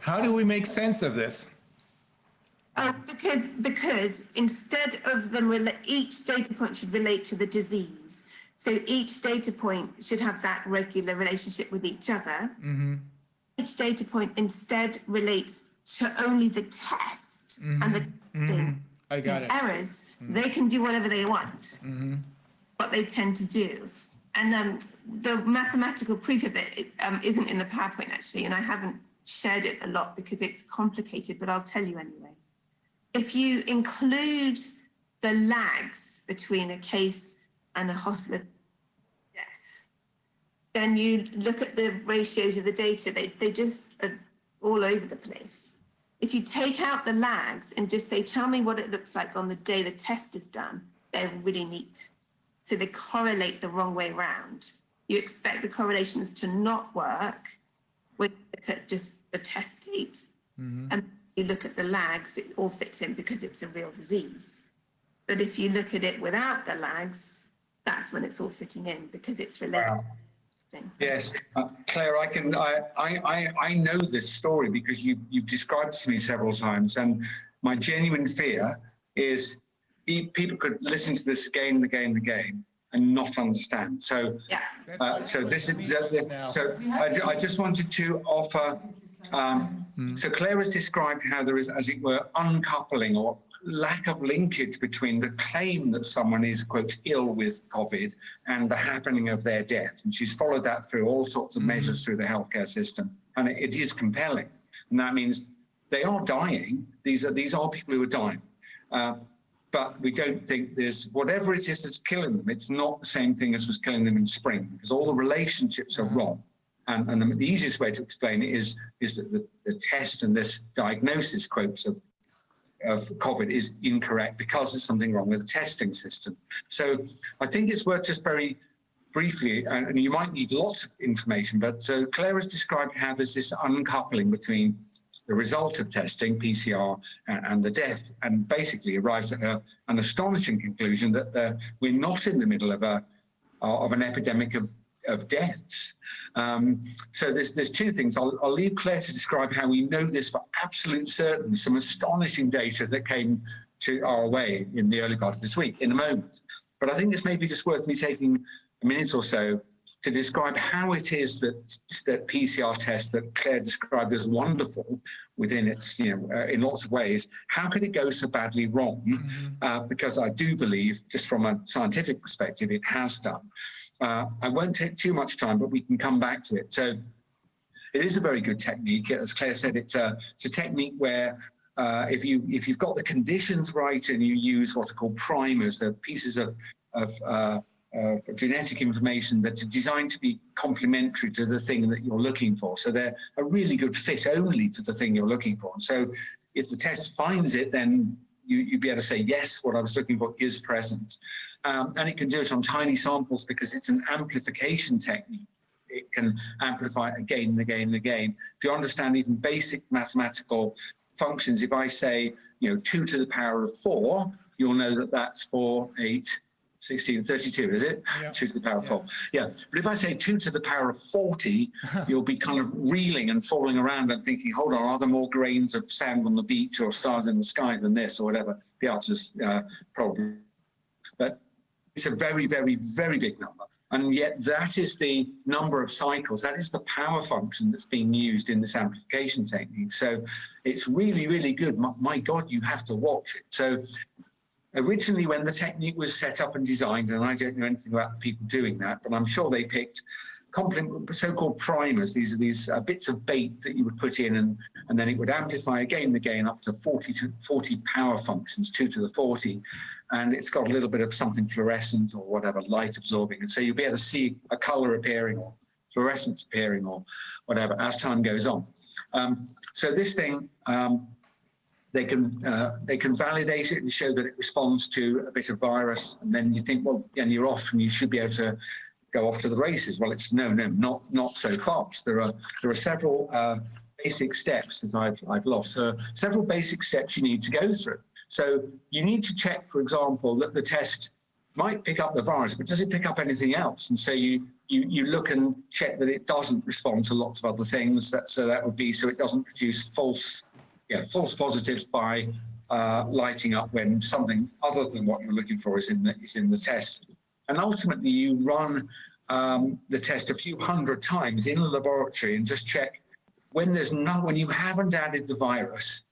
how do we make sense of this? Uh, because because instead of them, rela- each data point should relate to the disease. So each data point should have that regular relationship with each other. Each data point instead relates to only the test and the testing. I got it. Errors, they can do whatever they want. What they tend to do. And um, the mathematical proof of it, it um, isn't in the PowerPoint actually, and I haven't shared it a lot because it's complicated, but I'll tell you anyway. If you include the lags between a case and a hospital death, then you look at the ratios of the data, they, they just are all over the place. If you take out the lags and just say, tell me what it looks like on the day the test is done, they're really neat. So they correlate the wrong way round. You expect the correlations to not work when you look at just the test date. Mm-hmm. And you look at the lags, it all fits in because it's a real disease. But if you look at it without the lags, that's when it's all fitting in because it's related. Wow. Yes, uh, Clare, I can, I, I, I, I know this story because you, you've described it to me several times. And my genuine fear is pe- people could listen to this again and again and again and not understand. So, Yeah. uh, so this is, uh, so I, I just wanted to offer, um, so Clare has described how there is, as it were, uncoupling or lack of linkage between the claim that someone is, quote, ill with COVID and the happening of their death. And she's followed that through all sorts of measures through the healthcare system. And it, it is compelling. And that means they are dying. These are, these are people who are dying. Uh, but we don't think there's whatever it is that's killing them. It's not the same thing as was killing them in spring because all the relationships are wrong. And, and the, the easiest way to explain it is is that the, the test and this diagnosis quotes are of COVID is incorrect because there's something wrong with the testing system. So I think it's worth just very briefly, and, and you might need lots of information, but so Clare has described how there's this uncoupling between the result of testing, PCR, and, the death, and basically arrives at a, an astonishing conclusion that the, we're not in the middle of a of an epidemic of, of deaths. Um, so there's, there's two things. I'll, I'll leave Clare to describe how we know this for absolute certain, some astonishing data that came to our way in the early part of this week in a moment. But I think it's maybe just worth me taking a minute or so to describe how it is that that PCR test that Clare described as wonderful within its, you know, uh, in lots of ways, how could it go so badly wrong? Uh, because I do believe, just from a scientific perspective, it has done. Uh, I won't take too much time, but we can come back to it. So it is a very good technique. As Clare said, it's a, it's a technique where uh, if you if you've got the conditions right and you use what are called primers, they're pieces of of uh, uh, genetic information that are designed to be complementary to the thing that you're looking for. So they're a really good fit only for the thing you're looking for. So if the test finds it, then you, you'd be able to say, yes, what I was looking for is present. Um, and it can do it on tiny samples because it's an amplification technique. It can amplify again and again and again. If you understand even basic mathematical functions, if I say, you know, two to the power of four, you'll know that that's four, eight, 16, 32, is it? Yeah. Two to the power of four. Yeah. But if I say two to the power of 40, you'll be kind of reeling and falling around and thinking, hold on, are there more grains of sand on the beach or stars in the sky than this or whatever? The answer's uh, probably. But it's a very, very, very big number. And yet that is the number of cycles, that is the power function that's being used in this amplification technique. So it's really, really good. My, my God, you have to watch it. So originally when the technique was set up and designed, and I don't know anything about people doing that, but I'm sure they picked so-called primers. These are these uh, bits of bait that you would put in and, and then it would amplify again and again up to 40 to 40 power functions, two to the 40. And it's got a little bit of something fluorescent or whatever, light absorbing. And so you'll be able to see a color appearing or fluorescence appearing or whatever as time goes on. Um, so this thing, um, they can uh, they can validate it and show that it responds to a bit of virus, and then you think, well, and you're off, and you should be able to go off to the races. Well, it's no, no, not not so fast. There are there are several uh, basic steps that I've I've lost. Uh, several basic steps you need to go through. So you need to check, for example, that the test might pick up the virus, but does it pick up anything else? And so you you you look and check that it doesn't respond to lots of other things. That so that would be so it doesn't produce false yeah, false positives by uh, lighting up when something other than what you're looking for is in the, is in the test. And ultimately, you run um, the test a few hundred times in a laboratory and just check when there's not when you haven't added the virus,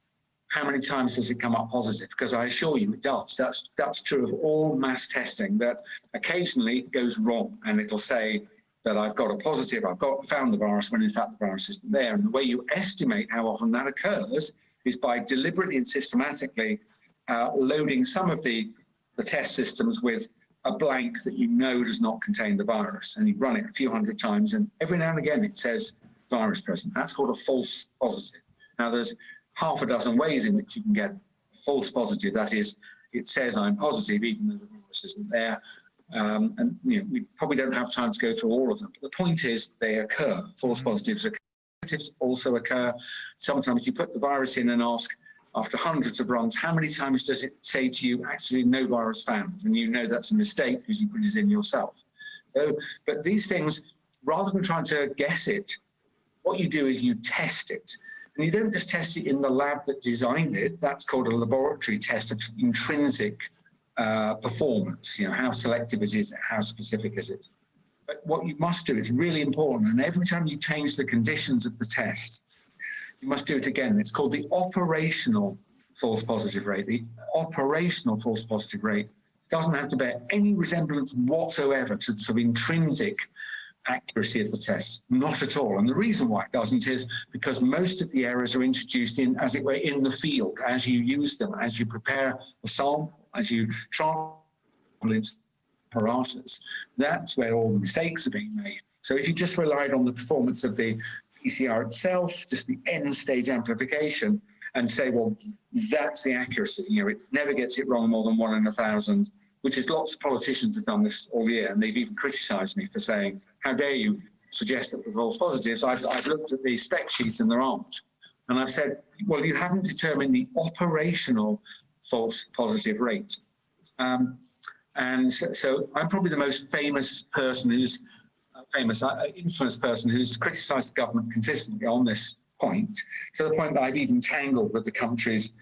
how many times does it come up positive? Because I assure you, it does. That's that's true of all mass testing. That occasionally goes wrong, and it'll say that I've got a positive, I've got found the virus when in fact the virus isn't there. And the way you estimate how often that occurs is by deliberately and systematically uh, loading some of the, the test systems with a blank that you know does not contain the virus. And you run it a few hundred times, and every now and again it says virus present. That's called a false positive. Now, there's half a dozen ways in which you can get false positive. That is, it says I'm positive, even though the virus isn't there. Um, and you know, we probably don't have time to go through all of them. But the point is, they occur. False positives occur negatives also occur. Sometimes you put the virus in and ask, after hundreds of runs, how many times does it say to you, actually, no virus found? And you know that's a mistake because you put it in yourself. So, but these things, rather than trying to guess it, what you do is you test it. And you don't just test it in the lab that designed it. That's called a laboratory test of intrinsic uh, performance. You know, how selective is it? How specific is it? But what you must do is really important. And every time you change the conditions of the test, you must do it again. It's called the operational false positive rate. The operational false positive rate doesn't have to bear any resemblance whatsoever to sort of intrinsic accuracy of the test. Not at all. And the reason why it doesn't is because most of the errors are introduced in, as it were, in the field, as you use them, as you prepare the sample, as you try apparatus. That's where all the mistakes are being made. So if you just relied on the performance of the PCR itself, just the end stage amplification, and say, well, that's the accuracy. You know, it never gets it wrong more than one in a thousand, which is lots of politicians have done this all year, and they've even criticised me for saying, how dare you suggest that the false positives? I've, I've looked at the spec sheets and there aren't. And I've said, well, you haven't determined the operational false positive rate. Um, and so, so I'm probably the most famous person who's uh, famous, uh, infamous person who's criticised the government consistently on this point, to the point that I've even tangled with the country's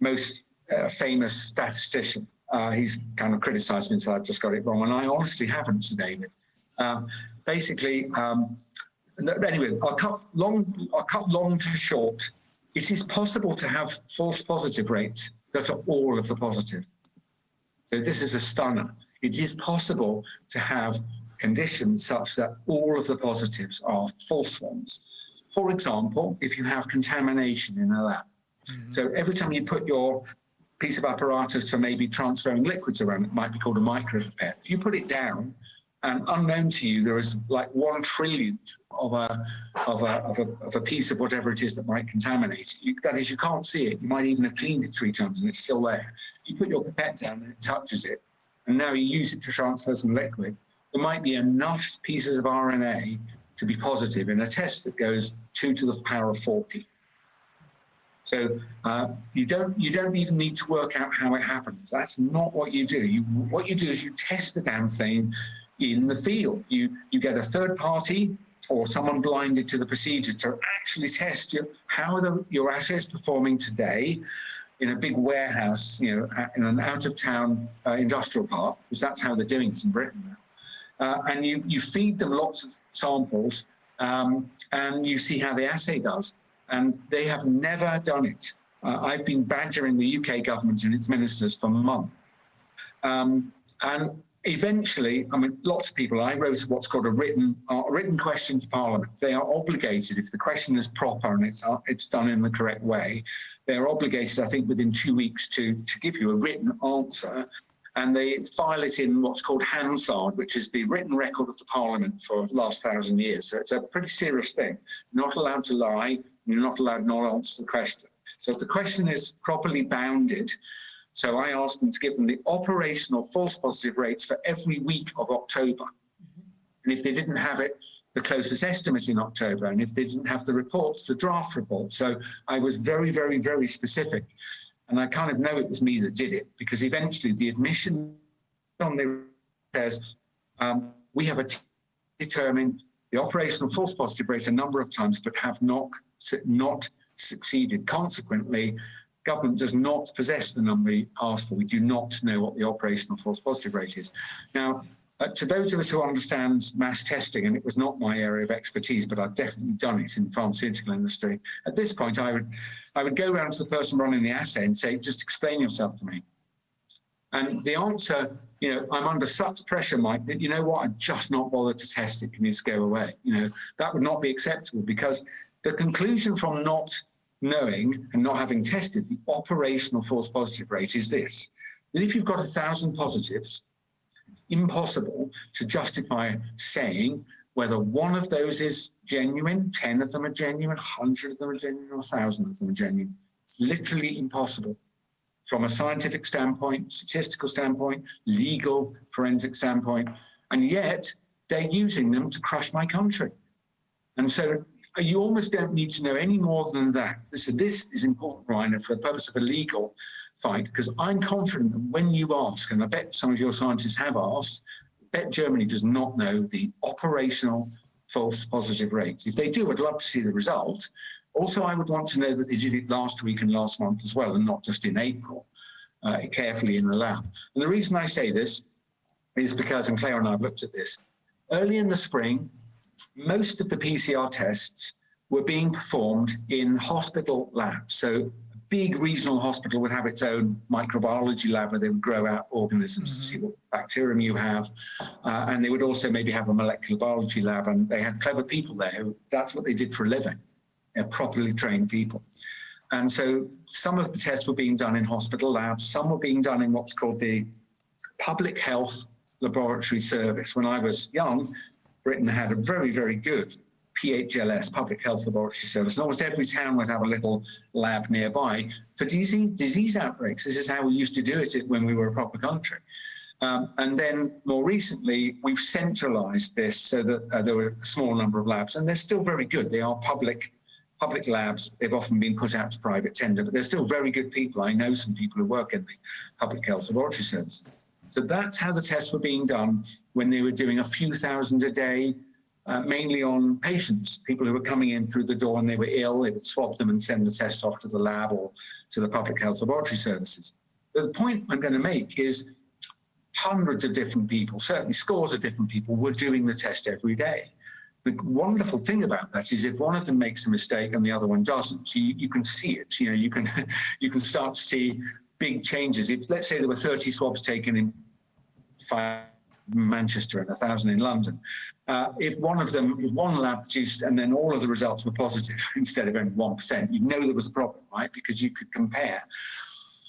most uh, famous statistician. Uh, he's kind of criticised me and said I've just got it wrong, and I honestly haven't, Sir David. Um, basically, um, anyway, I'll cut long. I'll cut long to short. It is possible to have false positive rates that are all of the positive. So this is a stunner. It is possible to have conditions such that all of the positives are false ones. For example, if you have contamination in a lab. So every time you put your piece of apparatus for maybe transferring liquids around, it might be called a micropipette. If you put it down, and unknown to you, there is like one trillionth of a of a of a, of a piece of whatever it is that might contaminate. You, that is, you can't see it. You might even have cleaned it three times and it's still there. You put your pipette down and it touches it, and now you use it to transfer some liquid. There might be enough pieces of RNA to be positive in a test that goes two to the power of 40. So uh, you don't you don't even need to work out how it happens. That's not what you do. You what you do is you test the damn thing in the field. You you get a third party or someone blinded to the procedure to actually test you how the, your assays performing today in a big warehouse, you know, in an out of town uh, industrial park, because that's how they're doing it in Britain now. Uh, and you you feed them lots of samples um, and you see how the assay does and they have never done it. Uh, I've been badgering the UK government and its ministers for months. Um, and eventually, I mean, lots of people, I wrote what's called a written, uh, written question to Parliament. They are obligated, if the question is proper and it's, uh, it's done in the correct way, they're obligated, I think, within two weeks to, to give you a written answer. And they file it in what's called Hansard, which is the written record of the Parliament for the last thousand years. So it's a pretty serious thing. You're not allowed to lie. You're not allowed not to answer the question. So if the question is properly bounded, so I asked them to give them the operational false positive rates for every week of October. And if they didn't have it, the closest estimate in October. And if they didn't have the reports, the draft report. So I was very, very, very specific. And I kind of know it was me that did it because eventually the admission on the says um, we have determined the operational false positive rate a number of times, but have not not succeeded. Consequently, government does not possess the number we asked for. We do not know what the operational false positive rate is. Now, uh, to those of us who understand mass testing, and it was not my area of expertise, but I've definitely done it in the pharmaceutical industry. At this point, I would I would go around to the person running the assay and say, just explain yourself to me. And the answer, you know, I'm under such pressure, Mike, that you know what, I'm just not bothered to test it. Can you just go away? You know, that would not be acceptable because the conclusion from not knowing and not having tested the operational false positive rate is this that if you've got a thousand positives, impossible to justify saying whether one of those is genuine, 10 of them are genuine, 100 of them are genuine, or 1,000 of them are genuine. It's literally impossible from a scientific standpoint, statistical standpoint, legal, forensic standpoint. And yet they're using them to crush my country. And so you almost don't need to know any more than that. So this is important, Reiner, for the purpose of a legal fight, because I'm confident that when you ask, and I bet some of your scientists have asked, I bet Germany does not know the operational false positive rates. If they do, I'd love to see the result. Also, I would want to know that they did it last week and last month as well, and not just in April, uh, carefully in the lab. And the reason I say this is because, and Clare and I have looked at this, early in the spring, most of the PCR tests were being performed in hospital labs. So a big regional hospital would have its own microbiology lab where they would grow out organisms to see what bacterium you have. Uh, and they would also maybe have a molecular biology lab and they had clever people there who that's what they did for a living, know, properly trained people. And so some of the tests were being done in hospital labs, some were being done in what's called the public health laboratory service. When I was young, Britain had a very, very good PHLS, Public Health Laboratory Service, and almost every town would have a little lab nearby for disease, disease outbreaks. This is how we used to do it when we were a proper country. Um, and then more recently, we've centralized this so that uh, there were a small number of labs, and they're still very good. They are public public labs. They've often been put out to private tender, but they're still very good people. I know some people who work in the public health laboratory service. So that's how the tests were being done when they were doing a few thousand a day, uh, mainly on patients, people who were coming in through the door and they were ill. They would swab them and send the test off to the lab or to the public health laboratory services. But the point I'm going to make is hundreds of different people, certainly scores of different people, were doing the test every day. The wonderful thing about that is if one of them makes a mistake and the other one doesn't, you, you can see it. You know, you can you can start to see big changes. If let's say there were 30 swabs taken in five Manchester and a thousand in London, uh, if one of them, if one lab produced and then all of the results were positive instead of only one percent, you'd know there was a problem, right? Because you could compare.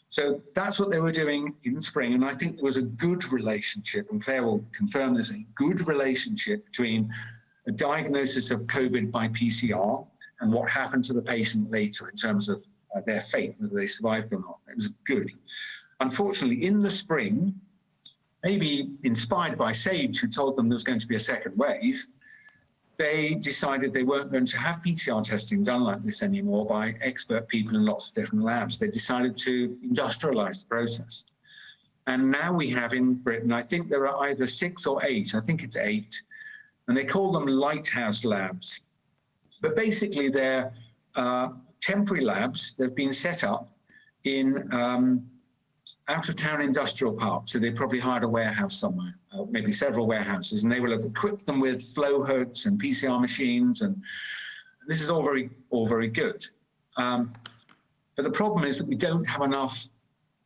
So that's what they were doing in spring. And I think there was a good relationship, and Clare will confirm this, a good relationship between a diagnosis of COVID by PCR and what happened to the patient later in terms of uh, their fate, whether they survived or not. It was good. Unfortunately, in the spring, maybe inspired by SAGE, who told them there was going to be a second wave, they decided they weren't going to have PCR testing done like this anymore by expert people in lots of different labs. They decided to industrialize the process. And now we have in Britain, I think there are either six or eight, I think it's eight, and they call them lighthouse labs. But basically, they're uh, temporary labs that have been set up in um, out of town industrial parks. So they probably hired a warehouse somewhere, uh, maybe several warehouses, and they will have equipped them with flow hoods and PCR machines. And this is all very, all very good. Um, but the problem is that we don't have enough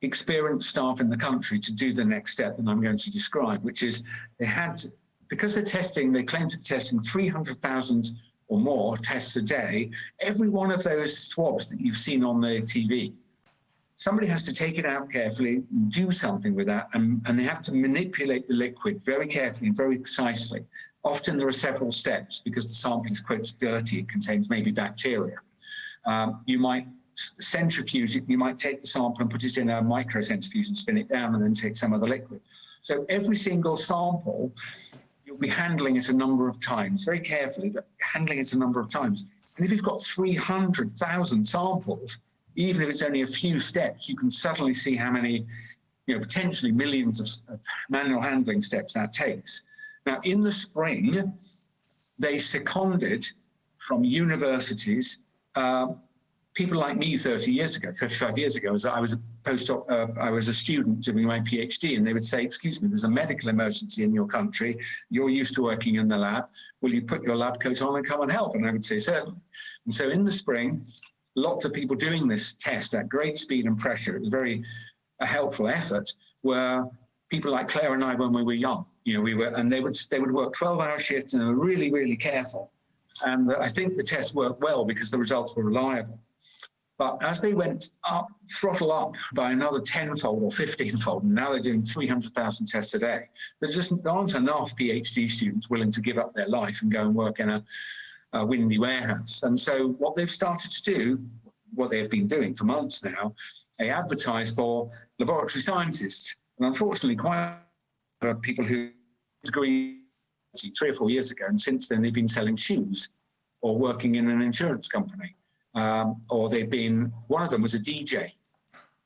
experienced staff in the country to do the next step that I'm going to describe, which is they had, because they're testing, they claim to be testing 300,000 or more tests a day. Every one of those swabs that you've seen on the TV somebody has to take it out carefully, do something with that, and, and they have to manipulate the liquid very carefully and very precisely. Often there are several steps because the sample is quite dirty, it contains maybe bacteria. Um, you might centrifuge it, you might take the sample and put it in a microcentrifuge and spin it down and then take some of the liquid. So every single sample, you'll be handling it a number of times, very carefully, but handling it a number of times. And if you've got 300,000 samples, even if it's only a few steps, you can suddenly see how many, you know, potentially millions of, of manual handling steps that takes. Now, in the spring, they seconded from universities uh, people like me 30 years ago, 35 years ago, as I was a postdoc, uh, I was a student doing my PhD, and they would say, "Excuse me, there's a medical emergency in your country. You're used to working in the lab. Will you put your lab coat on and come and help?" And I would say, "Certainly." And so, in the spring, lots of people doing this test at great speed and pressure. It was very a helpful effort. Were people like Clare and I when we were young. You know, we were, and they would they would work 12-hour shifts and they were really, really careful. And I think the test worked well because the results were reliable. But as they went up, throttle up by another tenfold or 15fold, and now they're doing 300,000 tests a day, there just aren't enough PhD students willing to give up their life and go and work in a, a windy warehouse. And so what they've started to do, what they've been doing for months now, they advertise for laboratory scientists. And unfortunately, quite a lot of people who degree three or four years ago, and since then they've been selling shoes or working in an insurance company um, or they've been, one of them was a DJ.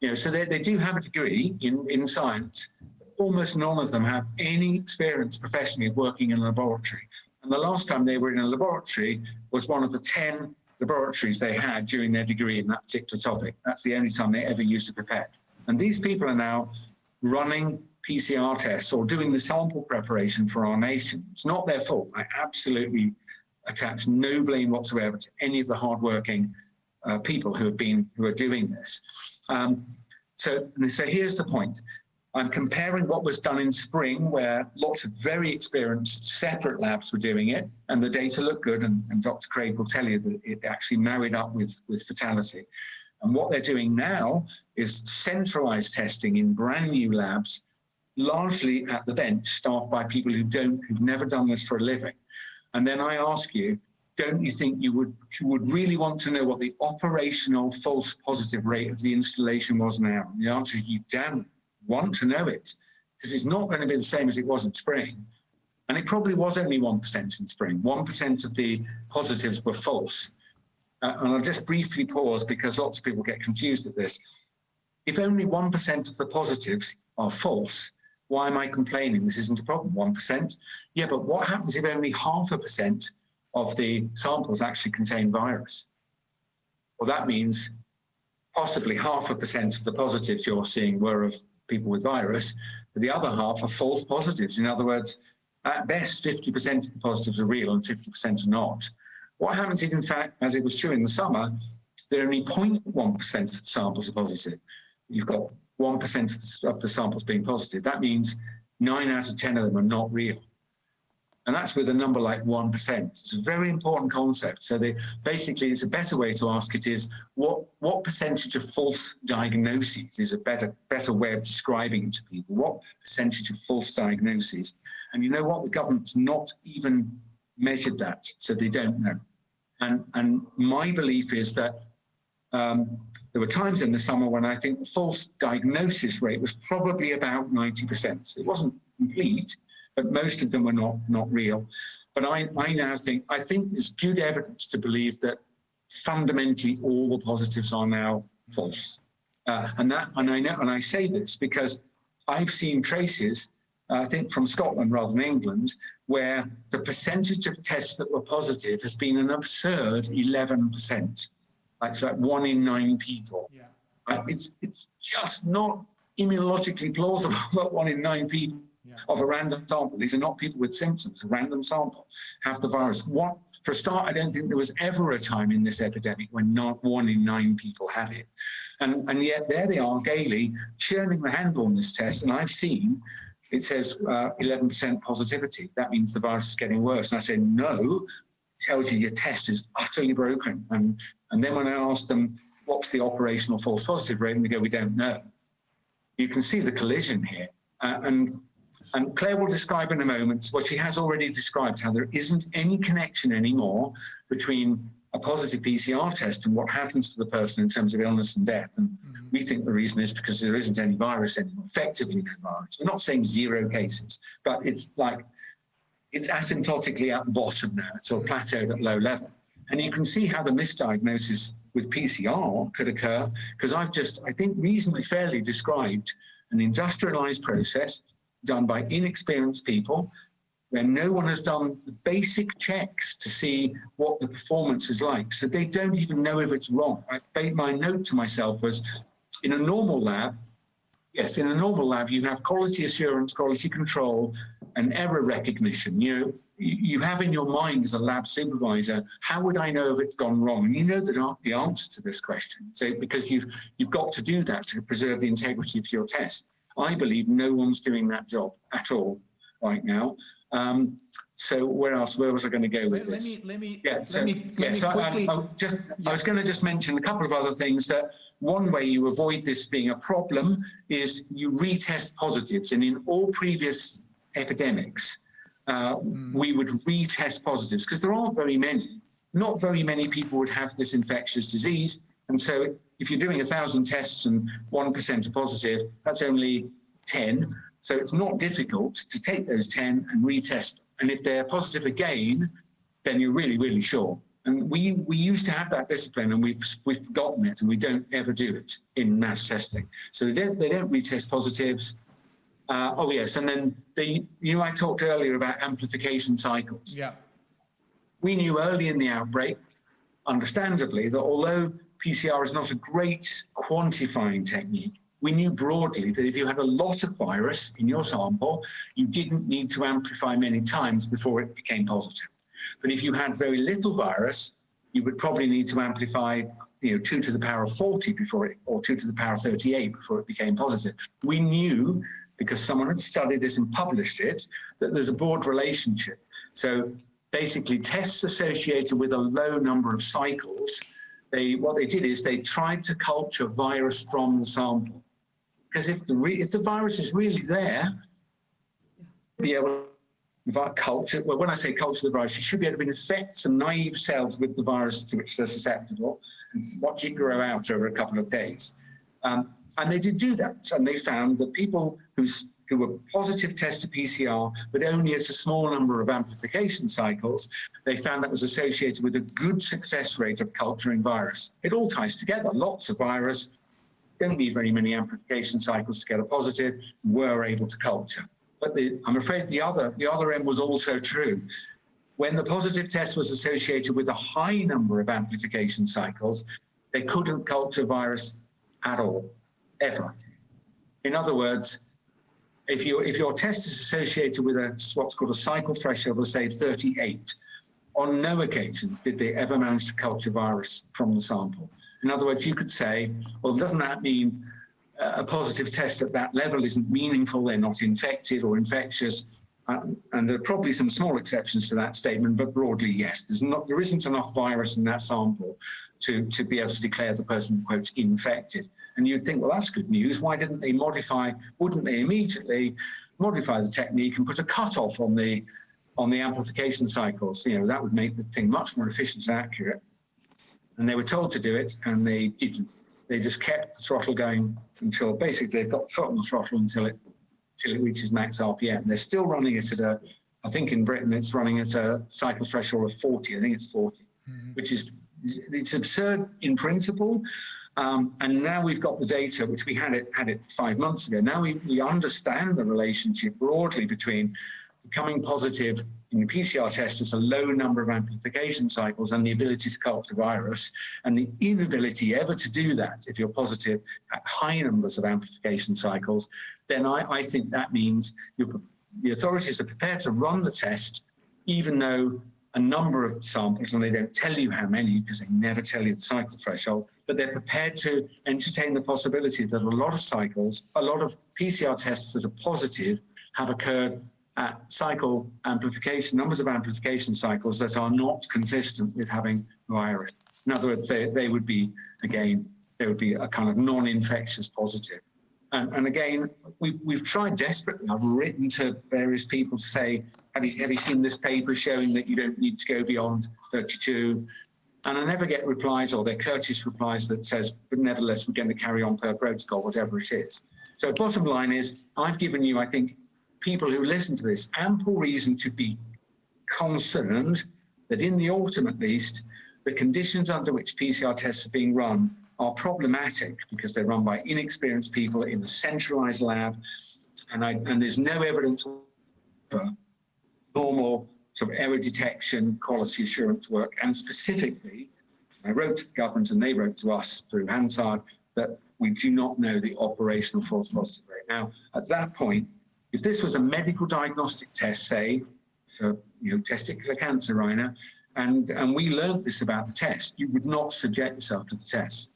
You know, so they, they do have a degree in, in science. Almost none of them have any experience professionally working in a laboratory. And the last time they were in a laboratory was one of the 10 laboratories they had during their degree in that particular topic. That's the only time they ever used a pipette. And these people are now running PCR tests or doing the sample preparation for our nation. It's not their fault. I absolutely attach no blame whatsoever to any of the hardworking uh, people who have been who are doing this. Um, so, so here's the point. I'm comparing what was done in spring, where lots of very experienced separate labs were doing it, and the data looked good. And, and Dr. Craig will tell you that it actually married up with, with fatality. And what they're doing now is centralized testing in brand new labs, largely at the bench, staffed by people who don't, who've never done this for a living. And then I ask you, don't you think you would you would really want to know what the operational false positive rate of the installation was now? And the answer is you damn want to know it because it's not going to be the same as it was in spring. And it probably was only 1% in spring. 1% of the positives were false. Uh, and I'll just briefly pause because lots of people get confused at this. If only 1% of the positives are false, why am I complaining? This isn't a problem, 1%. Yeah, but what happens if only half a percent of the samples actually contain virus? Well, that means possibly half a percent of the positives you're seeing were of people with virus, but the other half are false positives. In other words, at best, 50% of the positives are real and 50% are not. What happens if, in fact, as it was true in the summer, there are only 0.1% of the samples are positive? You've got 1% of the samples being positive. That means nine out of 10 of them are not real. And that's with a number like 1%. It's a very important concept. So they, basically, it's a better way to ask it is what, what percentage of false diagnoses is a better, better way of describing to people? What percentage of false diagnoses? And you know what? The government's not even measured that, so they don't know. And, and my belief is that um, there were times in the summer when I think the false diagnosis rate was probably about 90%. It wasn't complete, but most of them were not, not real. But I, I now think, I think there's good evidence to believe that fundamentally all the positives are now false. Uh, and that, and I know, and I say this because I've seen traces, uh, I think from Scotland rather than England, where the percentage of tests that were positive has been an absurd 11%. Like, It's like one in nine people. Yeah. Uh, It's, it's just not immunologically plausible that one in nine people Yeah. of a random sample, these are not people with symptoms, a random sample, have the virus. What, for a start, I don't think there was ever a time in this epidemic when not one in nine people had it. And, and yet there they are gaily churning the handle on this test. And I've seen it says uh, 11% positivity. That means the virus is getting worse. And I say, no, tells you your test is utterly broken. And, and then when I ask them, what's the operational false positive rate? And they go, we don't know. You can see the collision here. Uh, and, and Clare will describe in a moment what she has already described, how there isn't any connection anymore between a positive PCR test and what happens to the person in terms of illness and death. And mm-hmm. we think the reason is because there isn't any virus anymore, effectively no virus. We're not saying zero cases, but it's like it's asymptotically at the bottom now. It's sort of plateaued at low level. And you can see how the misdiagnosis with PCR could occur because I've just, I think, reasonably fairly described an industrialized process done by inexperienced people where no one has done basic checks to see what the performance is like. So they don't even know if it's wrong. I, made my note to myself was in a normal lab, yes, in a normal lab, you have quality assurance, quality control, and error recognition. You know, you have in your mind as a lab supervisor, how would I know if it's gone wrong? And you know that the answer to this question. So because you've you've got to do that to preserve the integrity of your test. I believe no one's doing that job at all right now. Um, so where else? Where was I going to go with Let let this? me, let me, Yeah, let so, me, yeah, let me so I, quickly. I, just, I was going to just mention a couple of other things that one way you avoid this being a problem is you retest positives. And in all previous epidemics, uh, we would retest positives because there aren't very many. Not very many people would have this infectious disease. And so if you're doing a thousand tests and 1% are positive, that's only 10. So it's not difficult to take those 10 and retest. them. And if they're positive again, then you're really, really sure. And we, we used to have that discipline and we've, we've forgotten it and we don't ever do it in mass testing. So they don't, they don't retest positives. Uh, oh yes, and then the, you know, I talked earlier about amplification cycles. Yeah. We knew early in the outbreak, understandably, that although PCR is not a great quantifying technique, we knew broadly that if you had a lot of virus in your sample, you didn't need to amplify many times before it became positive. But if you had very little virus, you would probably need to amplify, you know, two to the power of 40 before it, or two to the power of 38 before it became positive. We knew, because someone had studied this and published it, that there's a broad relationship. So basically tests associated with a low number of cycles, they, what they did is they tried to culture virus from the sample. Because if the, re, if the virus is really there, be able to culture, well, when I say culture the virus, you should be able to infect some naive cells with the virus to which they're susceptible and watch it grow out over a couple of days. Um, and they did do that. And they found that people who's, who were positive tested PCR, but only as a small number of amplification cycles, they found that was associated with a good success rate of culturing virus. It all ties together. Lots of virus, don't need very many amplification cycles to get a positive, were able to culture. But the, I'm afraid the other, the other end was also true. When the positive test was associated with a high number of amplification cycles, they couldn't culture virus at all, ever. In other words, if, you, if your test is associated with a, what's called a cycle threshold of, say, 38, on no occasion did they ever manage to culture virus from the sample. In other words, you could say, well, doesn't that mean uh, a positive test at that level isn't meaningful, they're not infected or infectious? Uh, and there are probably some small exceptions to that statement, but broadly, yes, there's not, there isn't enough virus in that sample to, to be able to declare the person, quote, infected. And you'd think, well, that's good news. Why didn't they modify, wouldn't they immediately modify the technique and put a cutoff on the, on the amplification cycles? You know, that would make the thing much more efficient and accurate. And they were told to do it and they didn't. They just kept the throttle going until basically they've got on the throttle until it, until it reaches max RPM. They're still running it at a, I think in Britain it's running at a cycle threshold of 40. I think it's 40, mm-hmm. which is, it's absurd in principle. Um, and now we've got the data, which we had it had it five months ago. Now we, we understand the relationship broadly between becoming positive in the PCR test as a low number of amplification cycles and the ability to culture the virus, and the inability ever to do that if you're positive at high numbers of amplification cycles, then I, I think that means the authorities are prepared to run the test, even though a number of samples, and they don't tell you how many because they never tell you the cycle threshold, but they're prepared to entertain the possibility that a lot of cycles, a lot of PCR tests that are positive have occurred at cycle amplification, numbers of amplification cycles that are not consistent with having virus. In other words, they, they would be, again, they would be a kind of non-infectious positive. And, and again, we, we've tried desperately. I've written to various people to say, have you, have you seen this paper showing that you don't need to go beyond 32? And I never get replies or they're courteous replies that says, but nevertheless, we're going to carry on per protocol, whatever it is. So bottom line is, I've given you, I think, people who listen to this ample reason to be concerned that in the autumn at least, the conditions under which PCR tests are being run are problematic because they're run by inexperienced people in a centralized lab. And, I, and there's no evidence normal sort of error detection, quality assurance work. And specifically, I wrote to the government and they wrote to us through Hansard that we do not know the operational false positive rate. Now, at that point, if this was a medical diagnostic test, say, for you know, testicular cancer, Reiner, and, and we learned this about the test, you would not subject yourself to the test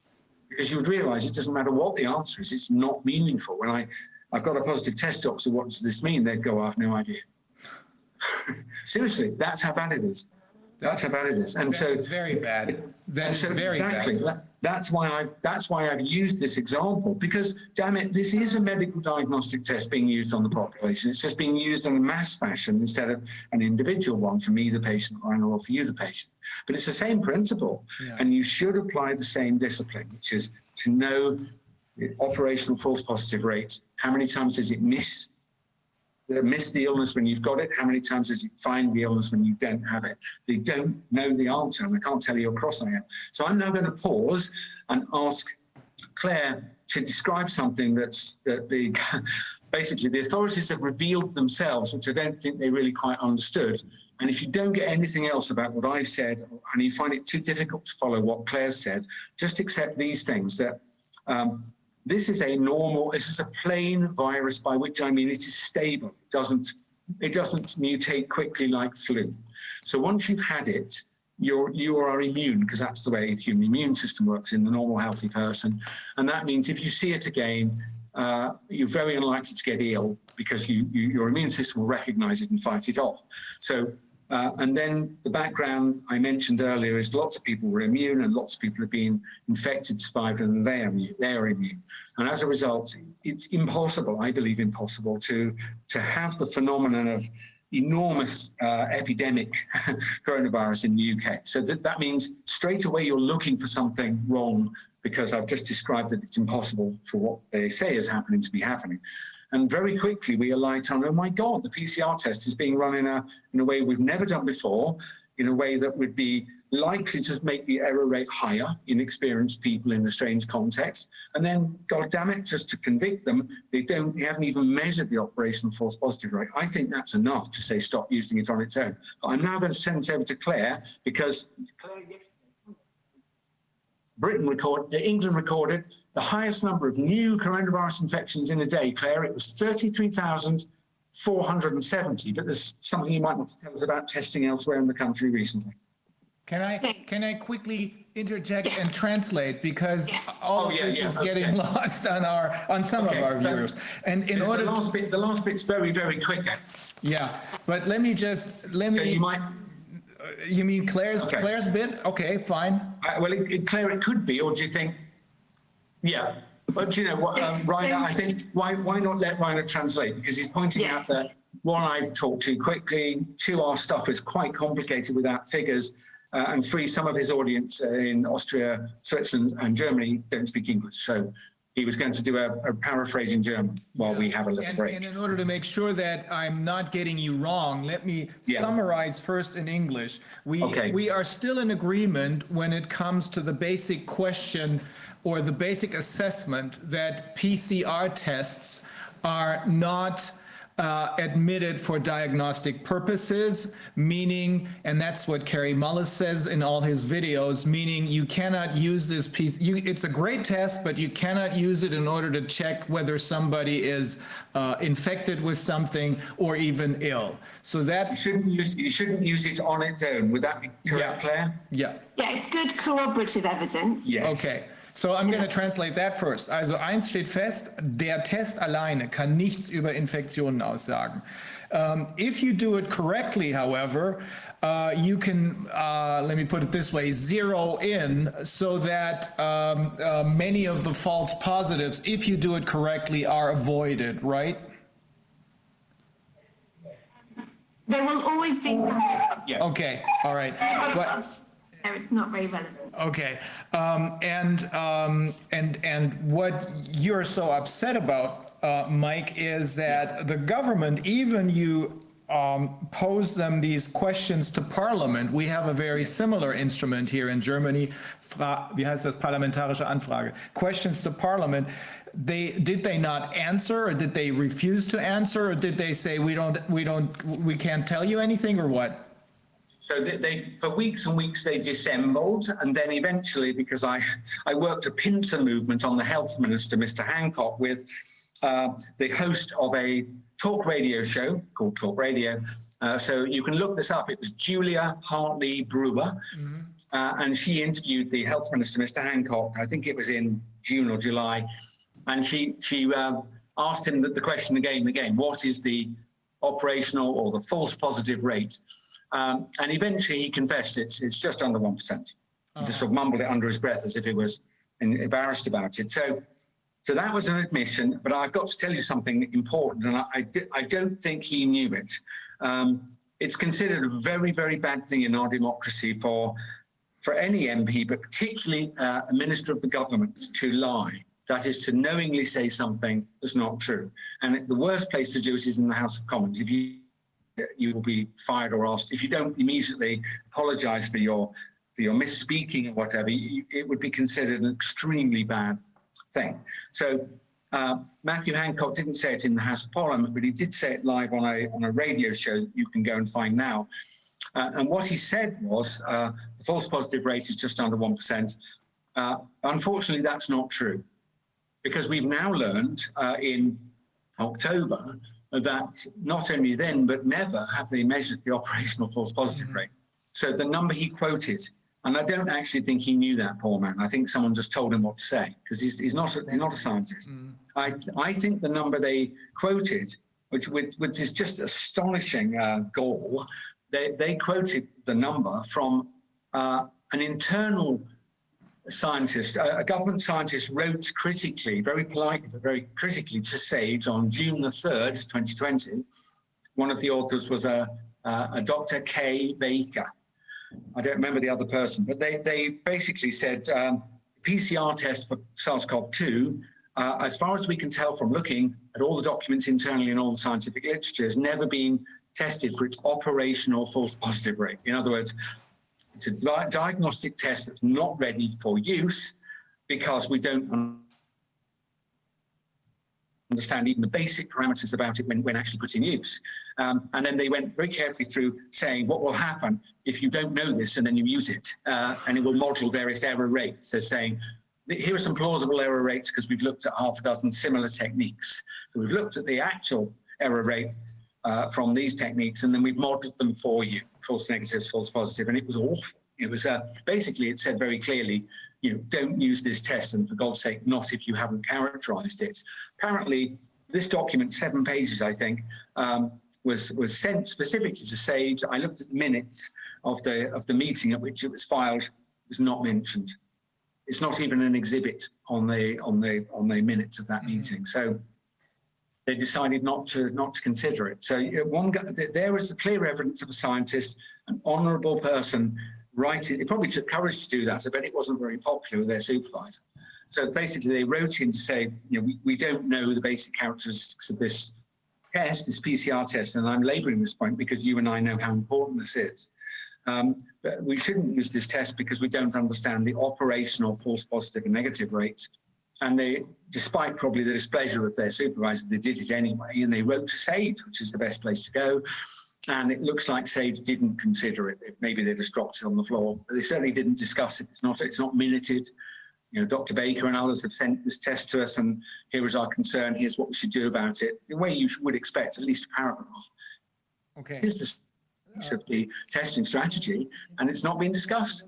because you would realize it doesn't matter what the answer is, it's not meaningful. When I, I've got a positive test doctor, what does this mean? They'd go, I have no idea. Seriously, that's how bad it is. That's how bad it is. And so It's very bad. That is so very exactly, bad. that- that's why I've that's why I've used this example because damn it, this is a medical diagnostic test being used on the population. It's just being used in a mass fashion instead of an individual one for me, the patient, or for you, the patient. But it's the same principle, Yeah. and you should apply the same discipline, which is to know the operational false positive rates. How many times does it miss miss the illness when you've got it? How many times does it find the illness when you don't have it? They don't know the answer, and I can't tell you how cross I am. So I'm now going to pause and ask Clare to describe something that's that the basically the authorities have revealed themselves, which I don't think they really quite understood. And if you don't get anything else about what I've said, and you find it too difficult to follow what Clare said, just accept these things that um, this is a normal, this is a plain virus, by which I mean it is stable. It doesn't, it doesn't mutate quickly like flu. So once you've had it, you're, you are immune because that's the way the human immune system works in the normal healthy person. And that means if you see it again, uh, you're very unlikely to get ill because you, you, your immune system will recognize it and fight it off. So, uh, and then the background I mentioned earlier is lots of people were immune and lots of people have been infected, survived, and they are immune. They are immune. And as a result, it's impossible, I believe impossible, to, to have the phenomenon of enormous uh, epidemic coronavirus in the UK. So that, that means straight away you're looking for something wrong because I've just described that it's impossible for what they say is happening to be happening. And very quickly we alight on, oh my God, the PCR test is being run in a, in a way we've never done before, in a way that would be likely to make the error rate higher in experienced people in a strange context. And then, God damn it, just to convict them, they don't, they haven't even measured the operational false positive rate. I think that's enough to say stop using it on its own. But I'm now going to send it over to Clare because Britain recorded, England recorded the highest number of new coronavirus infections in a day. Clare, it was 33,470. But there's something you might want to tell us about testing elsewhere in the country recently. Can I, can I quickly interject Yes. and translate because Yes. all Oh, of yeah, this yeah, is getting okay. lost on our, on some of our so- viewers. And in The- order, the to- last bit, the last bit's very, very quick. eh? yeah, but let me just, let So you me, might, you mean Clare's, Okay. Clare's bit? Okay, fine. uh, well, it, it, Clare, it could be, or do you think? Yeah, but do you know what, um, Reiner, I think why why not let Reiner translate because he's pointing Yeah. out that one I've talked too quickly, two our stuff is quite complicated without figures, uh, and three some of his audience uh, in Austria, Switzerland, and Germany don't speak English, so. He was going to do a, a paraphrase in German while we have a little And, break. and in order to make sure that I'm not getting you wrong, let me Yeah. summarize first in English. We, Okay. we are still in agreement when it comes to the basic question or the basic assessment that PCR tests are not admitted for diagnostic purposes, meaning, and that's what Kary Mullis says in all his videos, meaning you cannot use this piece, you, it's a great test, but you cannot use it in order to check whether somebody is uh, infected with something or even ill. So You shouldn't use you shouldn't use it on its own. Would that be correct, Yeah. Clare? yeah. Yeah, it's good corroborative evidence. Yes. Okay, so I'm going to translate that first. Also eins steht fest, der Test alleine kann nichts über Infektionen aussagen. Um, if you do it correctly, however, uh, you can, uh, let me put it this way, zero in so that um, uh, many of the false positives, if you do it correctly, are avoided, right? There will always be some Okay, all right. But, there, it's not very relevant. Okay, um, and, um, and, and what you're so upset about, uh, Mike, is that the government, even you, um, pose them these questions to Parliament. We have a very similar instrument here in Germany. Fra wie heißt das? Parlamentarische Anfrage. Questions to Parliament. They, did they not answer or did they refuse to answer or did they say, we don't, we don't, we can't tell you anything or what? So they, they, for weeks and weeks, they dissembled, and then eventually, because I, I worked a pincer movement on the health minister, Mr. Hancock, with uh, the host of a talk radio show called Talk Radio. Uh, so you can look this up. It was Julia Hartley Brewer, uh, and she interviewed the health minister, Mr. Hancock. I think it was in June or July, and she she uh, asked him the, the question again and again: What is the operational or the false positive rate? Um, and eventually he confessed it's, it's just under 1%. He just sort of mumbled it under his breath as if he was embarrassed about it. So, so that was an admission, but I've got to tell you something important, and I, I, I don't think he knew it. Um, it's considered a very, very bad thing in our democracy for, for any MP, but particularly uh, a minister of the government, to lie. That is to knowingly say something that's not true. And the worst place to do it is in the House of Commons. If you you will be fired or asked. If you don't immediately apologise for your for your misspeaking or whatever, you, it would be considered an extremely bad thing. So uh, Matthew Hancock didn't say it in the House of Parliament, but he did say it live on a on a radio show that you can go and find now. Uh, and what he said was uh, the false positive rate is just under one percent. Uh, unfortunately, that's not true, because we've now learned uh, in October that not only then but never have they measured the operational false positive rate. So the number he quoted, and I don't actually think he knew that poor man. I think someone just told him what to say because he's, he's not a, he's not a scientist. I I think the number they quoted, which which, which is just astonishing uh, gall, they they quoted the number from uh, an internal scientist, a, government scientist wrote critically, very politely, but very critically to Sage on June the 3rd, 2020, one of the authors was a, a, a Dr. Kay Baker. I don't remember the other person, but they, they basically said um, PCR test for SARS-CoV-2, uh, as far as we can tell from looking at all the documents internally and all the scientific literature, has never been tested for its operational false positive rate. In other words, it's a di- diagnostic test that's not ready for use because we don't un- understand even the basic parameters about it when, when actually put in use. Um, and then they went very carefully through saying what will happen if you don't know this and then you use it. Uh, and it will model various error rates. They're saying, here are some plausible error rates because we've looked at half a dozen similar techniques. So we've looked at the actual error rate uh, from these techniques and then we've modeled them for you, false negatives, false positive, and it was awful. It was uh, basically, it said very clearly, you know, don't use this test and for God's sake, not if you haven't characterized it. Apparently, this document, seven pages, I think, um, was, was sent specifically to SAGE. I looked at the minutes of the, of the meeting at which it was filed, it was not mentioned. It's not even an exhibit on the, on the, on the minutes of that meeting. So they decided not to not to consider it. So one there- is clear evidence of a scientist, an honourable person writing. It probably took courage to do that. I bet it wasn't very popular with their supervisor. So basically, they wrote in to say, you know, we, we don't know the basic characteristics of this test, this PCR test, and I'm labouring this point because you and I know how important this is. Um, but we shouldn't use this test because we don't understand the operational false positive and negative rates. And they, despite probably the displeasure of their supervisor, they did it anyway. And they wrote to SAGE, which is the best place to go. And it looks like SAGE didn't consider it. Maybe they just dropped it on the floor. But they certainly didn't discuss it. It's not, it's not minuted. You know, Dr. Baker and others have sent this test to us, and here is our concern. Here's what we should do about it. The way you would expect, at least a paragraph. Okay. This Is the of the testing strategy, and it's not being discussed.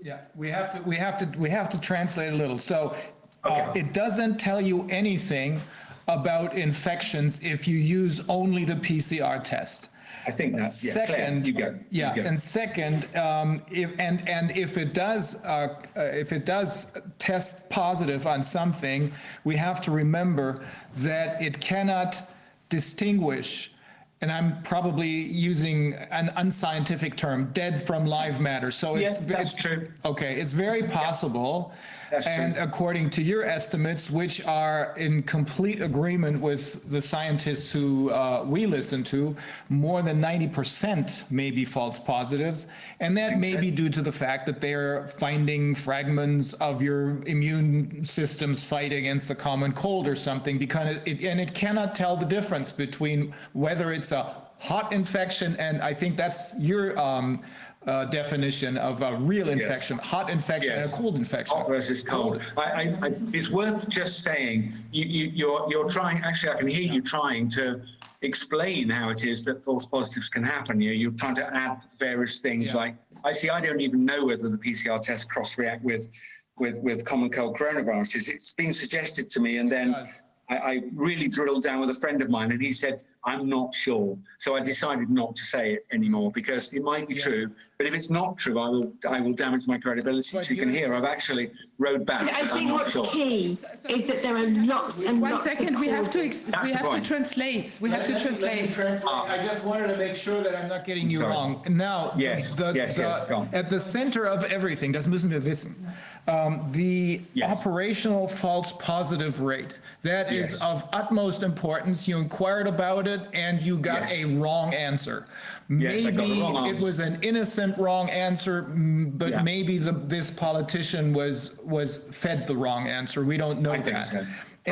Yeah, we have to, we have to, we have to translate a little. So uh, it doesn't tell you anything about infections if you use only the PCR test. I think that's yeah. Clare, Second, you go. You yeah, go. and second, um, if, and, and if it does, uh, uh, if it does test positive on something, we have to remember that it cannot distinguish, and I'm probably using an unscientific term, dead from live matter. So it's. Yeah, that's it's- true. Okay, it's very possible. That's true. And according to your estimates, which are in complete agreement with the scientists who uh, we listen to, more than 90% may be false positives. And that may be due to the fact that they're finding fragments of your immune system's fight against the common cold or something, because it, and it cannot tell the difference between whether it's a hot infection, and I think that's your um, uh, definition of a real infection, hot infection and a Yes. cold infection. Hot versus cold. I, I, I, it's worth just saying you, you, you're, you're trying. Actually, I can hear you trying to explain how it is that false positives can happen. You, you're trying to add various things Yeah. like I see. I don't even know whether the PCR test cross-react with, with, with common cold coronaviruses. It's been suggested to me, and then. does. I, I really drilled down with a friend of mine, and he said, "I'm not sure." So I decided not to say it anymore because it might be true, but if it's not true, I will I will damage my credibility. But so you can hear I've actually rode back. I I'm think not what's sure. key is that there are lots and One lots second, of we have to, ex- we the have to translate, we have to Let me- let me translate. translate. Ah. I just wanted to make sure that I'm not getting you Sorry. wrong. Now, Yes, the- yes, the- yes, go on. at the center of everything, das müssen wir wissen, um, the Yes. operational false positive rate, that is Yes. of utmost importance. You inquired about it and you got Yes. a wrong answer. Yes, I got the Maybe wrong it answer. was an innocent wrong answer, mm, but Yeah. maybe the, this politician was, was fed the wrong answer. We don't know I think that. so.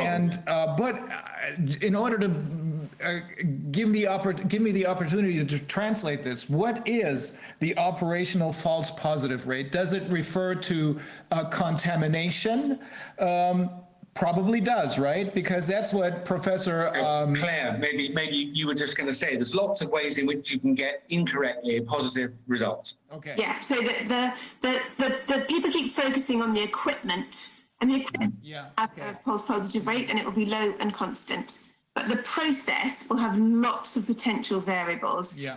And, uh, but uh, in order to uh, give the oppor- give me the opportunity to translate this, what is the operational false positive rate? Does it refer to uh, contamination? Um, Probably does, right? Because that's what Professor, um, Clare, maybe maybe you were just going to say there's lots of ways in which you can get incorrectly a positive result. okay. Yeah, so the, the, the, the, the people keep focusing on the equipment and the equipment Yeah, have okay. a false positive rate and it will be low and constant. But the process will have lots of potential variables. Yeah,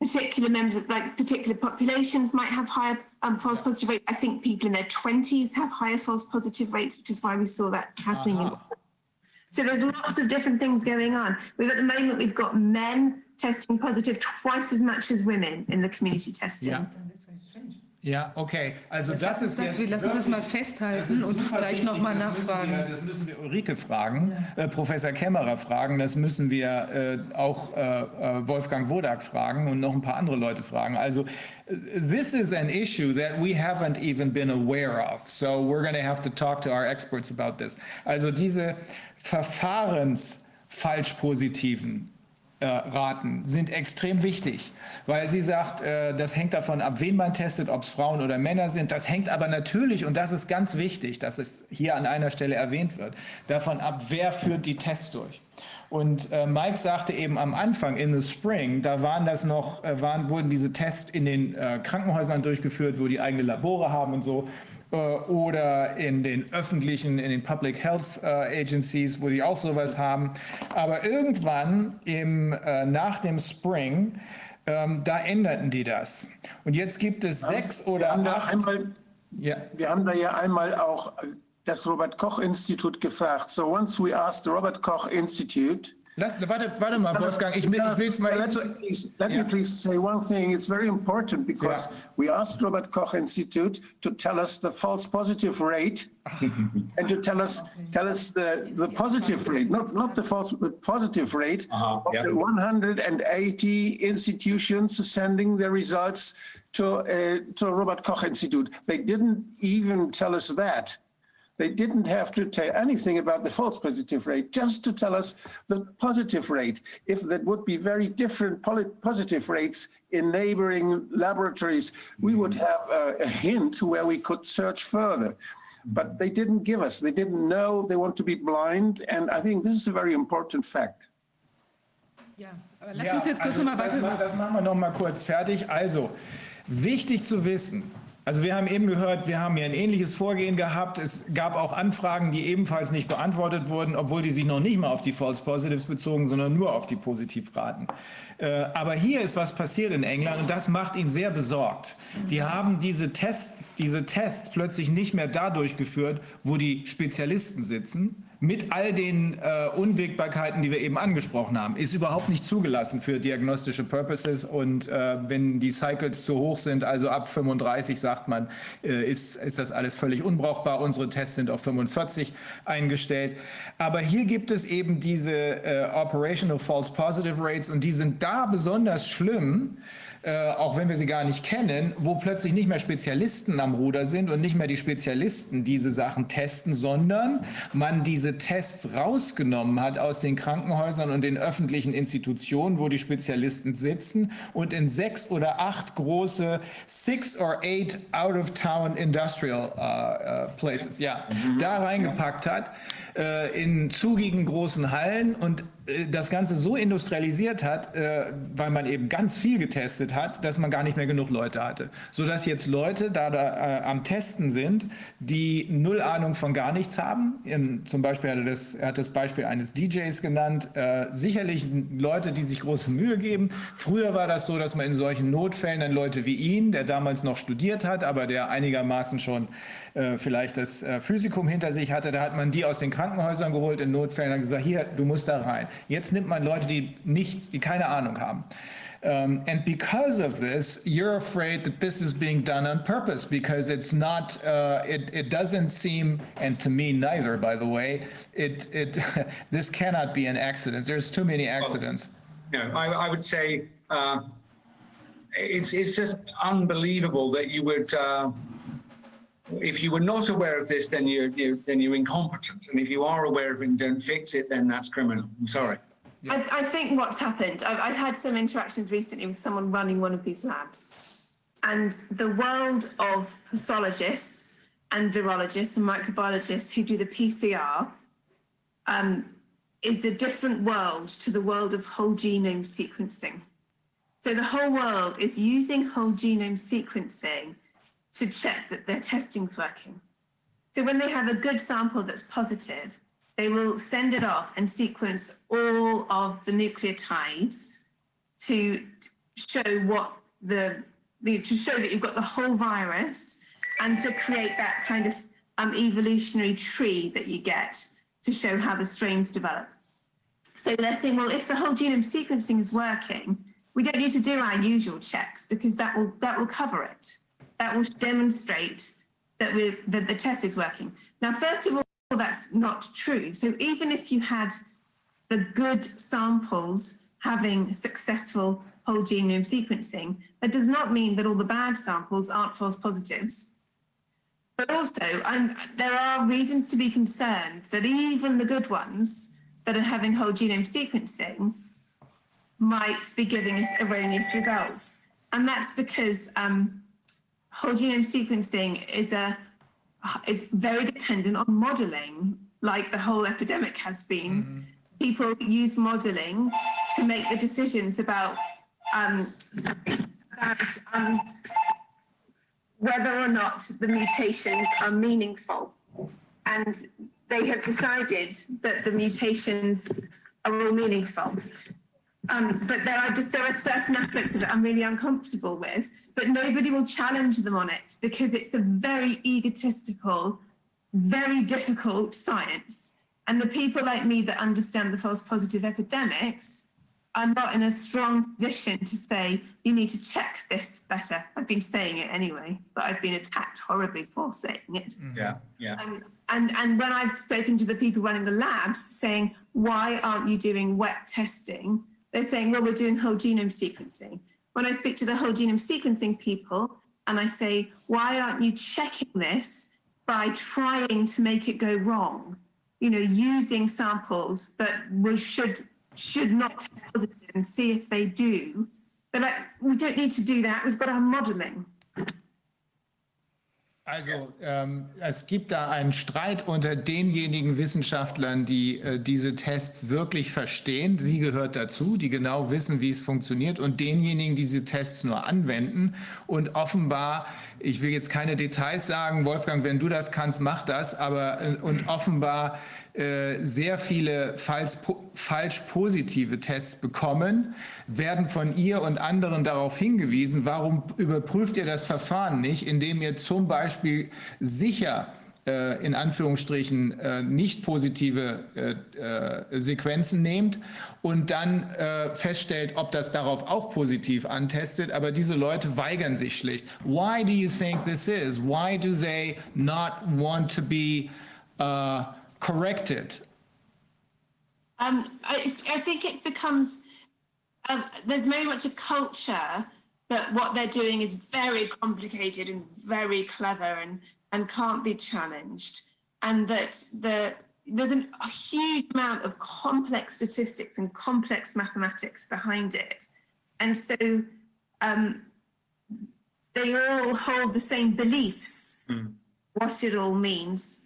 Particular members, of like particular populations might have higher um, false positive rate. I think people in their 20s have higher false positive rates, which is why we saw that happening. in Uh-huh. So there's lots of different things going on. We've at the moment we've got men testing positive twice as much as women in the community testing. Ja. Ja, okay. Also das, ist das, jetzt wir lassen das mal Das festhalten ist und gleich nochmal das müssen nachfragen. Wir, das müssen wir Ulrike fragen, äh, Professor Kämmerer fragen, das müssen wir äh, auch äh, äh, Wolfgang Wodak fragen und noch ein paar andere Leute fragen. Also äh, this is an issue that we haven't even been aware of. So we're going to have to talk to our experts about this. Also diese Verfahrensfalschpositiven äh, Raten sind extrem wichtig, weil sie sagt, äh, das hängt davon ab, wen man testet, ob es Frauen oder Männer sind. Das hängt aber natürlich, und das ist ganz wichtig, dass es hier an einer Stelle erwähnt wird, davon ab, wer führt die Tests durch. Und äh, Mike sagte eben am Anfang in the Spring, da waren das noch, äh, waren, wurden diese Tests in den äh, Krankenhäusern durchgeführt, wo die eigene Labore haben und so oder in den öffentlichen, in den Public Health äh, Agencies, wo die auch sowas haben. Aber irgendwann im, äh, nach dem Spring, ähm, da änderten die das. Und jetzt gibt es sechs Wir oder acht. einmal, Ja, wir haben da ja einmal auch das Robert-Koch-Institut gefragt. So once we asked the Robert Koch Institute, lass, warte, warte mal, Wolfgang, ich, will- ich will es mal let, zu. me please, let Yeah. me please say one thing. It's very important because Yeah. we asked Robert Koch Institute to tell us the false positive rate and to tell us tell us the, the positive rate, not not the false, the positive rate Uh-huh, of yeah. the 180 institutions sending their results to uh, to Robert Koch Institute. They didn't even tell us that. They didn't have to tell anything about the false positive rate, just to tell us the positive rate. If there would be very different poli- positive rates in neighboring laboratories, we would mm-hmm. have a, a hint where we could search further. But they didn't give us, they didn't know, they want to be blind. And I think this is a very important fact. Ja, aber lass uns jetzt kurz also nochmal das, weiter. ma- das machen wir noch mal kurz fertig. Also, wichtig zu wissen. Also wir haben eben gehört, wir haben hier ein ähnliches Vorgehen gehabt. Es gab auch Anfragen, die ebenfalls nicht beantwortet wurden, obwohl die sich noch nicht mal auf die False Positives bezogen, sondern nur auf die Positivraten. Äh, Aber hier ist was passiert in England und das macht ihn sehr besorgt. Die haben diese Tests, diese Tests plötzlich nicht mehr da durchgeführt, wo die Spezialisten sitzen, mit all den äh, Unwägbarkeiten, die wir eben angesprochen haben, ist überhaupt nicht zugelassen für diagnostische Purposes. Und äh, wenn die Cycles zu hoch sind, also ab 35 sagt man, äh, ist, ist das alles völlig unbrauchbar. Unsere Tests sind auf 45 eingestellt. Aber hier gibt es eben diese äh, Operational False Positive Rates und die sind da besonders schlimm äh, auch wenn wir sie gar nicht kennen, wo plötzlich nicht mehr Spezialisten am Ruder sind und nicht mehr die Spezialisten diese Sachen testen, sondern man diese Tests rausgenommen hat aus den Krankenhäusern und den öffentlichen Institutionen, wo die Spezialisten sitzen und in sechs oder acht große six or eight out of town industrial äh, äh, places, ja, da reingepackt hat äh, in zugigen großen Hallen und das Ganze so industrialisiert hat, äh, weil man eben ganz viel getestet hat, dass man gar nicht mehr genug Leute hatte. Sodass jetzt Leute da, da äh, am Testen sind, die null Ahnung von gar nichts haben. In, zum Beispiel hat er, das, er hat das Beispiel eines DJs genannt. Äh, sicherlich Leute, die sich große Mühe geben. Früher war das so, dass man in solchen Notfällen dann Leute wie ihn, der damals noch studiert hat, aber der einigermaßen schon äh, vielleicht das äh, Physikum hinter sich hatte, da hat man die aus den Krankenhäusern geholt in Notfällen und gesagt, hier, du musst da rein. Jetzt nimmt man Leute, die nichts, die keine Ahnung haben. Um, and because of this, you're afraid that this is being done on purpose because it's not, uh, it, it doesn't seem, and to me neither, by the way, it, it, this cannot be an accident. There's too many accidents. you know, I, I would say uh, it's it's just unbelievable that you would. Uh, if you were not aware of this, then you're, you then you're incompetent, and if you are aware of it and don't fix it, then that's criminal. I'm sorry. I, I think what's happened, I've, I've had some interactions recently with someone running one of these labs. And the world of pathologists and virologists and microbiologists who do the PCR um, is a different world to the world of whole genome sequencing. So the whole world is using whole genome sequencing to check that their testing's working. So when they have a good sample that's positive, they will send it off and sequence all of the nucleotides to show what the, to show that you've got the whole virus and to create that kind of um, evolutionary tree that you get to show how the strains develop. So they're saying, well, if the whole genome sequencing is working, we don't need to do our usual checks because that will that will cover it. That will demonstrate that we that the test is working. Now, first of all, that's not true. So even if you had the good samples having successful whole genome sequencing, that does not mean that all the bad samples aren't false positives. But also, I'm, there are reasons to be concerned that even the good ones that are having whole genome sequencing might be giving us erroneous results. And that's because um, whole genome sequencing is a is very dependent on modeling, like the whole epidemic has been. People use modeling to make the decisions about um, sorry, about um, whether or not the mutations are meaningful. And they have decided that the mutations are all meaningful. Um, but there are just there are certain aspects of it I'm really uncomfortable with, but nobody will challenge them on it because it's a very egotistical, very difficult science. And the people like me that understand the false positive epidemics are not in a strong position to say you need to check this better. I've been saying it anyway, but I've been attacked horribly for saying it. Yeah, yeah. Um, and and when I've spoken to the people running the labs saying, why aren't you doing wet testing? They're saying, well, we're doing whole genome sequencing. When I speak to the whole genome sequencing people and I say, why aren't you checking this by trying to make it go wrong? You know, using samples that we should should not test positive and see if they do. They're like, we don't need to do that. We've got our modeling. Also ähm, es gibt da einen Streit unter denjenigen Wissenschaftlern, die äh, diese Tests wirklich verstehen. Sie gehört dazu, die genau wissen, wie es funktioniert, und denjenigen, die diese Tests nur anwenden. Und offenbar, ich will jetzt keine Details sagen, Wolfgang, wenn du das kannst, mach das. Aber äh, und offenbar äh, sehr viele falsch, falsch positive Tests bekommen, werden von ihr und anderen darauf hingewiesen, warum überprüft ihr das Verfahren nicht, indem ihr zum Beispiel sicher in Anführungsstrichen äh, nicht positive äh, äh, Sequenzen nehmt und dann äh, feststellt, ob das darauf auch positiv antestet. Aber diese Leute weigern sich schlicht. Why do you think this is? Why do they not want to be uh, corrected? Um, I, I think it becomes um, there's very much a culture that what they're doing is very complicated and very clever and and can't be challenged, and that the there's an, a huge amount of complex statistics and complex mathematics behind it, and so um, they all hold the same beliefs. What it all means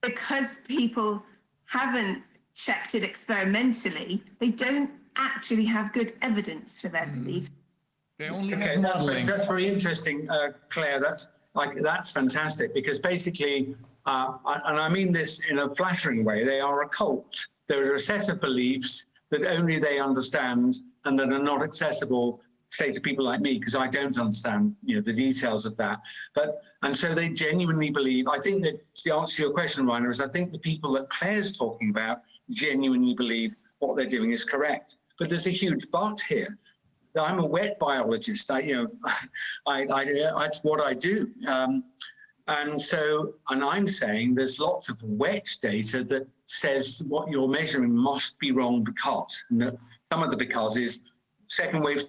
because people haven't checked it experimentally, they don't actually have good evidence for their beliefs. They only Okay, have that's very, modeling. that's very interesting, uh, Clare. That's like that's fantastic because basically, uh, and I mean this in a flattering way, they are a cult. There are a set of beliefs that only they understand and that are not accessible, say, to people like me because I don't understand, you know, the details of that. But and so they genuinely believe. I think that the answer to your question, Reiner, is I think the people that Clare's talking about genuinely believe what they're doing is correct. But there's a huge but here. I'm a wet biologist. I, you know, I, I, that's what I do. Um, and so, and I'm saying there's lots of wet data that says what you're measuring must be wrong because, and some of the because is second wave,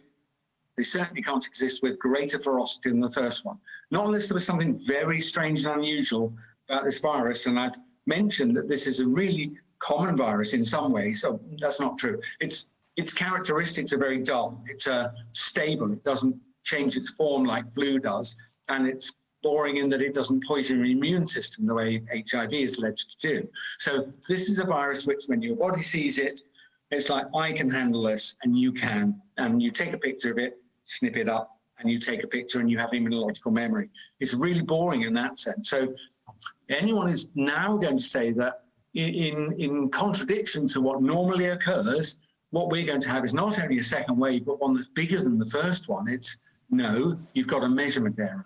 they certainly can't exist with greater ferocity than the first one. Not unless there was something very strange and unusual about this virus. And I've mentioned that this is a really common virus in some ways. So that's not true. It's its characteristics are very dull. It's uh, stable. It doesn't change its form like flu does, and it's boring in that it doesn't poison your immune system the way HIV is alleged to do. So this is a virus which, when your body sees it, it's like I can handle this, and you can, and you take a picture of it, snip it up, and you take a picture, and you have immunological memory. It's really boring in that sense. So anyone is now going to say that in, in, in contradiction to what normally occurs, what we're going to have is not only a second wave, but one that's bigger than the first one. It's no, you've got a measurement error.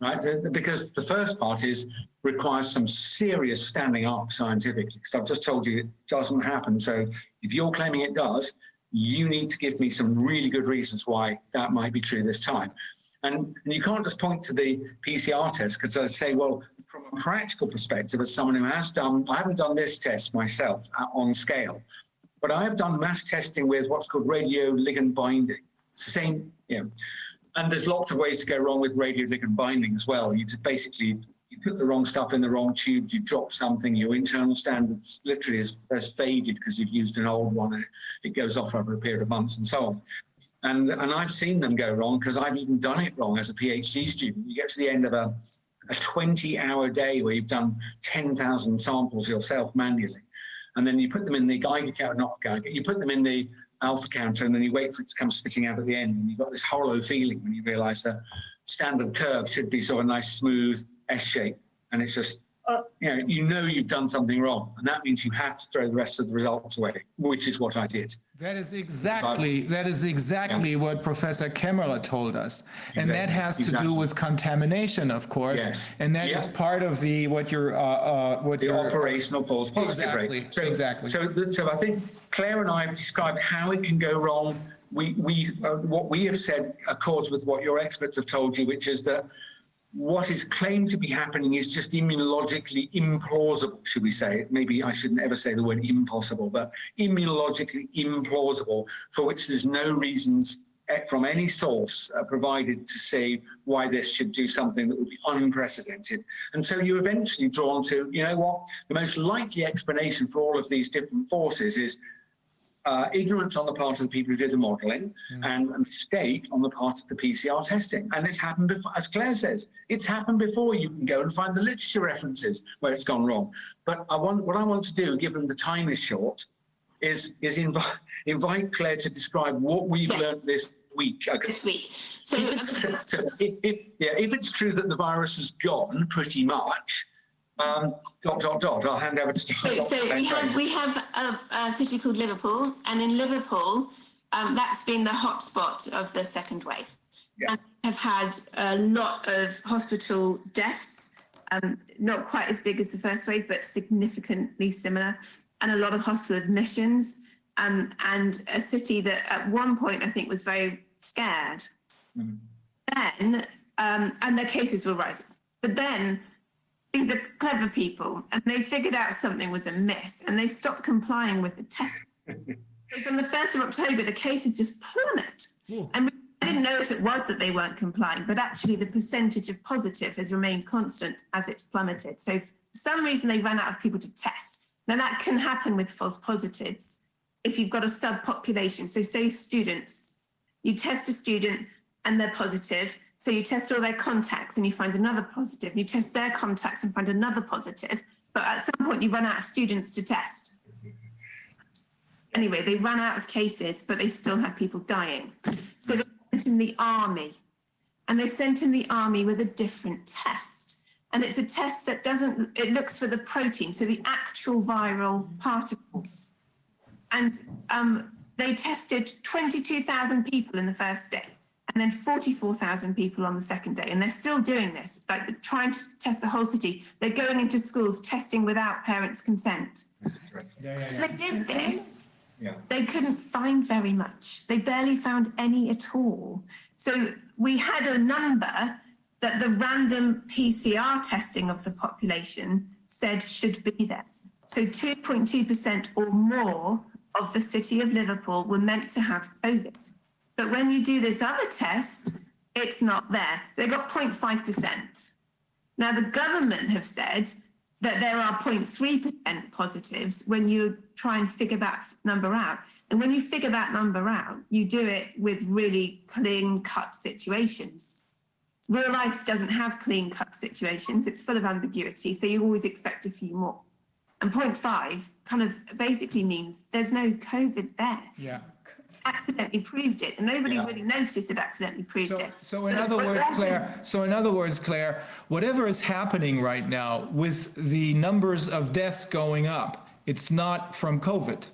right? Because the first part is requires some serious standing up scientifically. So I've just told you it doesn't happen. So if you're claiming it does, you need to give me some really good reasons why that might be true this time. And, and you can't just point to the PCR test because I say, well, from a practical perspective, as someone who has done, I haven't done this test myself uh, on scale, but I have done mass testing with what's called radio ligand binding. Same, you know, and there's lots of ways to go wrong with radio ligand binding as well. You just basically you put the wrong stuff in the wrong tube, you drop something, your internal standards literally has, has faded because you've used an old one and it goes off over a period of months and so on. And, and I've seen them go wrong because I've even done it wrong as a PhD student. You get to the end of a, a 20 hour day where you've done 10,000 samples yourself manually. And then you put them in the Geiger counter, not Geiger, you put them in the alpha counter and then you wait for it to come spitting out at the end. And you've got this hollow feeling when you realize that standard curve should be sort of a nice, smooth S shape. And it's just, uh, you know, you know you've done something wrong. And that means you have to throw the rest of the results away, which is what I did. That is exactly, that is exactly what Professor Kämmerer told us. And that Exactly, has to do with contamination, of course. Yes. And that is Yeah. part of the, what you're, uh, uh, what the you're. operational false positive Exactly, rate. So, exactly. So, so I think Clare and I have described how it can go wrong. We, we, uh, what we have said accords with what your experts have told you, which is that what is claimed to be happening is just immunologically implausible, should we say? Maybe I shouldn't ever say the word impossible, but immunologically implausible, for which there's no reasons eh, from any source uh, provided to say why this should do something that would be unprecedented. And so you're eventually drawn to, you know what, the most likely explanation for all of these different forces is uh, ignorance on the part of the people who did the modelling and a mistake on the part of the PCR testing. And it's happened before, as Clare says, it's happened before. You can go and find the literature references where it's gone wrong. But I want, what I want to do, given the time is short, is, is invite, invite Clare to describe what we've Yeah. learned this week. Uh, this week. So, if it's, true- so if, if, yeah, if it's true that the virus has gone pretty much, um, dot, dot, dot, I'll hand over to so, so we have we have a, a city called Liverpool, and in Liverpool, um, that's been the hotspot of the second wave. Yeah. And have had a lot of hospital deaths, um, not quite as big as the first wave, but significantly similar, and a lot of hospital admissions. Um, and a city that at one point I think was very scared. Then, um, and their cases were rising. But then these are clever people and they figured out something was amiss and they stopped complying with the test. from the 1st of October, the cases just plummet. And we I didn't know if it was that they weren't complying, but actually the percentage of positive has remained constant as it's plummeted. So for some reason they ran out of people to test. Now that can happen with false positives if you've got a subpopulation. So say students, you test a student and they're positive. So you test all their contacts and you find another positive. You test their contacts and find another positive. But at some point you run out of students to test. Anyway, they ran out of cases, but they still had people dying. So they sent in the army and they sent in the army with a different test. And it's a test that doesn't, it looks for the protein, so the actual viral particles. And um, they tested 22,000 people in the first day and then 44,000 people on the second day. And they're still doing this, like trying to test the whole city. They're going into schools testing without parents' consent. They did this. Yeah. They couldn't find very much. They barely found any at all. So we had a number that the random PCR testing of the population said should be there. So 2.2% or more of the city of Liverpool were meant to have COVID. But when you do this other test, it's not there. They got 0.5%. Now, the government have said that there are 0.3% positives when you try and figure that number out. And when you figure that number out, you do it with really clean cut situations. Real life doesn't have clean cut situations, it's full of ambiguity, so you always expect a few more. And 0.5 kind of basically means there's no COVID there. Yeah. Accidentally proved it, and nobody Yeah. really noticed it accidentally proved So, it. so in But- other but words, also- Clare, so in other words, Clare, whatever is happening right now with the numbers of deaths going up, it's not from COVID.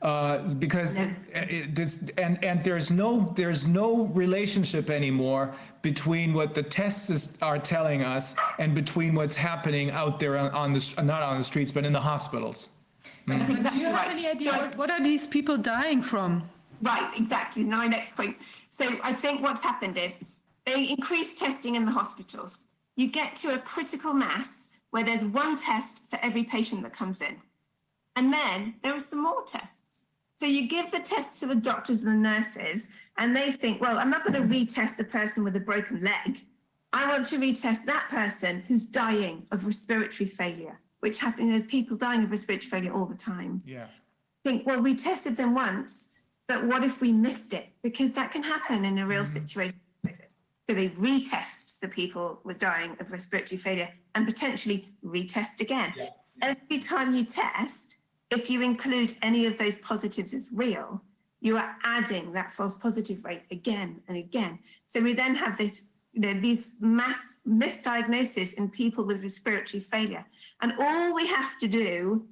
Uh, because No. it, this, and, and there's no, there's no relationship anymore between what the tests is, are telling us and between what's happening out there on, on the, s- not on the streets, but in the hospitals. That's Do exactly you have right. any idea So- what, what are these people dying from? Right, exactly. My next point. So I think what's happened is they increase testing in the hospitals. You get to a critical mass where there's one test for every patient that comes in. And then there are some more tests. So you give the test to the doctors and the nurses, and they think, well, I'm not going to retest the person with a broken leg. I want to retest that person who's dying of respiratory failure, which happens. There's people dying of respiratory failure all the time Yeah. think, well, we tested them once, but what if we missed it? Because that can happen in a real mm. situation. So they retest the people with dying of respiratory failure and potentially retest again. Every time you test, if you include any of those positives as real, you are adding that false positive rate again and again. So we then have this, you know, these mass misdiagnosis in people with respiratory failure. And all we have to do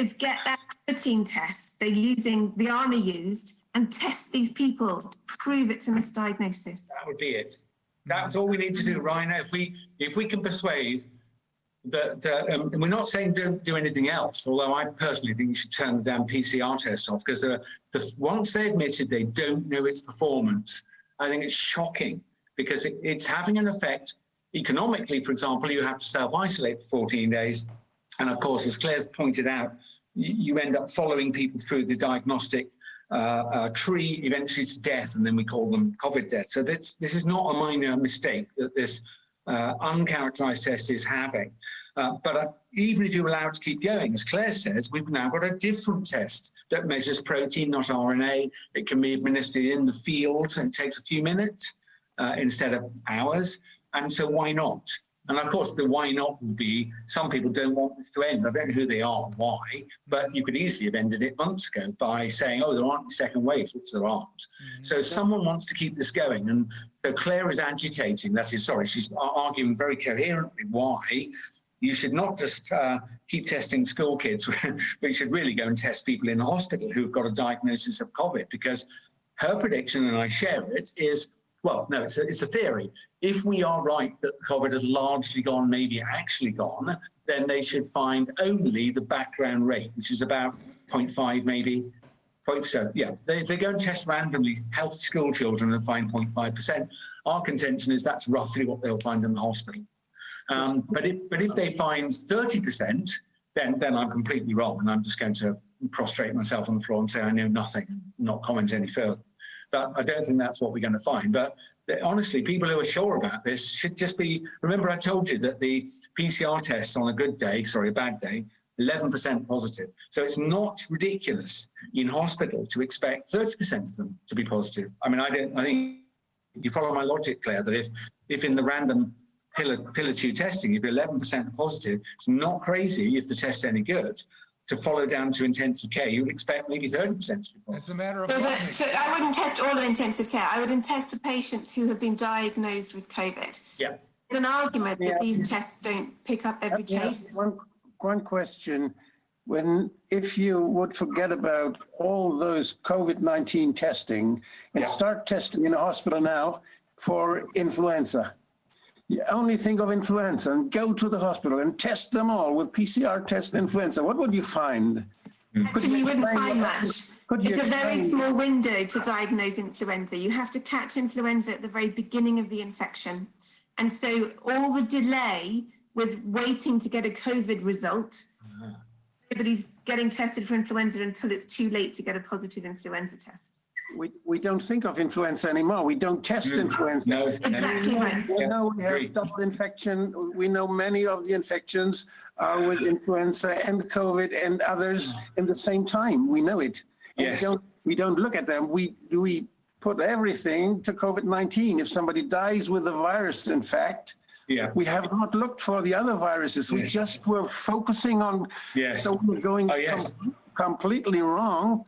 is get that protein test they're using, the army used, and test these people to prove it's a misdiagnosis. That would be it. That's all we need to do right now. If we, if we can persuade that, uh, um, we're not saying don't do anything else, although I personally think you should turn the damn PCR test off because the, the, once they admitted they don't know its performance, I think it's shocking because it, it's having an effect economically. For example, you have to self-isolate for 14 days. And of course, as Clare's pointed out, you, end up following people through the diagnostic uh, uh, tree eventually to death, and then we call them COVID deaths. So this, this is not a minor mistake that this uh, uncharacterized test is having. Uh, but uh, even if you're allowed to keep going, as Clare says, we've now got a different test that measures protein, not RNA. It can be administered in the field, and it takes a few minutes uh, instead of hours. And so why not? And of course, the why not will be some people don't want this to end. I don't know who they are and why, but you could easily have ended it months ago by saying, oh, there aren't any second waves, which there aren't. So someone wants to keep this going. And so Clare is agitating, that is, sorry, she's arguing very coherently why you should not just uh, keep testing school kids, but you should really go and test people in the hospital who've got a diagnosis of COVID because her prediction, and I share it, is well, no, it's a, it's a theory. If we are right that COVID has largely gone, maybe actually gone, then they should find only the background rate, which is about 0.5 maybe. 0.7, yeah. They, they go and test randomly healthy school children and find 0.5%, our contention is that's roughly what they'll find in the hospital. Um, but if but if they find 30%, then then I'm completely wrong, and I'm just going to prostrate myself on the floor and say I know nothing, not comment any further. But I don't think that's what we're going to find. But honestly, people who are sure about this should just be. Remember, I told you that the PCR tests on a good day, sorry, a bad day, 11% positive. So it's not ridiculous in hospital to expect 30% of them to be positive. I mean, I don't. I think you follow my logic, Clare, that if if in the random pillar pillar two testing, if 11% positive, it's not crazy if the test's any good. To follow down to intensive care, you would expect maybe 30% to be positive. It's a matter of So, logic. that, so I wouldn't test all in intensive care. I would test the patients who have been diagnosed with COVID. Yeah. There's an argument that these tests don't pick up every Yeah, case. One, one question. When, if you would forget about all those COVID-19 testing and Yeah. start testing in a hospital now for influenza, you only think of influenza and go to the hospital and test them all with PCR test influenza. What would you find? Hmm. Actually, you wouldn't explain find what- much. could you It's a very explain- small window to diagnose influenza. You have to catch influenza at the very beginning of the infection. And so all the delay with waiting to get a COVID result, uh-huh. nobody's getting tested for influenza until it's too late to get a positive influenza test. We, we don't think of influenza anymore. We don't test influenza. No, no. Exactly right. We Yeah, know we agree. have double infection. We know many of the infections are with influenza and COVID and others in the same time. We know it. And Yes. We don't, we don't look at them. We, we put everything to COVID-19. If somebody dies with the virus, in fact, Yeah. we have not looked for the other viruses. We Yes. just were focusing on. Yes. So we're going Oh, yes. com- completely wrong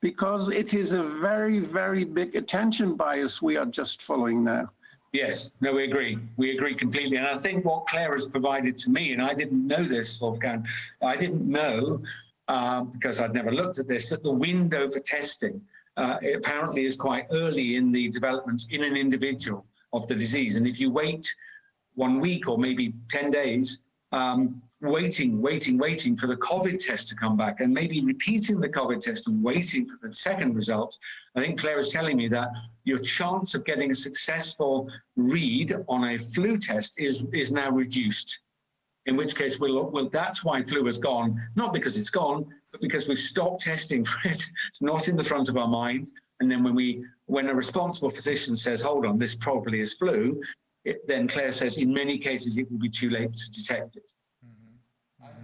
because it is a very, very big attention bias we are just following now. Yes, no, we agree. We agree completely. And I think what Clare has provided to me, and I didn't know this, Wolfgang, I didn't know um, because I'd never looked at this, that the window for testing uh, apparently is quite early in the development in an individual of the disease. And if you wait one week or maybe 10 days, um, waiting, waiting, waiting for the COVID test to come back and maybe repeating the COVID test and waiting for the second result, I think Clare is telling me that your chance of getting a successful read on a flu test is, is now reduced. In which case, we'll, well, that's why flu has gone, not because it's gone, but because we've stopped testing for it. It's not in the front of our mind. And then when we, when a responsible physician says, hold on, this probably is flu, it, then Clare says, in many cases, it will be too late to detect it.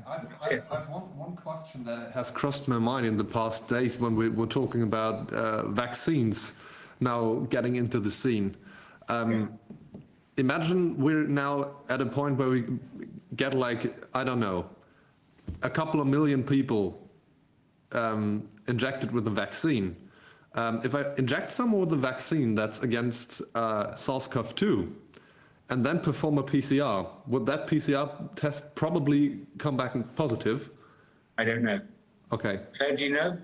I've, I've, I've one, one question that has crossed my mind in the past days when we were talking about uh, vaccines now getting into the scene. Um, Imagine we're now at a point where we get like, I don't know, a couple of million people um, injected with a vaccine. Um, if I inject someone with a vaccine that's against uh, SARS-CoV-2 and then perform a PCR, would that PCR test probably come back positive? I don't know. Okay. Clare, do you know?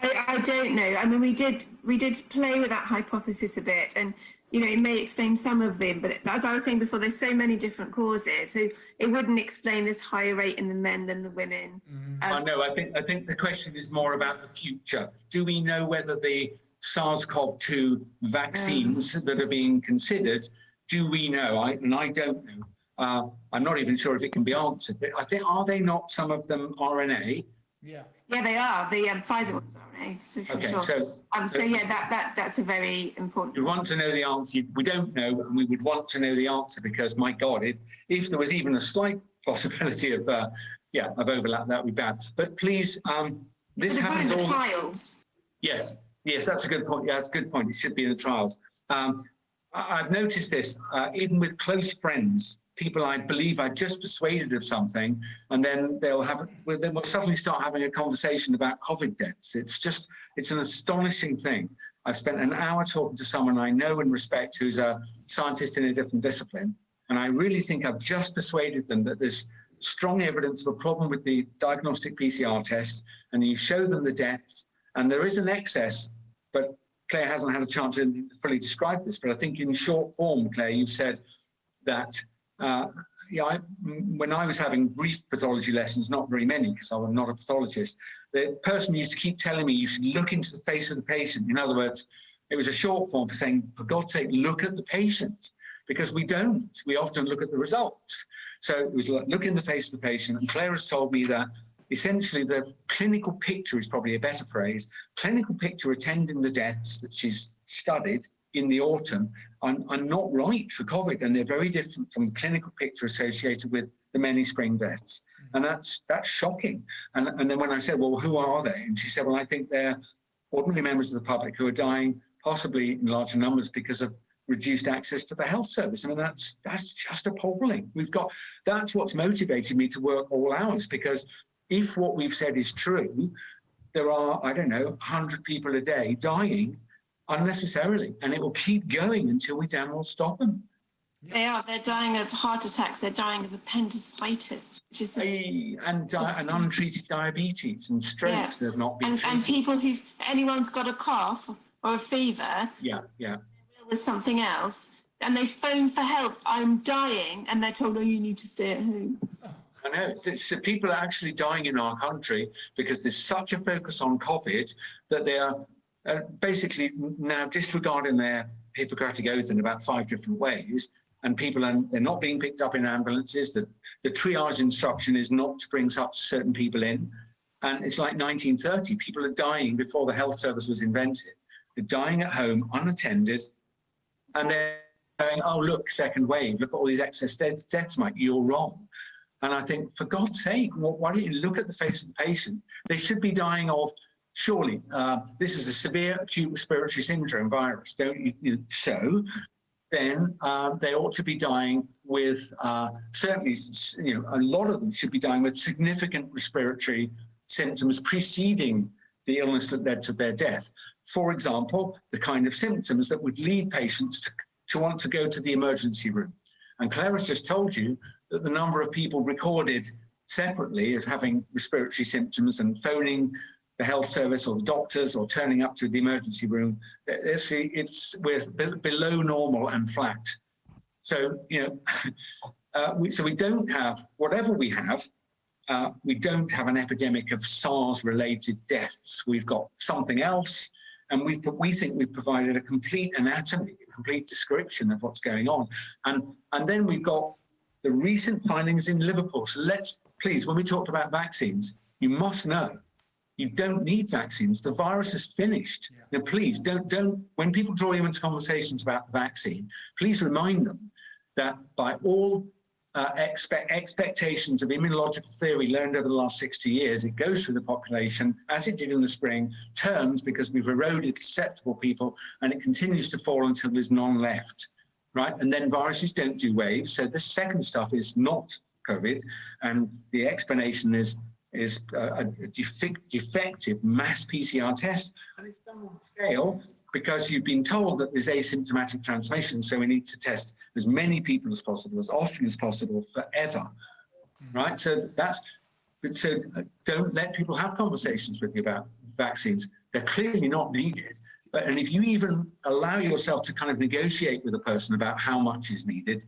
I, I don't know. I mean, we did we did play with that hypothesis a bit, and you know, it may explain some of them. But as I was saying before, there's so many different causes, so it wouldn't explain this higher rate in the men than the women. Mm-hmm. Um, I know. I think I think the question is more about the future. Do we know whether the SARS-CoV-2 vaccines mm. that are being considered? Do we know? I, and I don't know. Uh, I'm not even sure if it can be answered. But I think are they not some of them RNA? Yeah. Yeah, they are. The um, Pfizer ones are, eh? So for Okay, sure. so- um, so yeah, that that that's a very important. We want to know the answer. We don't know, and we would want to know the answer because, my God, if if there was even a slight possibility of, uh, yeah, of overlap, that would be bad. But please, um, this They're happens in the all. trials. Yes, yes, that's a good point. Yeah, that's a good point. It should be in the trials. Um, I, I've noticed this uh, even with close friends, people I believe I've just persuaded of something, and then they'll have, well, then we'll suddenly start having a conversation about COVID deaths. It's just, it's an astonishing thing. I've spent an hour talking to someone I know and respect who's a scientist in a different discipline, and I really think I've just persuaded them that there's strong evidence of a problem with the diagnostic PCR test, and you show them the deaths, and there is an excess, but Clare hasn't had a chance to fully describe this, but I think in short form, Clare, you've said that, uh, yeah, I, when I was having brief pathology lessons, not very many because I'm not a pathologist, the person used to keep telling me you should look into the face of the patient. In other words, it was a short form for saying, for God's sake, look at the patient because we don't. We often look at the results. So it was like, look in the face of the patient. And Clare has told me that essentially the clinical picture is probably a better phrase. Clinical picture attending the deaths that she's studied in the autumn are, are not right for COVID, and they're very different from the clinical picture associated with the many spring deaths. Mm-hmm. And that's that's shocking. And, and then when I said, well, who are they? And she said, well, I think they're ordinary members of the public who are dying possibly in larger numbers because of reduced access to the health service. I mean, that's that's just appalling. We've got that's what's motivated me to work all hours because if what we've said is true, there are I don't know 100 people a day dying unnecessarily, and it will keep going until we damn well stop them. They are. They're dying of heart attacks. They're dying of appendicitis, which is just, Hey, And di- and untreated diabetes and strokes that have not been and, and people who anyone's got a cough or a fever Yeah, yeah. with something else, and they phone for help. I'm dying, and they're told, "Oh, you need to stay at home." I know. Uh, people are actually dying in our country because there's such a focus on COVID that they are uh, basically now disregarding their Hippocratic oath in about five different ways. And people are they're not being picked up in ambulances. The, the triage instruction is not to bring such certain people in. And it's like 1930. People are dying before the health service was invented. They're dying at home unattended. And they're going, oh, look, second wave. Look at all these excess deaths, deaths Mike. You're wrong. And I think, for God's sake, why don't you look at the face of the patient? They should be dying of, surely, uh, this is a severe acute respiratory syndrome virus, don't you? So, then uh, they ought to be dying with, uh, certainly, you know, a lot of them should be dying with significant respiratory symptoms preceding the illness that led to their death. For example, the kind of symptoms that would lead patients to, to want to go to the emergency room. And Clare has just told you that the number of people recorded separately as having respiratory symptoms and phoning the health service or the doctors or turning up to the emergency room. It's, it's we're below normal and flat. So, you know, uh, we, so we don't have, whatever we have, uh, we don't have an epidemic of SARS-related deaths. We've got something else, and we we think we've provided a complete anatomy, a complete description of what's going on, and and then we've got the recent findings in Liverpool. So let's please, when we talked about vaccines, you must know you don't need vaccines. The virus is finished. Now, please don't don't when people draw you into conversations about the vaccine, please remind them that by all uh, expect, expectations of immunological theory learned over the last 60 years, it goes through the population as it did in the spring, turns because we've eroded susceptible people, and it continues to fall until there's none left, right? And then viruses don't do waves. So the second stuff is not COVID, and the explanation is is uh, a, a defect, defective mass PCR test, and it's done on scale because you've been told that there's asymptomatic transmission, so we need to test as many people as possible, as often as possible, forever, right? So that's so uh, don't let people have conversations with you about vaccines. They're clearly not needed. But and if you even allow yourself to kind of negotiate with a person about how much is needed,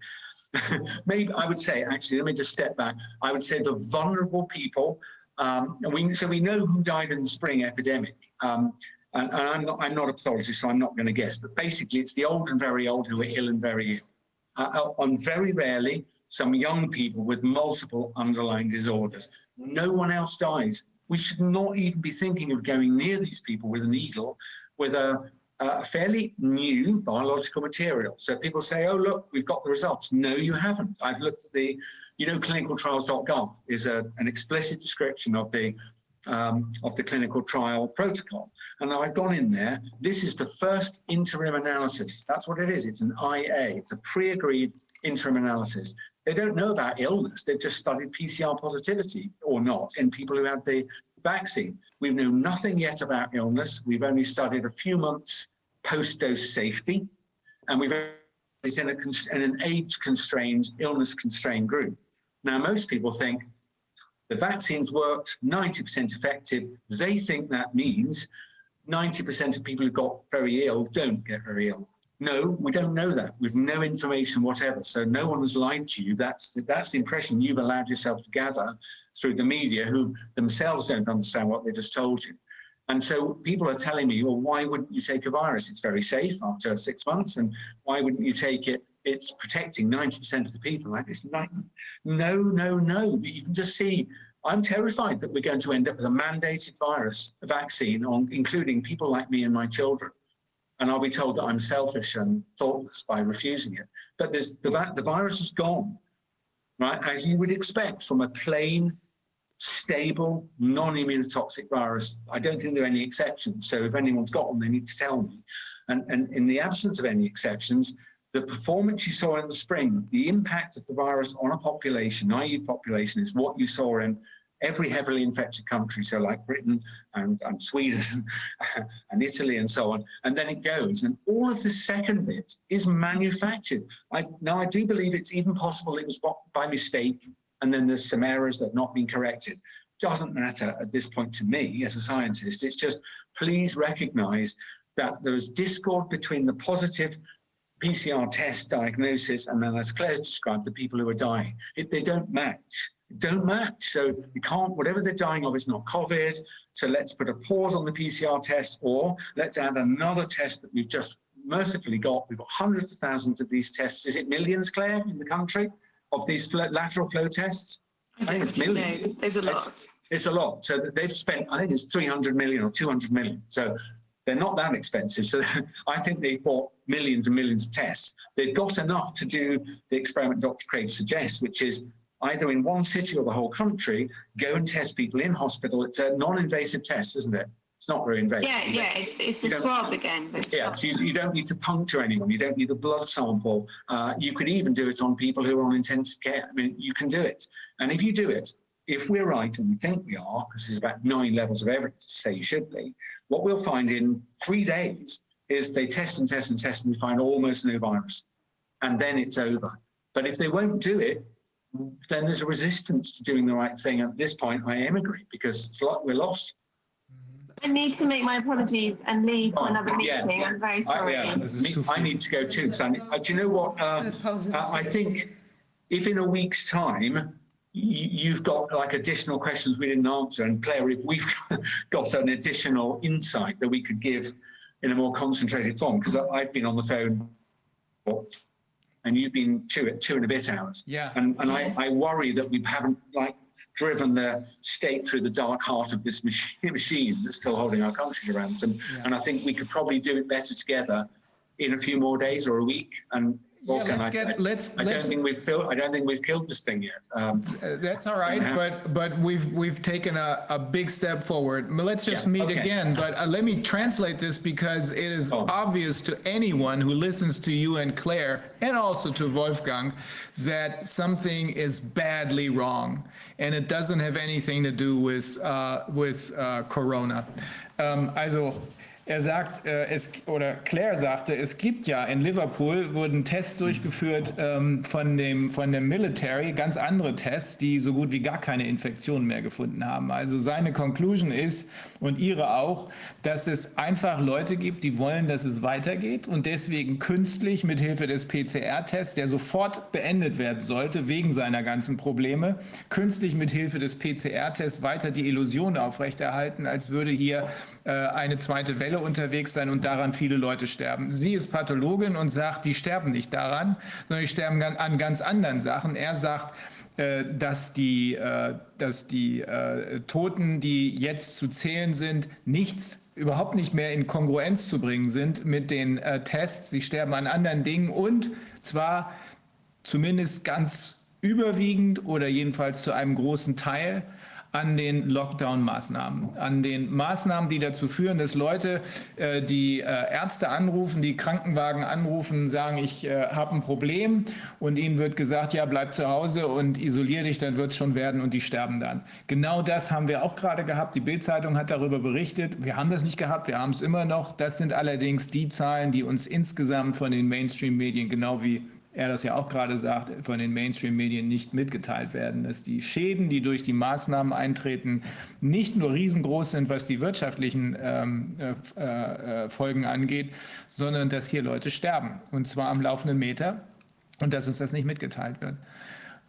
maybe I would say actually, let me just step back. I would say the vulnerable people. Um, we so we know who died in the spring epidemic. Um, and, and I'm not I'm not a pathologist, so I'm not going to guess. But basically, it's the old and very old who are ill and very ill. Uh, on very rarely some young people with multiple underlying disorders. No one else dies. We should not even be thinking of going near these people with a needle with a, a fairly new biological material. So people say, oh, look, we've got the results. No, you haven't. I've looked at the, you know, clinicaltrials.gov is a, an explicit description of the um, of the clinical trial protocol. And I've gone in there. This is the first interim analysis. That's what it is. It's an IA. It's a pre-agreed interim analysis. They don't know about illness. They've just studied PCR positivity or not in people who had the vaccine. We know nothing yet about illness. We've only studied a few months post-dose safety, and we've it's in, a, in an age-constrained, illness-constrained group. Now, most people think the vaccines worked, 90% effective. They think that means 90% of people who got very ill don't get very ill. No, we don't know that. We've no information whatever. So no one has lied to you. That's the, that's the impression you've allowed yourself to gather through the media, who themselves don't understand what they just told you. And so people are telling me, well, why wouldn't you take a virus? It's very safe after six months. And why wouldn't you take it? It's protecting 90% of the people. Like like, no, no, no. But you can just see I'm terrified that we're going to end up with a mandated virus vaccine on including people like me and my children. And I'll be told that I'm selfish and thoughtless by refusing it. But the, the virus is gone, right? As you would expect from a plain, stable, non-immunotoxic virus. I don't think there are any exceptions. So if anyone's got one, they need to tell me. And, and in the absence of any exceptions, the performance you saw in the spring, the impact of the virus on a population, naive population, is what you saw in every heavily infected country, so like Britain and, and Sweden and Italy and so on, and then it goes. And all of the second bit is manufactured. I, now, I do believe it's even possible it was by mistake, and then there's some errors that have not been corrected. Doesn't matter at this point to me as a scientist. It's just please recognize that there's discord between the positive PCR test diagnosis and then, as Clare's described, the people who are dying. If they don't match, don't match. So we can't, whatever they're dying of is not COVID. So let's put a pause on the PCR test or let's add another test that we've just mercifully got. We've got hundreds of thousands of these tests. Is it millions, Clare, in the country of these lateral flow tests? I think it's millions. know. There's a lot. It's a lot. So they've spent, I think it's 300 million or 200 million. So they're not that expensive. So I think they've bought millions and millions of tests. They've got enough to do the experiment Dr. Craig suggests, which is either in one city or the whole country, go and test people in hospital. It's a non-invasive test, isn't it? It's not very invasive. Yeah, yeah, it's, it's a swab again, but Yeah, so you, you don't need to puncture anyone. You don't need a blood sample. Uh, you could even do it on people who are on intensive care. I mean, you can do it. And if you do it, if we're right, and we think we are, because there's about nine levels of evidence to say you should be, what we'll find in three days is they test and test and test and we find almost no virus. And then it's over. But if they won't do it, then there's a resistance to doing the right thing. At this point, I emigrate because it's like we're lost. I need to make my apologies and leave for Oh, another meeting. yeah. I'm very I, sorry. yeah, me- I need to go too. 'cause I, ne- uh, do you know what? Uh, Let's pause it. uh, I think if in a week's time you've got like additional questions we didn't answer, and Clare, if we've got an additional insight that we could give in a more concentrated form, because I've been on the phone and you've been two two and a bit hours. Yeah. And and I, I worry that we haven't like driven the stake through the dark heart of this machine, machine that's still holding our country around. And and I think we could probably do it better together in a few more days or a week. And Yeah, let's I- get- I- let's- I don't let's- think we've filled, I don't think we've killed this thing yet. Um, Uh, That's all right, Yeah. but, but we've, we've taken a, a big step forward. Let's just Yeah, meet okay. again, but uh, let me translate this because it is Oh. obvious to anyone who listens to you and Clare, and also to Wolfgang, that something is badly wrong. And it doesn't have anything to do with, uh, with uh, Corona. Ähm, also, er sagt, äh, es, oder Claire sagte, es gibt ja in Liverpool wurden Tests durchgeführt ähm, von, dem, von dem Military, ganz andere Tests, die so gut wie gar keine Infektionen mehr gefunden haben. Also seine Conclusion ist, und ihre auch, dass es einfach Leute gibt, die wollen, dass es weitergeht und deswegen künstlich mit Hilfe des PCR-Tests, der sofort beendet werden sollte, wegen seiner ganzen Probleme, künstlich mit Hilfe des PCR-Tests weiter die Illusion aufrechterhalten, als würde hier eine zweite Welle unterwegs sein und daran viele Leute sterben. Sie ist Pathologin und sagt, die sterben nicht daran, sondern die sterben an ganz anderen Sachen. Er sagt, äh, dass die, äh, dass die äh, Toten, die jetzt zu zählen sind, nichts überhaupt nicht mehr in Kongruenz zu bringen sind mit den äh, Tests. Sie sterben an anderen Dingen und zwar zumindest ganz überwiegend oder jedenfalls zu einem großen Teil an den Lockdown-Maßnahmen, an den Maßnahmen, die dazu führen, dass Leute, äh, die äh, Ärzte anrufen, die Krankenwagen anrufen, sagen, ich äh, habe ein Problem und ihnen wird gesagt, ja, bleib zu Hause und isolier dich, dann wird es schon werden und die sterben dann. Genau das haben wir auch gerade gehabt. Die Bild-Zeitung hat darüber berichtet. Wir haben das nicht gehabt, wir haben es immer noch. Das sind allerdings die Zahlen, die uns insgesamt von den Mainstream-Medien, genau wie er das ja auch gerade sagt, von den Mainstream-Medien nicht mitgeteilt werden, dass die Schäden, die durch die Maßnahmen eintreten, nicht nur riesengroß sind, was die wirtschaftlichen ähm, äh, äh, Folgen angeht, sondern dass hier Leute sterben. Und zwar am laufenden Meter und dass uns das nicht mitgeteilt wird.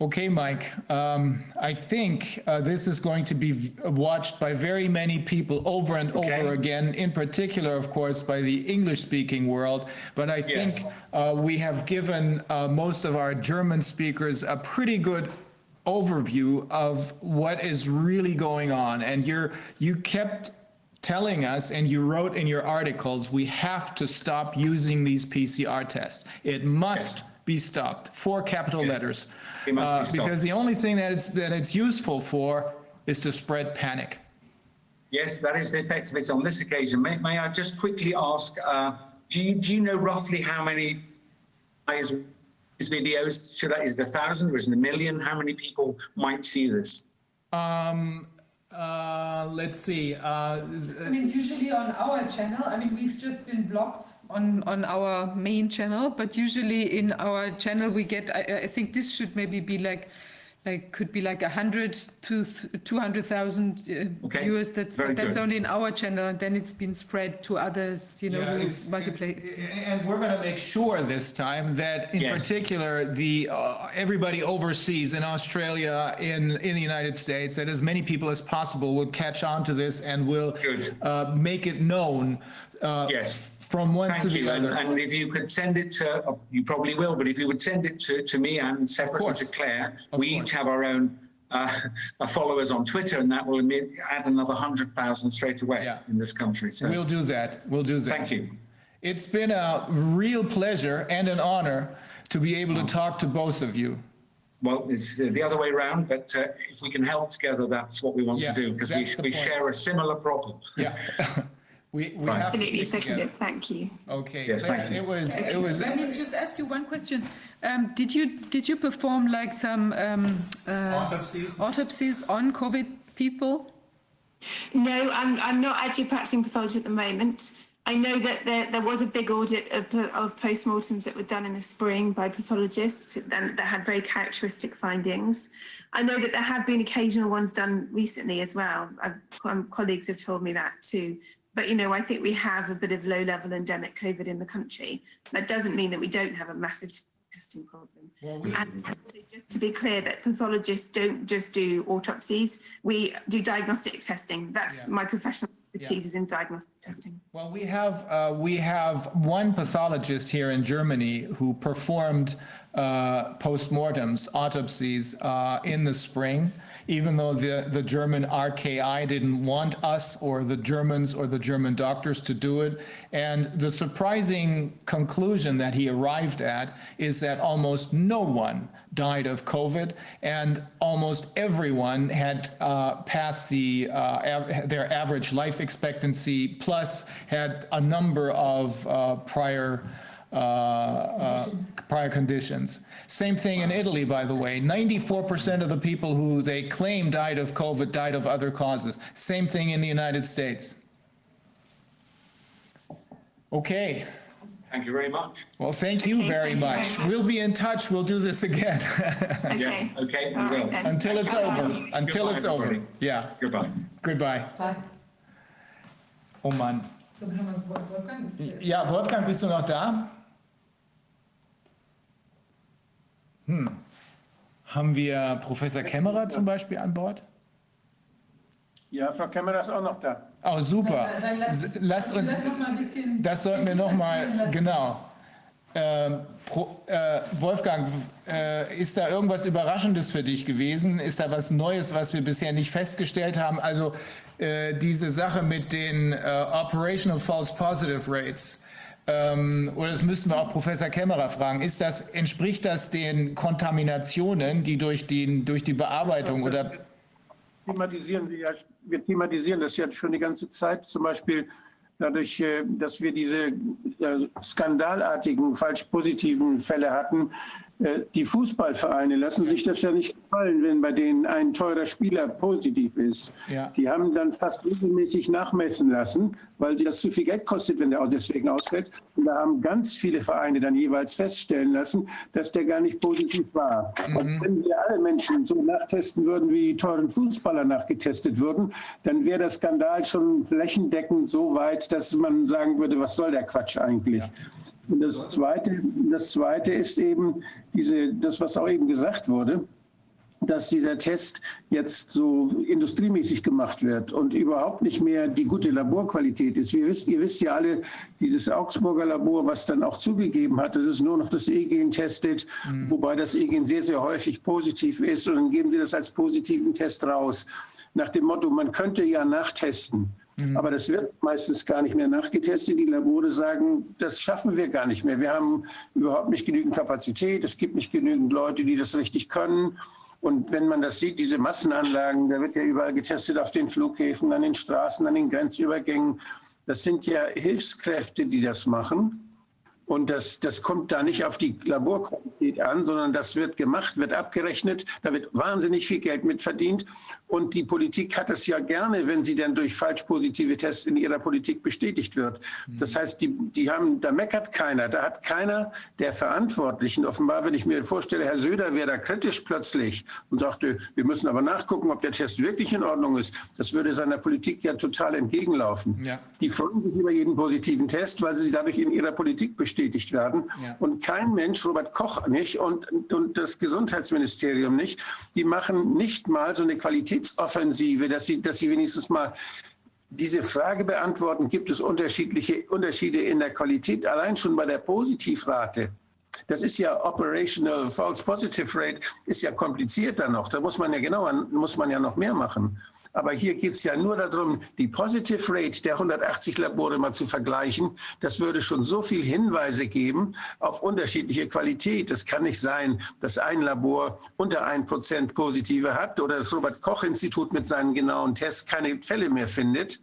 Okay, Mike, um, I think uh, this is going to be v- watched by very many people over and Okay. over again, in particular, of course, by the English-speaking world. But I Yes. think uh, we have given uh, most of our German speakers a pretty good overview of what is really going on. And you're, you kept telling us, and you wrote in your articles, we have to stop using these PCR tests. It must be stopped, four capital letters. It must be Uh, stopped. Because the only thing that it's, that it's useful for is to spread panic. Yes, that is the effect of it on this occasion. May, may I just quickly ask, uh, do you, do you know roughly how many eyes these videos, should I, is it a thousand or is it a million? How many people might see this? Um, uh, let's see, uh, I mean, usually on our channel, I mean, we've just been blocked on, on our main channel, but usually in our channel, we get, I, I think this should maybe be like, like, could be like a hundred to two hundred thousand uh, Okay, viewers. That's, very but that's good. only in our channel, and then it's been spread to others, you know, Yeah, who it's- multiply. And we're going to make sure this time that, in Yes. particular, the uh, everybody overseas in Australia, in in the United States, that as many people as possible will catch on to this and will Good. uh, make it known uh, Yes. From one to Thank the you. And, other. and if you could send it to, uh, you probably will, but if you would send it to, to me and separately course. to Clare, Of we course. each have our own uh, followers on Twitter, and that will add another hundred thousand straight away Yeah. in this country. So We'll do that. We'll do that. thank you. It's been a real pleasure and an honor to be able to talk to both of you. Well, it's uh, the other way around, but uh, if we can help together, that's what we want Yeah, to do because we, that's the we point. share a similar problem. Yeah. We, we Right. have to Absolutely stick together. Thank you. Okay, Yes, Clare, thank you. it was, it was, Let me just ask you one question. Um, did you did you perform like some um, uh, Autopsies? autopsies on COVID people? No, I'm, I'm not actually practicing pathology at the moment. I know that there, there was a big audit of, of postmortems that were done in the spring by pathologists and that had very characteristic findings. I know that there have been occasional ones done recently as well. I've, um, colleagues have told me that too. But you know, I think we have a bit of low-level endemic COVID in the country. That doesn't mean that we don't have a massive testing problem. and so just to be clear, that pathologists don't just do autopsies. We do diagnostic testing. That's my professional expertise is in diagnostic testing. Well, we have, uh, we have one pathologist here in Germany who performed uh, postmortems, autopsies uh, in the spring, even though the, the German RKI didn't want us or the Germans or the German doctors to do it. And the surprising conclusion that he arrived at is that almost no one died of COVID, and almost everyone had uh, passed the, uh, av- their average life expectancy, plus had a number of uh, prior, uh, uh, prior conditions. Same thing in Italy, by the way. 94% of the people who they claim died of COVID died of other causes. Same thing in the United States. Okay. Thank you very much. Well, thank you Okay, very thank you very much. much. We'll be in touch. We'll do this again. Yes, Okay. okay, we right will. then. Until it's over. Until Goodbye, it's over. everybody. Yeah. Goodbye. Goodbye. Zeit. Oh Mann. Dann haben Wolfgang. Ist der, Ja, Wolfgang, bist du noch da? Hm. Haben wir Professor Kämmerer zum Beispiel an Bord? Ja, Frau Kämmerer ist auch noch da. Oh, super. Dann- dann lass, Lass uns, lass noch mal ein bisschen. das sollten wir noch passieren mal, lassen. genau. Ähm, Pro, äh, Wolfgang, äh, ist da irgendwas Überraschendes für dich gewesen? Ist da was Neues, was wir bisher nicht festgestellt haben? Also äh, diese Sache mit den äh, Operational False Positive Rates. Ähm, oder das müssten wir auch Professor Kämmerer fragen. Ist das, entspricht das den Kontaminationen, die durch, den, durch die Bearbeitung oder thematisieren wir ja, wir thematisieren das ja schon die ganze Zeit, zum Beispiel dadurch, äh, dass wir diese äh, skandalartigen, falsch positiven Fälle hatten. Die Fußballvereine lassen sich das ja nicht gefallen, wenn bei denen ein teurer Spieler positiv ist. Ja. Die haben dann fast regelmäßig nachmessen lassen, weil das zu viel Geld kostet, wenn der auch deswegen ausfällt. Und da haben ganz viele Vereine dann jeweils feststellen lassen, dass der gar nicht positiv war. Also wenn wir alle Menschen so nachtesten würden, wie die teuren Fußballer nachgetestet würden, dann wäre der Skandal schon flächendeckend so weit, dass man sagen würde, was soll der Quatsch eigentlich? Und das Zweite, das Zweite ist eben diese, das, was auch eben gesagt wurde, dass dieser Test jetzt so industriemäßig gemacht wird und überhaupt nicht mehr die gute Laborqualität ist. Wir wisst, ihr wisst ja alle, dieses Augsburger Labor, was dann auch zugegeben hat, dass es nur noch das E-Gen testet, wobei das E-Gen sehr, sehr häufig positiv ist und dann geben sie das als positiven Test raus. Nach dem Motto, man könnte ja nachtesten. Aber das wird meistens gar nicht mehr nachgetestet. Die Labore sagen, das schaffen wir gar nicht mehr. Wir haben überhaupt nicht genügend Kapazität. Es gibt nicht genügend Leute, die das richtig können. Und wenn man das sieht, diese Massenanlagen, da wird ja überall getestet auf den Flughäfen, an den Straßen, an den Grenzübergängen. Das sind ja Hilfskräfte, die das machen. Und das, das kommt da nicht auf die Laborqualität an, sondern das wird gemacht, wird abgerechnet. Da wird wahnsinnig viel Geld mit verdient. Und die Politik hat es ja gerne, wenn sie dann durch falsch positive Tests in ihrer Politik bestätigt wird. Das heißt, die, die haben, da meckert keiner. Da hat keiner der Verantwortlichen, offenbar, wenn ich mir vorstelle, Herr Söder wäre da kritisch plötzlich und sagte, wir müssen aber nachgucken, ob der Test wirklich in Ordnung ist. Das würde seiner Politik ja total entgegenlaufen. Ja. Die freuen sich über jeden positiven Test, weil sie dadurch in ihrer Politik bestätigt werden. Ja. Und kein Mensch, Robert Koch nicht und, und das Gesundheitsministerium nicht, die machen nicht mal so eine Qualitätsoffensive, dass sie, dass sie wenigstens mal diese Frage beantworten, gibt es unterschiedliche Unterschiede in der Qualität, allein schon bei der Positivrate. Das ist ja Operational False Positive Rate, ist ja komplizierter noch. Da muss man ja genauer, muss man ja noch mehr machen. Aber hier geht es ja nur darum, die Positive Rate der 180 Labore mal zu vergleichen. Das würde schon so viel Hinweise geben auf unterschiedliche Qualität. Es kann nicht sein, dass ein Labor unter 1% Positive hat oder das Robert-Koch-Institut mit seinen genauen Tests keine Fälle mehr findet.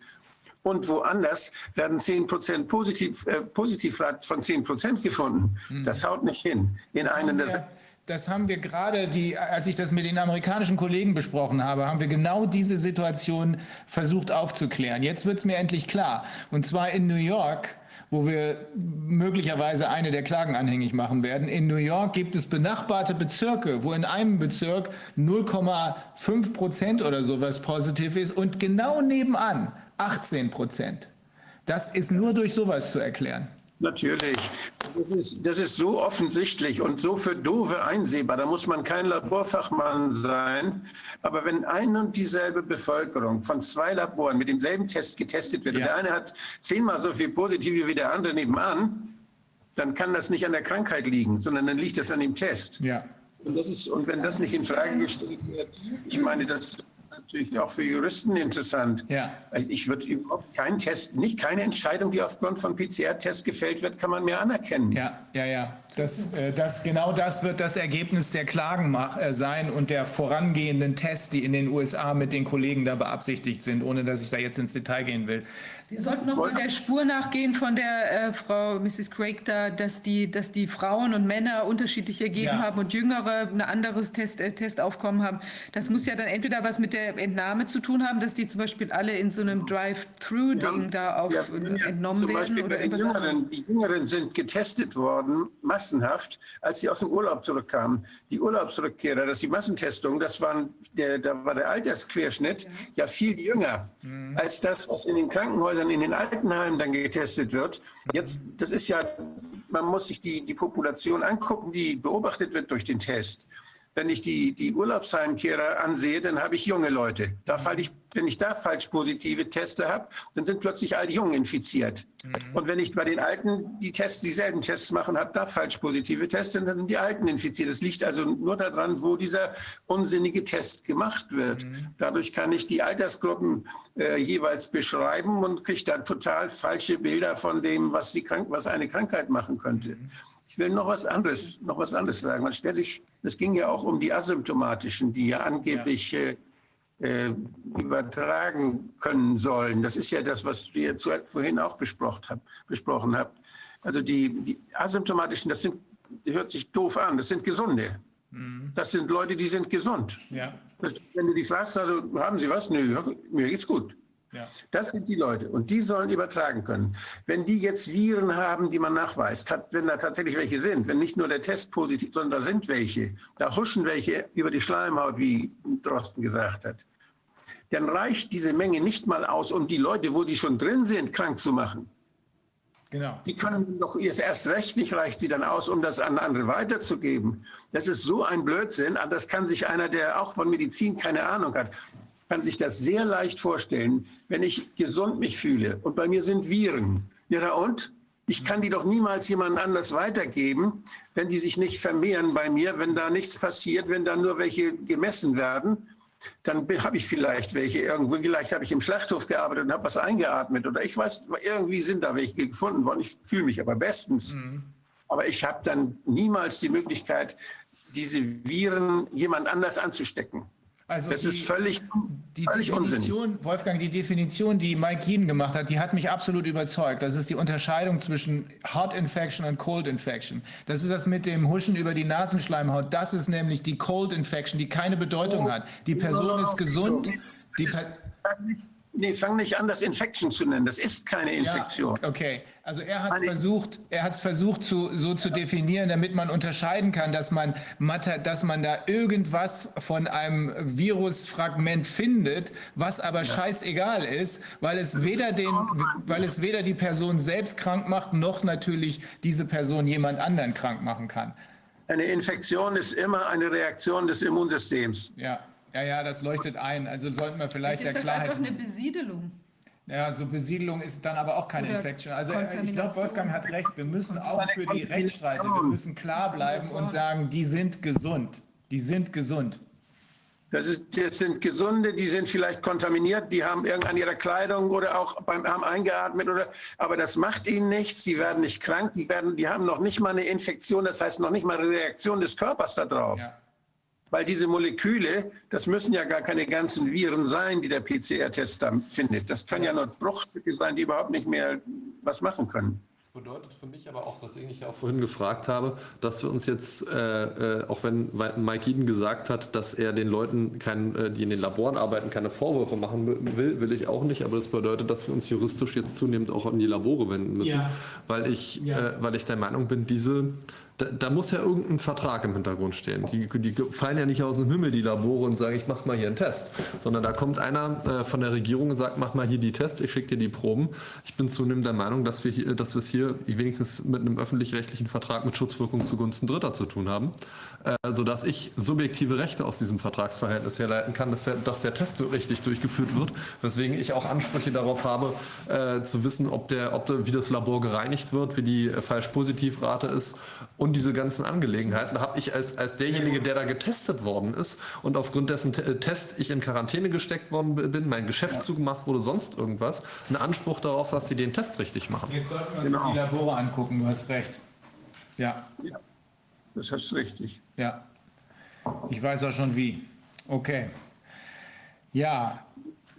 Und woanders werden 10% Positiv, äh, Positivrat von 10% gefunden. Das haut nicht hin. In einem der, das haben wir gerade, die, als ich das mit den amerikanischen Kollegen besprochen habe, haben wir genau diese Situation versucht aufzuklären. Jetzt wird es mir endlich klar. Und zwar in New York wo wir möglicherweise eine der Klagen anhängig machen werden. In New York gibt es benachbarte Bezirke, wo in einem Bezirk 0,5 Prozent oder sowas positiv ist und genau nebenan 18 Prozent. Das ist nur durch sowas zu erklären. Natürlich. Das ist, das ist so offensichtlich und so für Dove einsehbar. Da muss man kein Laborfachmann sein. Aber wenn eine und dieselbe Bevölkerung von zwei Laboren mit demselben Test getestet wird Ja. und der eine hat zehnmal so viel Positive wie der andere nebenan, dann kann das nicht an der Krankheit liegen, sondern dann liegt das an dem Test. Ja. Und, das ist, und wenn das nicht in Frage gestellt wird, ich meine, das natürlich auch für Juristen interessant. Ja. Also Ich würde überhaupt keinen Test, nicht keine Entscheidung, die aufgrund von PCR-Tests gefällt wird, kann man mehr anerkennen. Ja, ja, ja. Das, äh, das, genau das wird das Ergebnis der Klagen äh, sein und der vorangehenden Tests, die in den USA mit den Kollegen da beabsichtigt sind, ohne dass ich da jetzt ins Detail gehen will. Wir sollten noch mal der Spur nachgehen von der äh, Frau Mrs. Craig da, dass die, dass die Frauen und Männer unterschiedlich ergeben Ja. haben und Jüngere ein anderes Test, äh, Testaufkommen haben. Das muss ja dann entweder was mit der Entnahme zu tun haben, dass die zum Beispiel alle in so einem Drive-Through-Ding da auf Ja, äh, entnommen zum werden oder bei den irgendwas anderes. Jüngeren, die Jüngeren sind getestet worden, massenhaft, als sie aus dem Urlaub zurückkamen. Die Urlaubsrückkehrer, das ist die Massentestung, das waren der, da war der Altersquerschnitt ja viel jünger als das, was in den Krankenhäusern, in den Altenheimen dann getestet wird. Jetzt, das ist ja, man muss sich die, die Population angucken, die beobachtet wird durch den Test. Wenn ich die, die Urlaubsheimkehrer ansehe, dann habe ich junge Leute. Da falle ich, wenn ich da falsch positive Teste habe, dann sind plötzlich all die Jungen infiziert. Und wenn ich bei den Alten die Tests, dieselben Tests mache und habe da falsch positive Tests, dann sind die Alten infiziert. Das liegt also nur daran, wo dieser unsinnige Test gemacht wird. Dadurch kann ich die Altersgruppen äh, jeweils beschreiben und kriege dann total falsche Bilder von dem, was, die Krank was eine Krankheit machen könnte. Ich will noch was anderes, noch was anderes sagen. Man stellt sich, es ging ja auch um die asymptomatischen, die ja angeblich äh, äh, übertragen können sollen. Das ist ja das, was wir zu, vorhin auch besprochen, hab, besprochen habt. Also die, die asymptomatischen, das sind, hört sich doof an, das sind Gesunde. Das sind Leute, die sind gesund. Ja, Wenn du die fragst, also haben sie was? Nö, mir geht's gut. Ja. Das sind die Leute und die sollen übertragen können. Wenn die jetzt Viren haben, die man nachweist, hat, wenn da tatsächlich welche sind, wenn nicht nur der Test positiv, sondern da sind welche, da huschen welche über die Schleimhaut, wie Drosten gesagt hat, dann reicht diese Menge nicht mal aus, um die Leute, wo die schon drin sind, krank zu machen. Genau. Die können doch jetzt erst recht nicht reicht sie dann aus, um das an andere weiterzugeben. Das ist so ein Blödsinn. Aber Das kann sich einer, der auch von Medizin keine Ahnung hat, kann sich das sehr leicht vorstellen, wenn ich gesund mich fühle und bei mir sind Viren. Ja, und? Ich kann die doch niemals jemand anders weitergeben, wenn die sich nicht vermehren bei mir, wenn da nichts passiert, wenn da nur welche gemessen werden. Dann habe ich vielleicht welche irgendwo, vielleicht habe ich im Schlachthof gearbeitet und habe was eingeatmet oder ich weiß, irgendwie sind da welche gefunden worden. Ich fühle mich aber bestens. Aber ich habe dann niemals die Möglichkeit, diese Viren jemand anders anzustecken. Also Das die- ist völlig, Die völlig unsinnig. Definition, Wolfgang, die Definition, die Mike Keen gemacht hat, die hat mich absolut überzeugt. Das ist die Unterscheidung zwischen Hot Infection und Cold Infection. Das ist das mit dem Huschen über die Nasenschleimhaut. Das ist nämlich die Cold Infection, die keine Bedeutung hat. Die Person ist gesund. Die Das per ist- Nee, fang nicht an, das Infection zu nennen. Das ist keine Infektion. Ja, okay, also er hat Meine- versucht, er hat es versucht zu, so zu definieren, damit man unterscheiden kann, dass man, dass man da irgendwas von einem Virusfragment findet, was aber scheißegal ist, weil es weder den, weil es weder die Person selbst krank macht, noch natürlich diese Person jemand anderen krank machen kann. Eine Infektion ist immer eine Reaktion des Immunsystems. Ja, ja, ja, das leuchtet ein. Also sollten wir vielleicht Vielleicht der ist das Klarheit. einfach eine Besiedelung. Ja, so Besiedelung ist dann aber auch keine Oder Infection. Also äh, ich glaube. Wolfgang hat recht. Wir müssen auch für die. Rechtsstreite, wir müssen klar bleiben und sagen, die sind gesund. Die sind gesund. Das, ist, das sind Gesunde, die sind vielleicht kontaminiert, die haben irgend an ihrer Kleidung oder auch beim haben eingeatmet oder, aber das macht ihnen nichts. Sie werden nicht krank, die werden, die haben noch nicht mal eine Infektion, das heißt noch nicht mal eine Reaktion des Körpers darauf. Ja. Weil diese Moleküle, das müssen ja gar keine ganzen Viren sein, die der PCR-Test da findet. Das können ja nur Bruchstücke sein, die überhaupt nicht mehr was machen können. Das bedeutet für mich aber auch, was ich auch vorhin gefragt habe, dass wir uns jetzt, äh, äh, auch wenn Mike Eden gesagt hat, dass er den Leuten, kein, äh, die in den Laboren arbeiten, keine Vorwürfe machen will, will ich auch nicht. Aber das bedeutet, dass wir uns juristisch jetzt zunehmend auch an die Labore wenden müssen, Ja. weil, ich, Ja. äh, weil ich der Meinung bin, diese, da, da muss ja irgendein Vertrag im Hintergrund stehen. Die, die fallen ja nicht aus dem Himmel, die Labore, und sagen, ich mache mal hier einen Test. Sondern da kommt einer äh, von der Regierung und sagt, mach mal hier die Tests, ich schicke dir die Proben. Ich bin zunehmend der Meinung, dass wir, hier, dass wir es hier wenigstens mit einem öffentlich-rechtlichen Vertrag mit Schutzwirkung zugunsten Dritter zu tun haben. Äh, sodass ich subjektive Rechte aus diesem Vertragsverhältnis herleiten kann, dass der, dass der Test richtig durchgeführt wird. Weswegen ich auch Ansprüche darauf habe, äh, zu wissen, ob der, ob der, wie das Labor gereinigt wird, wie die äh, Falsch-Positiv-Rate ist und diese ganzen Angelegenheiten habe ich als, als derjenige, der da getestet worden ist und aufgrund dessen Te- Test ich in Quarantäne gesteckt worden bin, mein Geschäft zugemacht wurde, sonst irgendwas, einen Anspruch darauf, dass sie den Test richtig machen. Jetzt sollten wir uns die Labore angucken, du hast recht. Ja, Das ist richtig. ja. Ich weiß auch schon wie. Okay. Ja,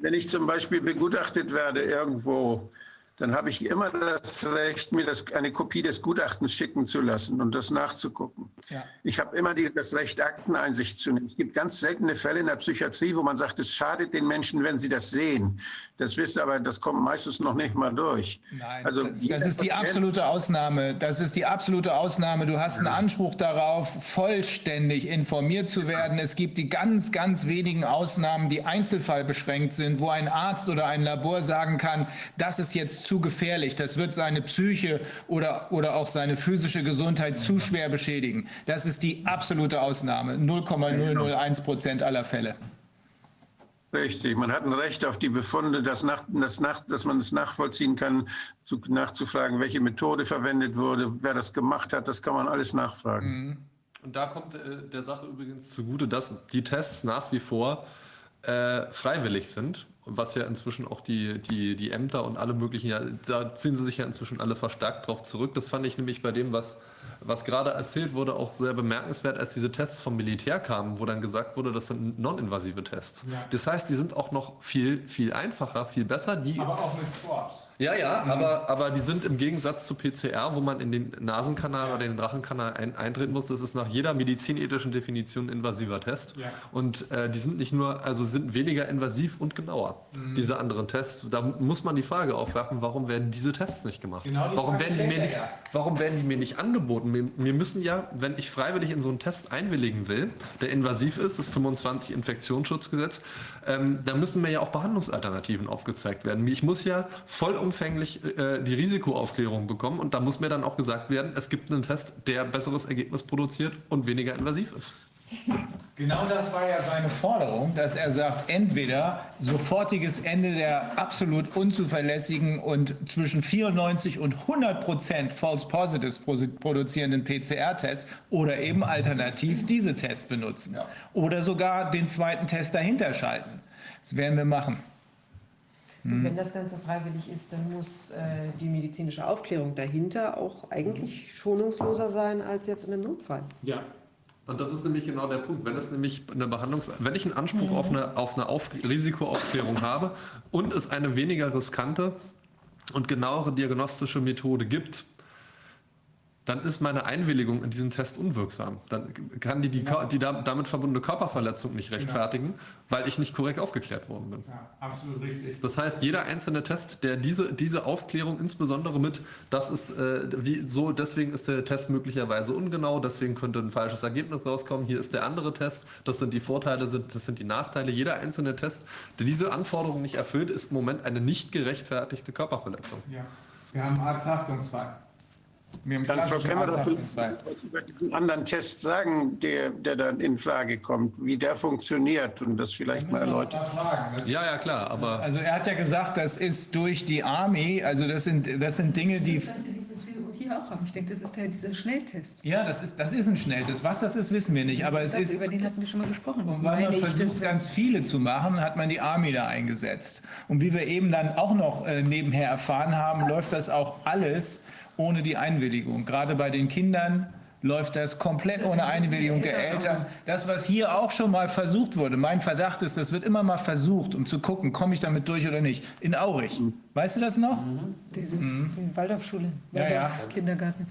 Wenn ich zum Beispiel begutachtet werde irgendwo, dann habe ich immer das Recht, mir das, eine Kopie des Gutachtens schicken zu lassen und das nachzugucken. Ja. Ich habe immer die, das Recht, Akteneinsicht zu nehmen. Es gibt ganz seltene Fälle in der Psychiatrie, wo man sagt, es schadet den Menschen, wenn sie das sehen. Das wissen aber, das kommt meistens noch nicht mal durch. Nein, also Das, das ist die absolute Ausnahme. Das ist die absolute Ausnahme. Du hast einen Anspruch darauf, vollständig informiert zu werden. Es gibt die ganz, ganz wenigen Ausnahmen, die einzelfallbeschränkt sind, wo ein Arzt oder ein Labor sagen kann, das ist jetzt zu gefährlich. Das wird seine Psyche oder, oder auch seine physische Gesundheit zu schwer beschädigen. Das ist die absolute Ausnahme. 0,001 Prozent aller Fälle. Richtig, man hat ein Recht auf die Befunde, das nach, das nach, dass man es nachvollziehen kann, zu, nachzufragen, welche Methode verwendet wurde, wer das gemacht hat, das kann man alles nachfragen. Und da kommt äh, der Sache übrigens zugute, dass die Tests nach wie vor äh, freiwillig sind, was ja inzwischen auch die, die, die Ämter und alle möglichen, ja, da ziehen sie sich ja inzwischen alle verstärkt drauf zurück. Das fand ich nämlich bei dem, was, was gerade erzählt wurde, auch sehr bemerkenswert, als diese Tests vom Militär kamen, wo dann gesagt wurde, das sind non-invasive Tests. Das heißt, die sind auch noch viel, viel einfacher, viel besser. Die, aber auch mit Swaps. Ja, ja, aber, aber die sind im Gegensatz zu PCR, wo man in den Nasenkanal oder den Drachenkanal ein, eintreten muss, das ist nach jeder medizinethischen Definition ein invasiver Test. Ja. Und äh, die sind nicht nur, also sind weniger invasiv und genauer, diese anderen Tests. Da muss man die Frage aufwerfen, warum werden diese Tests nicht gemacht? Genau warum, Frage werden die mir nicht, ja. warum werden die mir nicht angeboten? Mir, mir müssen ja, wenn ich freiwillig in so einen Test einwilligen will, der invasiv ist, das 25 Infektionsschutzgesetz, ähm, da müssen mir ja auch Behandlungsalternativen aufgezeigt werden. Ich muss ja vollumfänglich äh, die Risikoaufklärung bekommen und da muss mir dann auch gesagt werden, es gibt einen Test, der besseres Ergebnis produziert und weniger invasiv ist. Genau das war ja seine Forderung, dass er sagt, entweder sofortiges Ende der absolut unzuverlässigen und zwischen 94 und 100 Prozent False Positives pro- produzierenden PCR-Tests oder eben alternativ diese Tests benutzen. Oder sogar den zweiten Test dahinter schalten. Das werden wir machen. Und wenn das Ganze freiwillig ist, dann muss äh, die medizinische Aufklärung dahinter auch eigentlich schonungsloser sein als jetzt in einem Notfall. Ja. Und das ist nämlich genau der Punkt. Wenn es nämlich eine Behandlungs, wenn ich einen Anspruch auf eine, auf eine auf Risikoaufklärung habe und es eine weniger riskante und genauere diagnostische Methode gibt, dann ist meine Einwilligung in diesen Test unwirksam. Dann kann die die, Kör- die da- damit verbundene Körperverletzung nicht rechtfertigen, weil ich nicht korrekt aufgeklärt worden bin. ja, absolut richtig. Das heißt, jeder einzelne Test, der diese, diese Aufklärung insbesondere mit, das ist äh, wie so, deswegen ist der Test möglicherweise ungenau, deswegen könnte ein falsches Ergebnis rauskommen, hier ist der andere Test, das sind die Vorteile, das sind die Nachteile. Jeder einzelne Test, der diese Anforderungen nicht erfüllt, ist im Moment eine nicht gerechtfertigte Körperverletzung. Ja. Wir haben einen Arzthaftungsfall. Wir haben Dann Frau klassischen Kemmer, das über diesen anderen Test sagen, der, der dann in Frage kommt, wie der funktioniert und das vielleicht mal erläutern. Das Ja, ja, klar, aber Also er hat ja gesagt, das ist durch die Army, also das sind, das sind Dinge, die... Das wir auch haben. Ich denke, das ist der, dieser Schnelltest. Ja, das ist, das ist ein Schnelltest. Was das ist, wissen wir nicht. Aber es das, ist, über den hatten wir schon mal gesprochen. Und weil man versucht, das- ganz viele zu machen, hat man die Army da eingesetzt. Und wie wir eben dann auch noch äh, nebenher erfahren haben, läuft das auch alles ohne die Einwilligung. Gerade bei den Kindern läuft das komplett ohne Einwilligung der Eltern. Das, was hier auch schon mal versucht wurde, mein Verdacht ist, das wird immer mal versucht, um zu gucken, komme ich damit durch oder nicht. In Aurich. Weißt du das noch? Dieses, Mhm. die Waldorfschule, Ja, ja. Waldorf Kindergarten.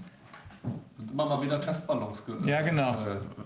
Und immer mal wieder Testballons Ja, genau. äh,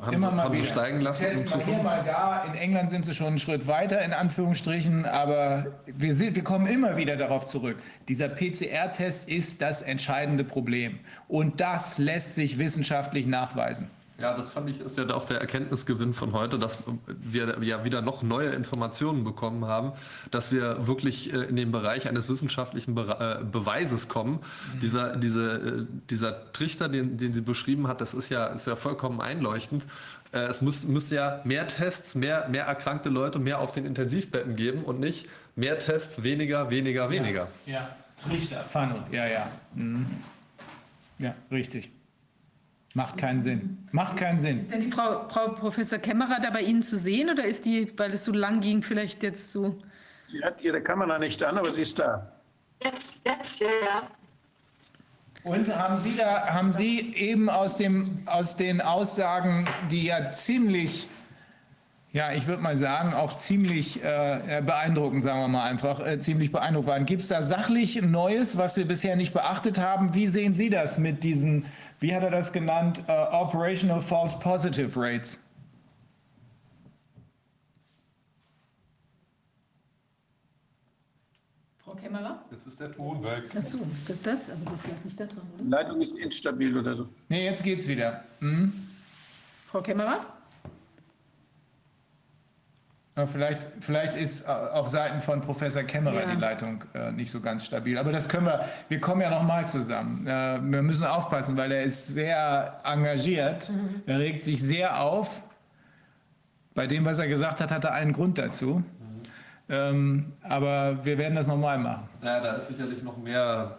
haben, Immer sie, mal haben sie wieder. steigen lassen, Testen mal hier, mal da. In England sind sie schon einen Schritt weiter, in Anführungsstrichen. Aber wir, sind, wir kommen immer wieder darauf zurück. Dieser PCR-Test ist das entscheidende Problem. Und das lässt sich wissenschaftlich nachweisen. Ja, das fand ich ist ja auch der Erkenntnisgewinn von heute, dass wir ja wieder noch neue Informationen bekommen haben, dass wir wirklich äh, in den Bereich eines wissenschaftlichen äh, Beweises kommen. Dieser, diese, äh, dieser Trichter, den, den sie beschrieben hat, das ist ja, ist ja vollkommen einleuchtend. Es muss, muss ja mehr Tests, mehr, mehr erkrankte Leute, mehr auf den Intensivbetten geben und nicht mehr Tests, weniger, weniger, weniger. Ja, Trichter, Funnel, ja, ja. Mhm. Ja, richtig. Macht keinen Sinn. Macht keinen Sinn. Ist denn die Frau, Frau Professor Kämmerer da bei Ihnen zu sehen oder ist die, weil es so lang ging, vielleicht jetzt so? Sie hat ihre Kamera nicht an, aber sie ist da. Jetzt, jetzt, ja, ja. Und haben Sie da, haben Sie eben aus dem, aus den Aussagen, die ja ziemlich, ja, ich würde mal sagen, auch ziemlich äh, beeindruckend, sagen wir mal einfach, äh, ziemlich beeindruckend waren. Gibt es da sachlich Neues, was wir bisher nicht beachtet haben? Wie sehen Sie das mit diesen, wie hat er das genannt, äh, Operational False Positive Rates? Frau Kämmerer? Jetzt ist der Ton weg. Ach so, ist das das? Aber das lag nicht da dran, oder? Die Leitung ist instabil oder so. Nee, jetzt geht's wieder. Frau Kämmerer? Ja, vielleicht, vielleicht ist äh, auf Seiten von Professor Kämmerer Ja. die Leitung äh, nicht so ganz stabil. Aber das können wir, wir kommen ja noch mal zusammen. Äh, wir müssen aufpassen, weil er ist sehr engagiert. Er regt sich sehr auf. Bei dem, was er gesagt hat, hat er einen Grund dazu. Ähm, aber wir werden das nochmal machen. Ja, da ist sicherlich noch mehr.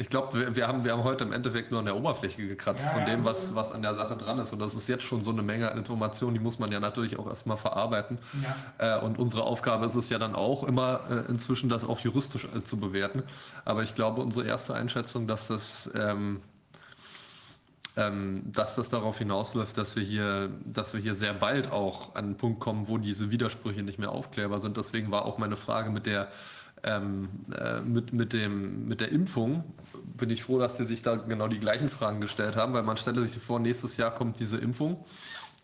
Ich glaube, wir, wir, haben, wir haben heute im Endeffekt nur an der Oberfläche gekratzt Ja, von ja. dem, was, was an der Sache dran ist. Und das ist jetzt schon so eine Menge an Informationen, die muss man ja natürlich auch erstmal verarbeiten. Äh, und unsere Aufgabe ist es ja dann auch immer äh, inzwischen, das auch juristisch äh, zu bewerten. Aber ich glaube, unsere erste Einschätzung, dass das. Ähm, ähm, dass das darauf hinausläuft, dass wir hier, dass wir hier sehr bald auch an einen Punkt kommen, wo diese Widersprüche nicht mehr aufklärbar sind. Deswegen war auch meine Frage mit der ähm, äh, mit, mit, dem, mit der Impfung bin ich froh, dass Sie sich da genau die gleichen Fragen gestellt haben, weil man stelle sich vor, nächstes Jahr kommt diese Impfung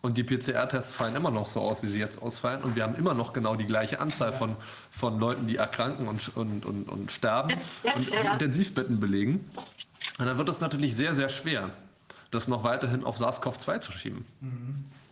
und die PCR-Tests fallen immer noch so aus, wie sie jetzt ausfallen und wir haben immer noch genau die gleiche Anzahl von, von Leuten, die erkranken und, und, und, und sterben und. Intensivbetten belegen. Und dann wird es natürlich sehr, sehr schwer, das noch weiterhin auf SARS-CoV-2 zu schieben.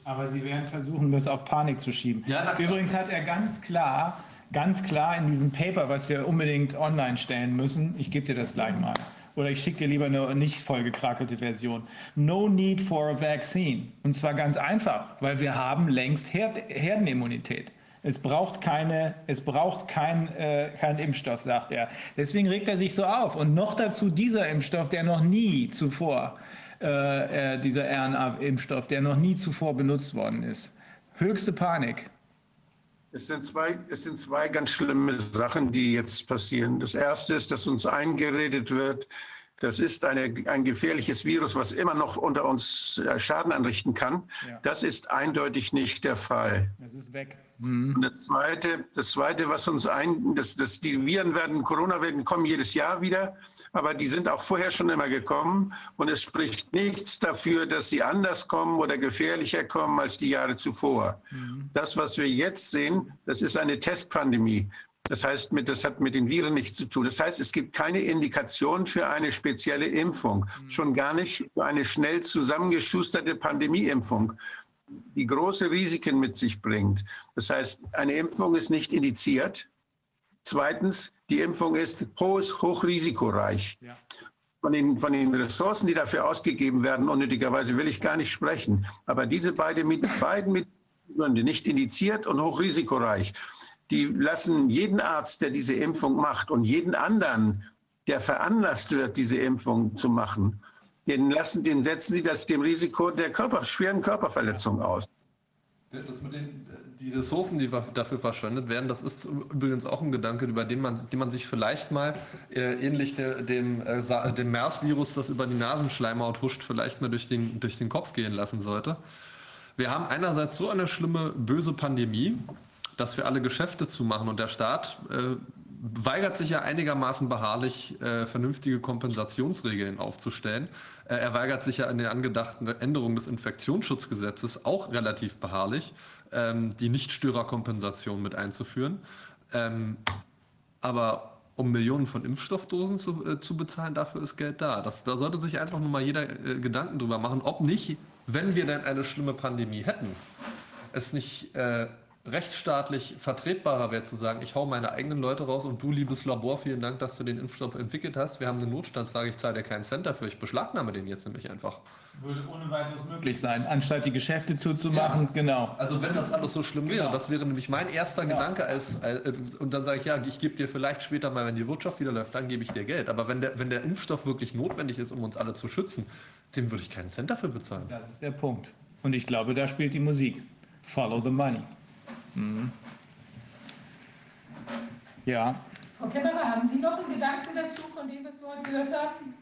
Aber sie werden versuchen, das auf Panik zu schieben. Ja. Übrigens hat er ganz klar, ganz klar in diesem Paper, was wir unbedingt online stellen müssen, ich gebe dir das gleich mal, oder ich schicke dir lieber eine nicht vollgekrakelte Version. No need for a vaccine. Und zwar ganz einfach, weil wir haben längst Herd Herdenimmunität. Es braucht keine, es braucht kein, äh, keinen Impfstoff, sagt er. Deswegen regt er sich so auf. Und noch dazu dieser Impfstoff, der noch nie zuvor, äh, äh, dieser RNA-Impfstoff, der noch nie zuvor benutzt worden ist. Höchste Panik. Es sind, zwei, es sind zwei ganz schlimme Sachen, die jetzt passieren. Das erste ist, dass uns eingeredet wird, das ist eine, ein gefährliches Virus, was immer noch unter uns äh, Schaden anrichten kann. Ja. Das ist eindeutig nicht der Fall. Es ist weg. Und das Zweite, das Zweite, was uns ein, das, das, die Viren werden, Corona werden kommen jedes Jahr wieder, aber die sind auch vorher schon immer gekommen und es spricht nichts dafür, dass sie anders kommen oder gefährlicher kommen als die Jahre zuvor. Das, was wir jetzt sehen, das ist eine Testpandemie. Das heißt, mit, das hat mit den Viren nichts zu tun. Das heißt, es gibt keine Indikation für eine spezielle Impfung, schon gar nicht für eine schnell zusammengeschusterte Pandemieimpfung die große Risiken mit sich bringt. Das heißt, eine Impfung ist nicht indiziert. Zweitens, die Impfung ist hohes, hochrisikoreich. Ja. Von den, von den Ressourcen, die dafür ausgegeben werden, unnötigerweise will ich gar nicht sprechen. Aber diese beide, mit, beiden mit Gründe, nicht indiziert und hochrisikoreich, die lassen jeden Arzt, der diese Impfung macht und jeden anderen, der veranlasst wird, diese Impfung zu machen, den lassen, den setzen sie das dem Risiko der Körper, schweren Körperverletzung aus. Das mit den, die Ressourcen, die dafür verschwendet werden, das ist übrigens auch ein Gedanke, über den man, den man sich vielleicht mal äh, ähnlich der, dem, äh, dem MERS-Virus, das über die Nasenschleimhaut huscht, vielleicht mal durch den, durch den Kopf gehen lassen sollte. Wir haben einerseits so eine schlimme, böse Pandemie, dass wir alle Geschäfte zumachen und der Staat äh, weigert sich ja einigermaßen beharrlich, äh, vernünftige Kompensationsregeln aufzustellen. Äh, er weigert sich ja an den angedachten Änderungen des Infektionsschutzgesetzes auch relativ beharrlich, ähm, die Nichtstörerkompensation mit einzuführen. Ähm, aber um Millionen von Impfstoffdosen zu, äh, zu bezahlen, dafür ist Geld da. Das, da sollte sich einfach nur mal jeder äh, Gedanken drüber machen, ob nicht, wenn wir denn eine schlimme Pandemie hätten, es nicht äh, rechtsstaatlich vertretbarer wäre zu sagen, ich hau meine eigenen Leute raus und du, liebes Labor, vielen Dank, dass du den Impfstoff entwickelt hast. Wir haben eine Notstandslage, ich zahle dir keinen Cent dafür, ich beschlagnahme den jetzt nämlich einfach. Würde ohne weiteres möglich sein, anstatt die Geschäfte zuzumachen, genau. Also wenn das alles so schlimm wäre, das wäre nämlich mein erster Gedanke als, äh, und dann sage ich, ja, ich gebe dir vielleicht später mal, wenn die Wirtschaft wieder läuft, dann gebe ich dir Geld. Aber wenn der, wenn der Impfstoff wirklich notwendig ist, um uns alle zu schützen, dem würde ich keinen Cent dafür bezahlen. Das ist der Punkt. Und ich glaube, da spielt die Musik. Follow the money. Mhm. Ja, Frau Kemmerer, haben Sie noch einen Gedanken dazu, von dem, was wir heute gehört haben?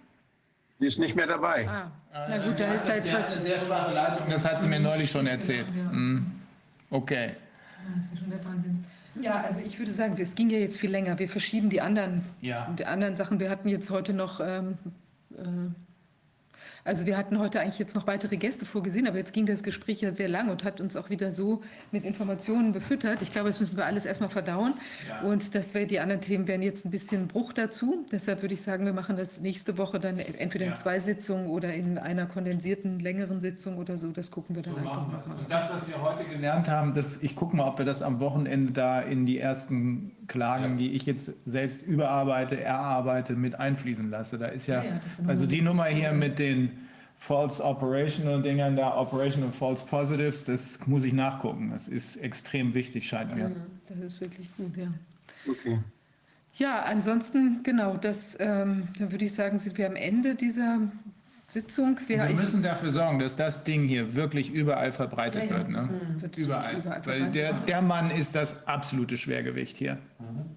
Die ist nicht mehr dabei. Ah, na gut, dann ist da jetzt hat eine was. sehr schwache Leitung, das hat sie mir neulich schon erzählt. Mhm. Okay. Das ist ja schon der Wahnsinn. Ja, also ich würde sagen, es ging ja jetzt viel länger. Wir verschieben die anderen, Ja. die anderen Sachen. Wir hatten jetzt heute noch, ähm, äh, also wir hatten heute eigentlich jetzt noch weitere Gäste vorgesehen, aber jetzt ging das Gespräch ja sehr lang und hat uns auch wieder so mit Informationen befüttert. Ich glaube, das müssen wir alles erstmal verdauen. Und das wäre, die anderen Themen wären jetzt ein bisschen Bruch dazu. Deshalb würde ich sagen, wir machen das nächste Woche dann entweder in Ja. zwei Sitzungen oder in einer kondensierten, längeren Sitzung oder so. Das gucken wir dann So einfach wir mal. Und das, was wir heute gelernt haben, das, ich gucke mal, ob wir das am Wochenende da in die ersten Klagen, die ich jetzt selbst überarbeite, erarbeite, mit einfließen lasse. Da ist ja, Ja, ja, ist also die Nummer hier mit den False Operational Dingern da, Operational False Positives, das muss ich nachgucken. Das ist extrem wichtig, scheint mir. Das ist wirklich gut, ja. Okay. Ja, ansonsten, genau, das, ähm, dann würde ich sagen, sind wir am Ende dieser Sitzung. Wir müssen dafür sorgen, dass das Ding hier wirklich überall verbreitet wird. Ne? wird Überall. überall Weil verbreitet. der, der Mann ist das absolute Schwergewicht hier.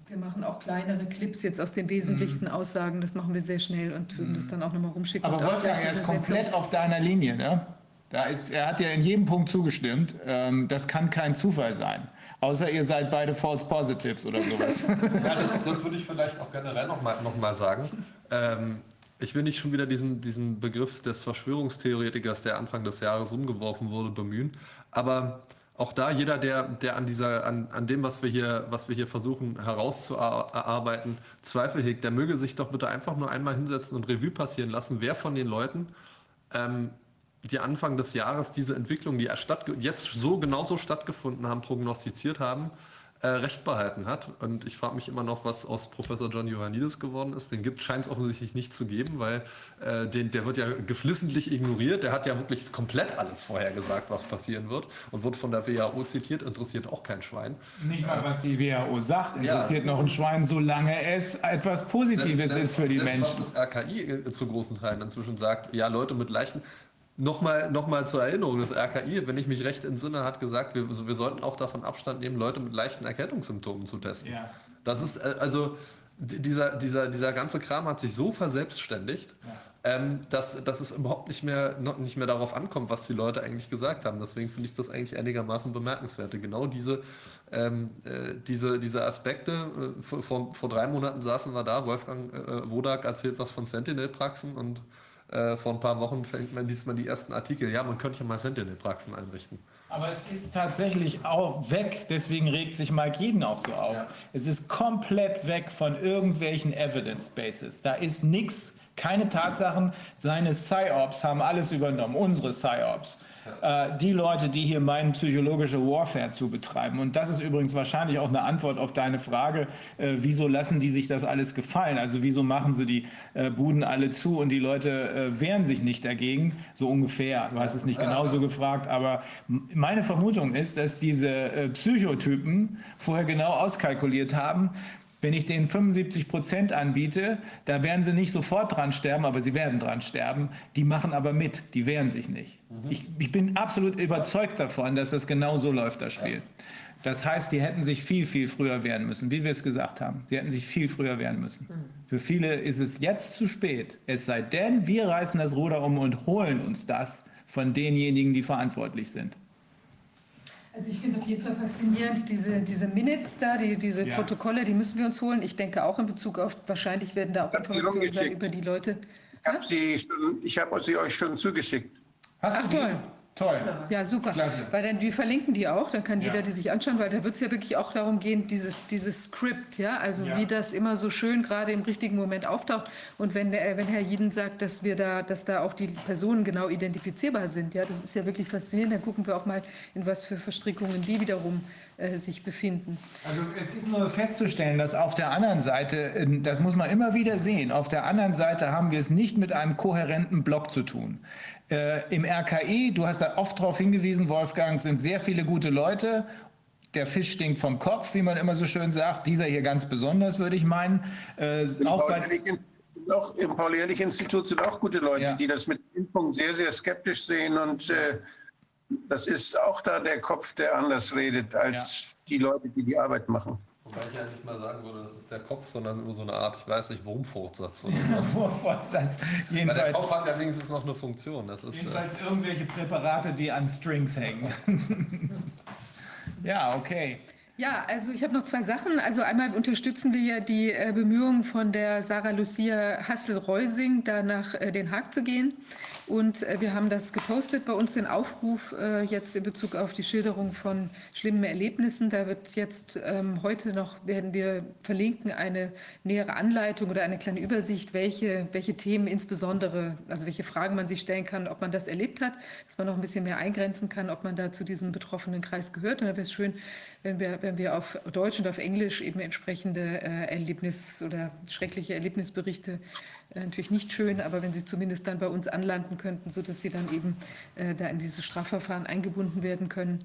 Wir machen auch kleinere Clips jetzt aus den wesentlichsten Aussagen. Das machen wir sehr schnell und würden das dann auch nochmal rumschicken. Aber und auch Wolfgang, gleich er ist eine Übersetzung. komplett auf deiner Linie. Ne? Da ist, er hat ja in jedem Punkt zugestimmt. Ähm, das kann kein Zufall sein. Außer ihr seid beide False Positives oder sowas. Ja, das, das würde ich vielleicht auch generell nochmal noch mal sagen. Ähm, ich will nicht schon wieder diesen, diesen Begriff des Verschwörungstheoretikers, der Anfang des Jahres rumgeworfen wurde, bemühen. Aber auch da, jeder, der, der an, dieser, an, an dem, was wir, hier, was wir hier versuchen herauszuarbeiten, Zweifel hegt, der möge sich doch bitte einfach nur einmal hinsetzen und Revue passieren lassen, wer von den Leuten ähm, die Anfang des Jahres diese Entwicklung, die jetzt so genauso stattgefunden haben, prognostiziert haben, äh, recht behalten hat. Und ich frage mich immer noch, was aus Professor John Ioannidis geworden ist. Den gibt scheint es offensichtlich nicht zu geben, weil äh, den, der wird ja geflissentlich ignoriert. Der hat ja wirklich komplett alles vorher gesagt, was passieren wird und wird von der WHO zitiert, interessiert auch kein Schwein. Nicht mal, was die WHO sagt, Ja. interessiert noch ein Schwein, solange es etwas Positives ist für die selbst Menschen. Was das RKI äh, zu großen Teilen inzwischen sagt, ja, Leute mit leichten. Nochmal, nochmal zur Erinnerung, das RKI, wenn ich mich recht entsinne, hat gesagt, wir, also wir sollten auch davon Abstand nehmen, Leute mit leichten Erkältungssymptomen zu testen. Ja. Das ist, äh, also, dieser, dieser, dieser ganze Kram hat sich so verselbstständigt, ähm, dass, dass es überhaupt nicht mehr, noch nicht mehr darauf ankommt, was die Leute eigentlich gesagt haben. Deswegen finde ich das eigentlich einigermaßen bemerkenswert. Genau diese, ähm, äh, diese, diese Aspekte, äh, vor, vor, vor drei Monaten saßen wir da, Wolfgang äh, Wodak erzählt was von Sentinel-Praxen und äh, vor ein paar Wochen fängt man, liest man die ersten Artikel, ja, man könnte ja mal Sentinel-Praxen einrichten. Aber es ist tatsächlich auch weg, deswegen regt sich Mike Jeden auch so auf. Es ist komplett weg von irgendwelchen Evidence Bases. Da ist nichts, keine Tatsachen. Seine PsyOps haben alles übernommen, unsere PsyOps. Äh, die Leute, die hier meinen, psychologische Warfare zu betreiben. Und das ist übrigens wahrscheinlich auch eine Antwort auf deine Frage, äh, wieso lassen die sich das alles gefallen? Also wieso machen sie die äh, Buden alle zu und die Leute äh, wehren sich nicht dagegen? So ungefähr. Du hast es nicht genauso gefragt, aber meine Vermutung ist, dass diese äh, Psychotypen vorher genau auskalkuliert haben, Wenn ich denen 75 Prozent anbiete, da werden sie nicht sofort dran sterben, aber sie werden dran sterben. Die machen aber mit, die wehren sich nicht. Ich, ich bin absolut überzeugt davon, dass das genau so läuft, das Spiel. Das heißt, die hätten sich viel, viel früher wehren müssen, wie wir es gesagt haben. Sie hätten sich viel früher wehren müssen. Für viele ist es jetzt zu spät. Es sei denn, wir reißen das Ruder um und holen uns das von denjenigen, die verantwortlich sind. Also ich finde auf jeden Fall faszinierend diese, diese Minutes da, die, diese Ja. Protokolle, die müssen wir uns holen. Ich denke auch in Bezug auf, wahrscheinlich werden da auch hab die Informationen sein über die Leute. Ich habe sie, schon- ich habe sie euch schon zugeschickt. Hast Ach, du die? toll. Toll. Ja, super. Klasse. Weil dann, wir verlinken die auch, dann kann Ja. jeder die sich anschauen, weil da wird es ja wirklich auch darum gehen, dieses, dieses Skript, ja, also Ja. wie das immer so schön gerade im richtigen Moment auftaucht. Und wenn, der, wenn Herr Jeden sagt, dass wir da, dass da auch die Personen genau identifizierbar sind, ja, das ist ja wirklich faszinierend. Dann gucken wir auch mal, in was für Verstrickungen die wiederum äh, sich befinden. Also es ist nur festzustellen, dass auf der anderen Seite, äh, das muss man immer wieder sehen, auf der anderen Seite haben wir es nicht mit einem kohärenten Block zu tun. Äh, Im RKI, du hast da oft darauf hingewiesen, Wolfgang, sind sehr viele gute Leute. Der Fisch stinkt vom Kopf, wie man immer so schön sagt. Dieser hier ganz besonders, würde ich meinen. Äh, auch bei, Paul-Ehrlich- Auch im Paul-Ehrlich-Institut sind auch gute Leute, Ja. die das mit Impfung sehr, sehr skeptisch sehen. Und äh, das ist auch da der Kopf, der anders redet als die Leute, die die Arbeit machen. Wobei ich ja nicht mal sagen würde, das ist der Kopf, sondern nur so eine Art, ich weiß nicht, Wurmfortsatz. Oder so. Vorfortsatz. Weil der Kopf hat ja wenigstens noch eine Funktion. Das ist, äh, jedenfalls irgendwelche Präparate, die an Strings hängen. ja, okay. Ja, also ich habe noch zwei Sachen. Also einmal unterstützen wir ja die äh, Bemühungen von der Sarah Lucia Hassel-Reusing, da nach äh, Den Haag zu gehen. Und äh, wir haben das gepostet bei uns, den Aufruf äh, jetzt in Bezug auf die Schilderung von schlimmen Erlebnissen. Da wird jetzt ähm, heute noch, werden wir verlinken, eine nähere Anleitung oder eine kleine Übersicht, welche, welche Themen insbesondere, also welche Fragen man sich stellen kann, ob man das erlebt hat, dass man noch ein bisschen mehr eingrenzen kann, ob man da zu diesem betroffenen Kreis gehört. Und da wäre es schön, wenn wir, wenn wir auf Deutsch und auf Englisch eben entsprechende äh, Erlebnis- oder schreckliche Erlebnisberichte, äh, natürlich nicht schön, aber wenn sie zumindest dann bei uns anlanden könnten, sodass sie dann eben äh, da in dieses Strafverfahren eingebunden werden können.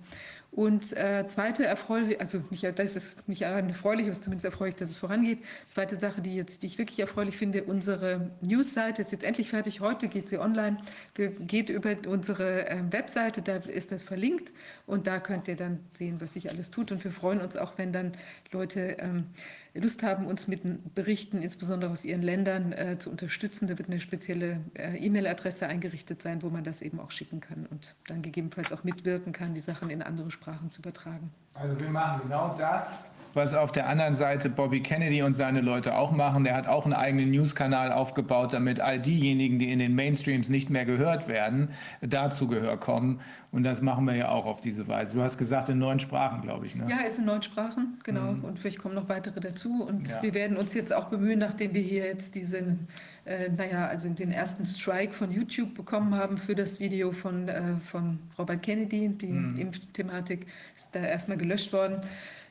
Und äh, zweite erfreulich, also nicht, das ist nicht allein erfreulich, aber es ist zumindest erfreulich, dass es vorangeht. Zweite Sache, die jetzt, die ich wirklich erfreulich finde, unsere Newsseite ist jetzt endlich fertig. Heute geht sie online. Wir geht über unsere ähm, Webseite, da ist das verlinkt und da könnt ihr dann sehen, was sich alles tut. Und wir freuen uns auch, wenn dann Leute ähm, Lust haben, uns mit Berichten, insbesondere aus ihren Ländern, äh, zu unterstützen. Da wird eine spezielle äh, E-Mail-Adresse eingerichtet sein, wo man das eben auch schicken kann und dann gegebenenfalls auch mitwirken kann, die Sachen in andere Sprachen zu übertragen. Also wir machen genau das, was auf der anderen Seite Bobby Kennedy und seine Leute auch machen. Der hat auch einen eigenen News-Kanal aufgebaut, damit all diejenigen, die in den Mainstreams nicht mehr gehört werden, dazu Gehör kommen. Und das machen wir ja auch auf diese Weise. Du hast gesagt, in neun Sprachen, glaube ich. Ne? Ja, ist in neun Sprachen, genau. Und vielleicht kommen noch weitere dazu. Und Ja. wir werden uns jetzt auch bemühen, nachdem wir hier jetzt diesen, äh, naja, also den ersten Strike von YouTube bekommen haben für das Video von, äh, von Robert Kennedy, die Impfthematik ist da erstmal gelöscht worden.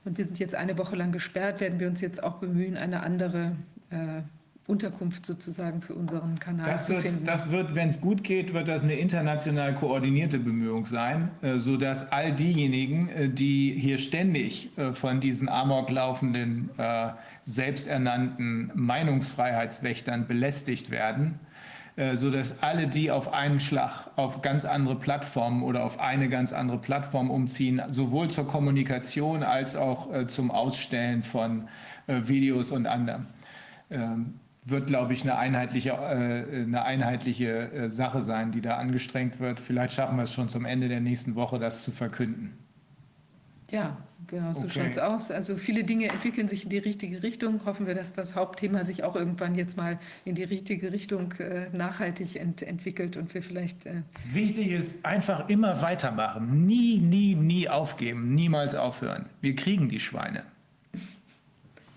Und wir sind jetzt eine Woche lang gesperrt, werden wir uns jetzt auch bemühen, eine andere äh, Unterkunft sozusagen für unseren Kanal Das zu wird, finden. das wird wenn es gut geht, wird das eine international koordinierte Bemühung sein, äh, sodass all diejenigen, äh, die hier ständig äh, von diesen amok laufenden, äh, selbsternannten Meinungsfreiheitswächtern belästigt werden, sodass alle die auf einen Schlag auf ganz andere Plattformen oder auf eine ganz andere Plattform umziehen, sowohl zur Kommunikation als auch äh, zum Ausstellen von äh, Videos und anderem. Ähm, wird, glaube ich, eine einheitliche, äh, eine einheitliche äh, Sache sein, die da angestrengt wird. Vielleicht schaffen wir es schon zum Ende der nächsten Woche, das zu verkünden. Ja, genau, so Okay. schaut's aus. Also viele Dinge entwickeln sich in die richtige Richtung. Hoffen wir, dass das Hauptthema sich auch irgendwann jetzt mal in die richtige Richtung äh, nachhaltig ent entwickelt und wir vielleicht äh, Wichtig ist einfach immer weitermachen. Nie, nie, nie aufgeben. Niemals aufhören. Wir kriegen die Schweine.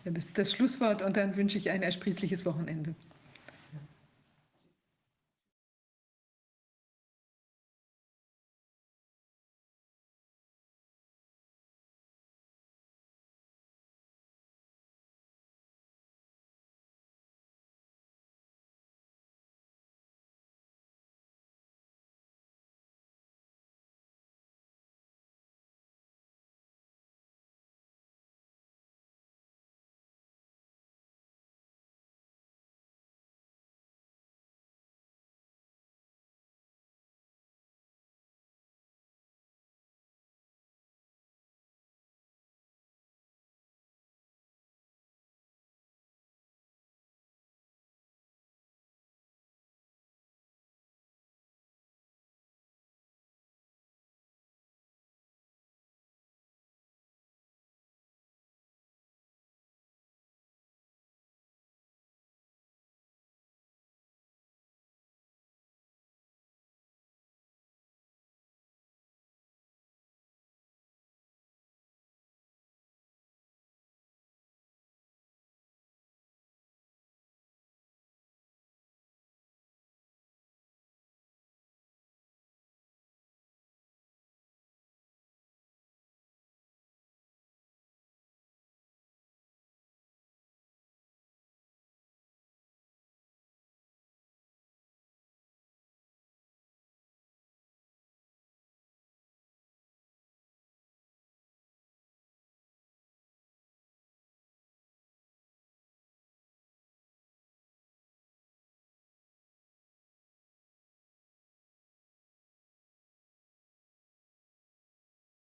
das ist das Schlusswort und dann wünsche ich ein ersprießliches Wochenende.